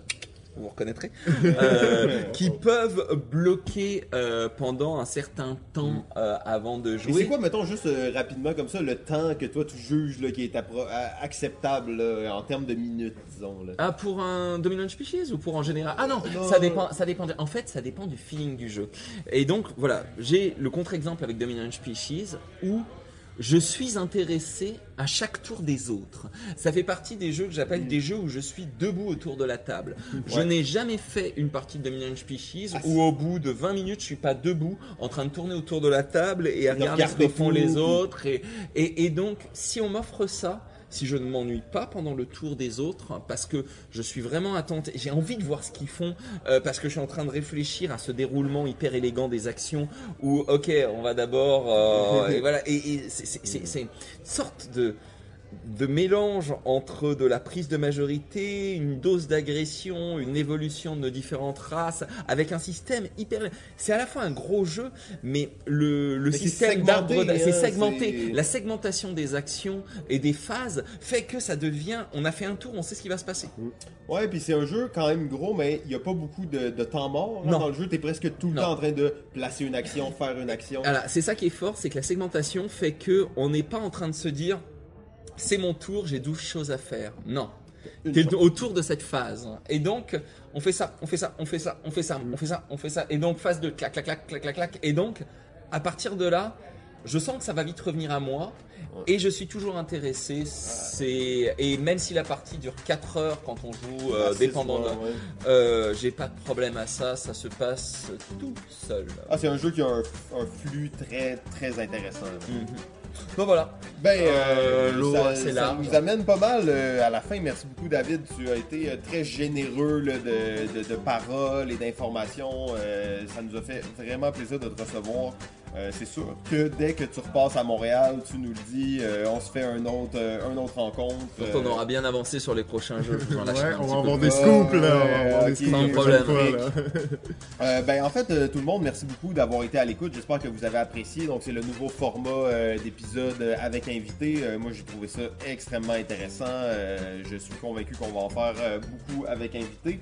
Speaker 4: Vous reconnaîtrez, euh, qui peuvent bloquer euh, pendant un certain temps euh, avant de jouer.
Speaker 1: c'est quoi, mettons, juste rapidement comme ça, le temps que toi tu juges là, qui est acceptable là, en termes de minutes, disons. Là?
Speaker 4: Ah, pour un Dominant Species ou pour en général? Ah non,
Speaker 1: Non.
Speaker 4: ça dépend. Ça dépend. de- En fait, ça dépend du feeling du jeu. Et donc, voilà, j'ai le contre-exemple avec Dominant Species où je suis intéressé à chaque tour des autres. Ça fait partie des jeux que j'appelle des jeux où je suis debout autour de la table. Je n'ai jamais fait une partie de Dominant Species
Speaker 1: Ah,
Speaker 4: où au bout de 20 minutes, je suis pas debout en train de tourner autour de la table et à
Speaker 1: De
Speaker 4: regarder ce que font les autres. Et, et, et donc, si on m'offre ça, si je ne m'ennuie pas pendant le tour des autres, parce que je suis vraiment attentif, j'ai envie de voir ce qu'ils font, euh, parce que je suis en train de réfléchir à ce déroulement hyper élégant des actions, où ok, on va d'abord, euh, et voilà, et, c'est une sorte de de mélange entre de la prise de majorité, une dose d'agression, une évolution de nos différentes races, avec un système hyper. C'est à la fois un gros jeu, mais le, le
Speaker 1: Mais
Speaker 4: système d'arbre, d'a- c'est
Speaker 1: hein,
Speaker 4: segmenté. La segmentation des actions et des phases fait que ça devient. On a fait un tour, on sait ce qui va se passer.
Speaker 1: Ouais, puis c'est un jeu quand même gros, mais il n'y a pas beaucoup de, de temps mort. hein,
Speaker 4: Non.
Speaker 1: Dans le jeu, tu es presque tout le
Speaker 4: Non.
Speaker 1: temps en train de placer une action, faire une action.
Speaker 4: Voilà, c'est ça qui est fort, c'est que la segmentation fait que on n'est pas en train de se dire c'est mon tour, j'ai 12 choses à faire. Non. T'es autour de cette phase. Et donc, on fait ça, on fait ça, on fait ça, on fait ça, on fait ça, on fait ça. Et donc, phase de clac, clac, clac, clac, clac, clac. Et donc, à partir de là, je sens que ça va vite revenir à moi. Et je suis toujours intéressé. C'est et même si la partie dure 4 heures quand on joue, euh,
Speaker 1: Ah,
Speaker 4: dépendant de,
Speaker 1: ouais.
Speaker 4: euh, j'ai pas de problème à ça. Ça se passe tout seul.
Speaker 1: Ah, c'est un jeu qui a un, un flux très très intéressant.
Speaker 4: Mhm. Bon voilà.
Speaker 1: Ben,
Speaker 4: Euh,
Speaker 1: euh,
Speaker 4: l'eau,
Speaker 1: ça,
Speaker 4: c'est
Speaker 1: ça
Speaker 4: large.
Speaker 1: nous amène pas mal euh, à la fin. Merci beaucoup, David. Tu as été euh, très généreux là, de, de- de paroles et d'informations. Ça nous a fait vraiment plaisir de te recevoir. Euh, c'est sûr que dès que tu repasses à Montréal, tu nous le dis, euh, on se fait un autre, euh, un autre rencontre.
Speaker 4: Quand on aura bien avancé sur les prochains jeux, je
Speaker 3: Ouais, on va avoir des scoops, là. On va avoir des
Speaker 1: ok,
Speaker 3: scoops
Speaker 4: sans
Speaker 3: la
Speaker 4: problème.
Speaker 3: là.
Speaker 1: Euh, ben, en fait, euh, tout le monde, merci beaucoup d'avoir été à l'écoute. J'espère que vous avez apprécié. Donc, c'est le nouveau format euh, d'épisode avec invité. Euh, moi, j'ai trouvé ça extrêmement intéressant. Euh, je suis convaincu qu'on va en faire euh, beaucoup avec invité.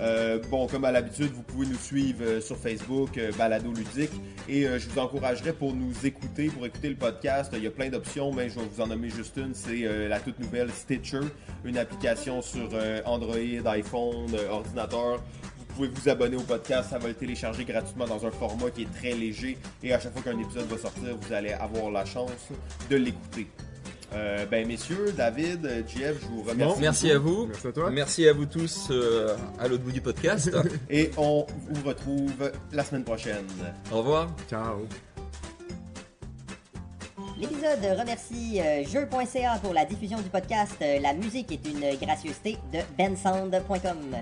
Speaker 1: Euh, bon, comme à l'habitude, vous pouvez nous suivre euh, sur Facebook, euh, Balado Ludique. Et euh, je vous encouragerais pour nous écouter, pour écouter le podcast. Il y a plein d'options, mais je vais vous en nommer juste une. C'est euh, la toute nouvelle Stitcher, une application sur euh, Android, iPhone, euh, ordinateur. Vous pouvez vous abonner au podcast, ça va le télécharger gratuitement dans un format qui est très léger et à chaque fois qu'un épisode va sortir, vous allez avoir la chance de l'écouter. Euh, ben messieurs, David, euh, Jeff, je vous remercie.
Speaker 4: Merci à vous.
Speaker 3: Merci à toi.
Speaker 4: Merci à vous tous euh, à l'autre bout du podcast.
Speaker 1: Et on vous retrouve la semaine prochaine.
Speaker 4: Au revoir.
Speaker 3: Ciao.
Speaker 5: L'épisode remercie euh, jeu.ca pour la diffusion du podcast. La musique est une gracieuseté de bensound.com.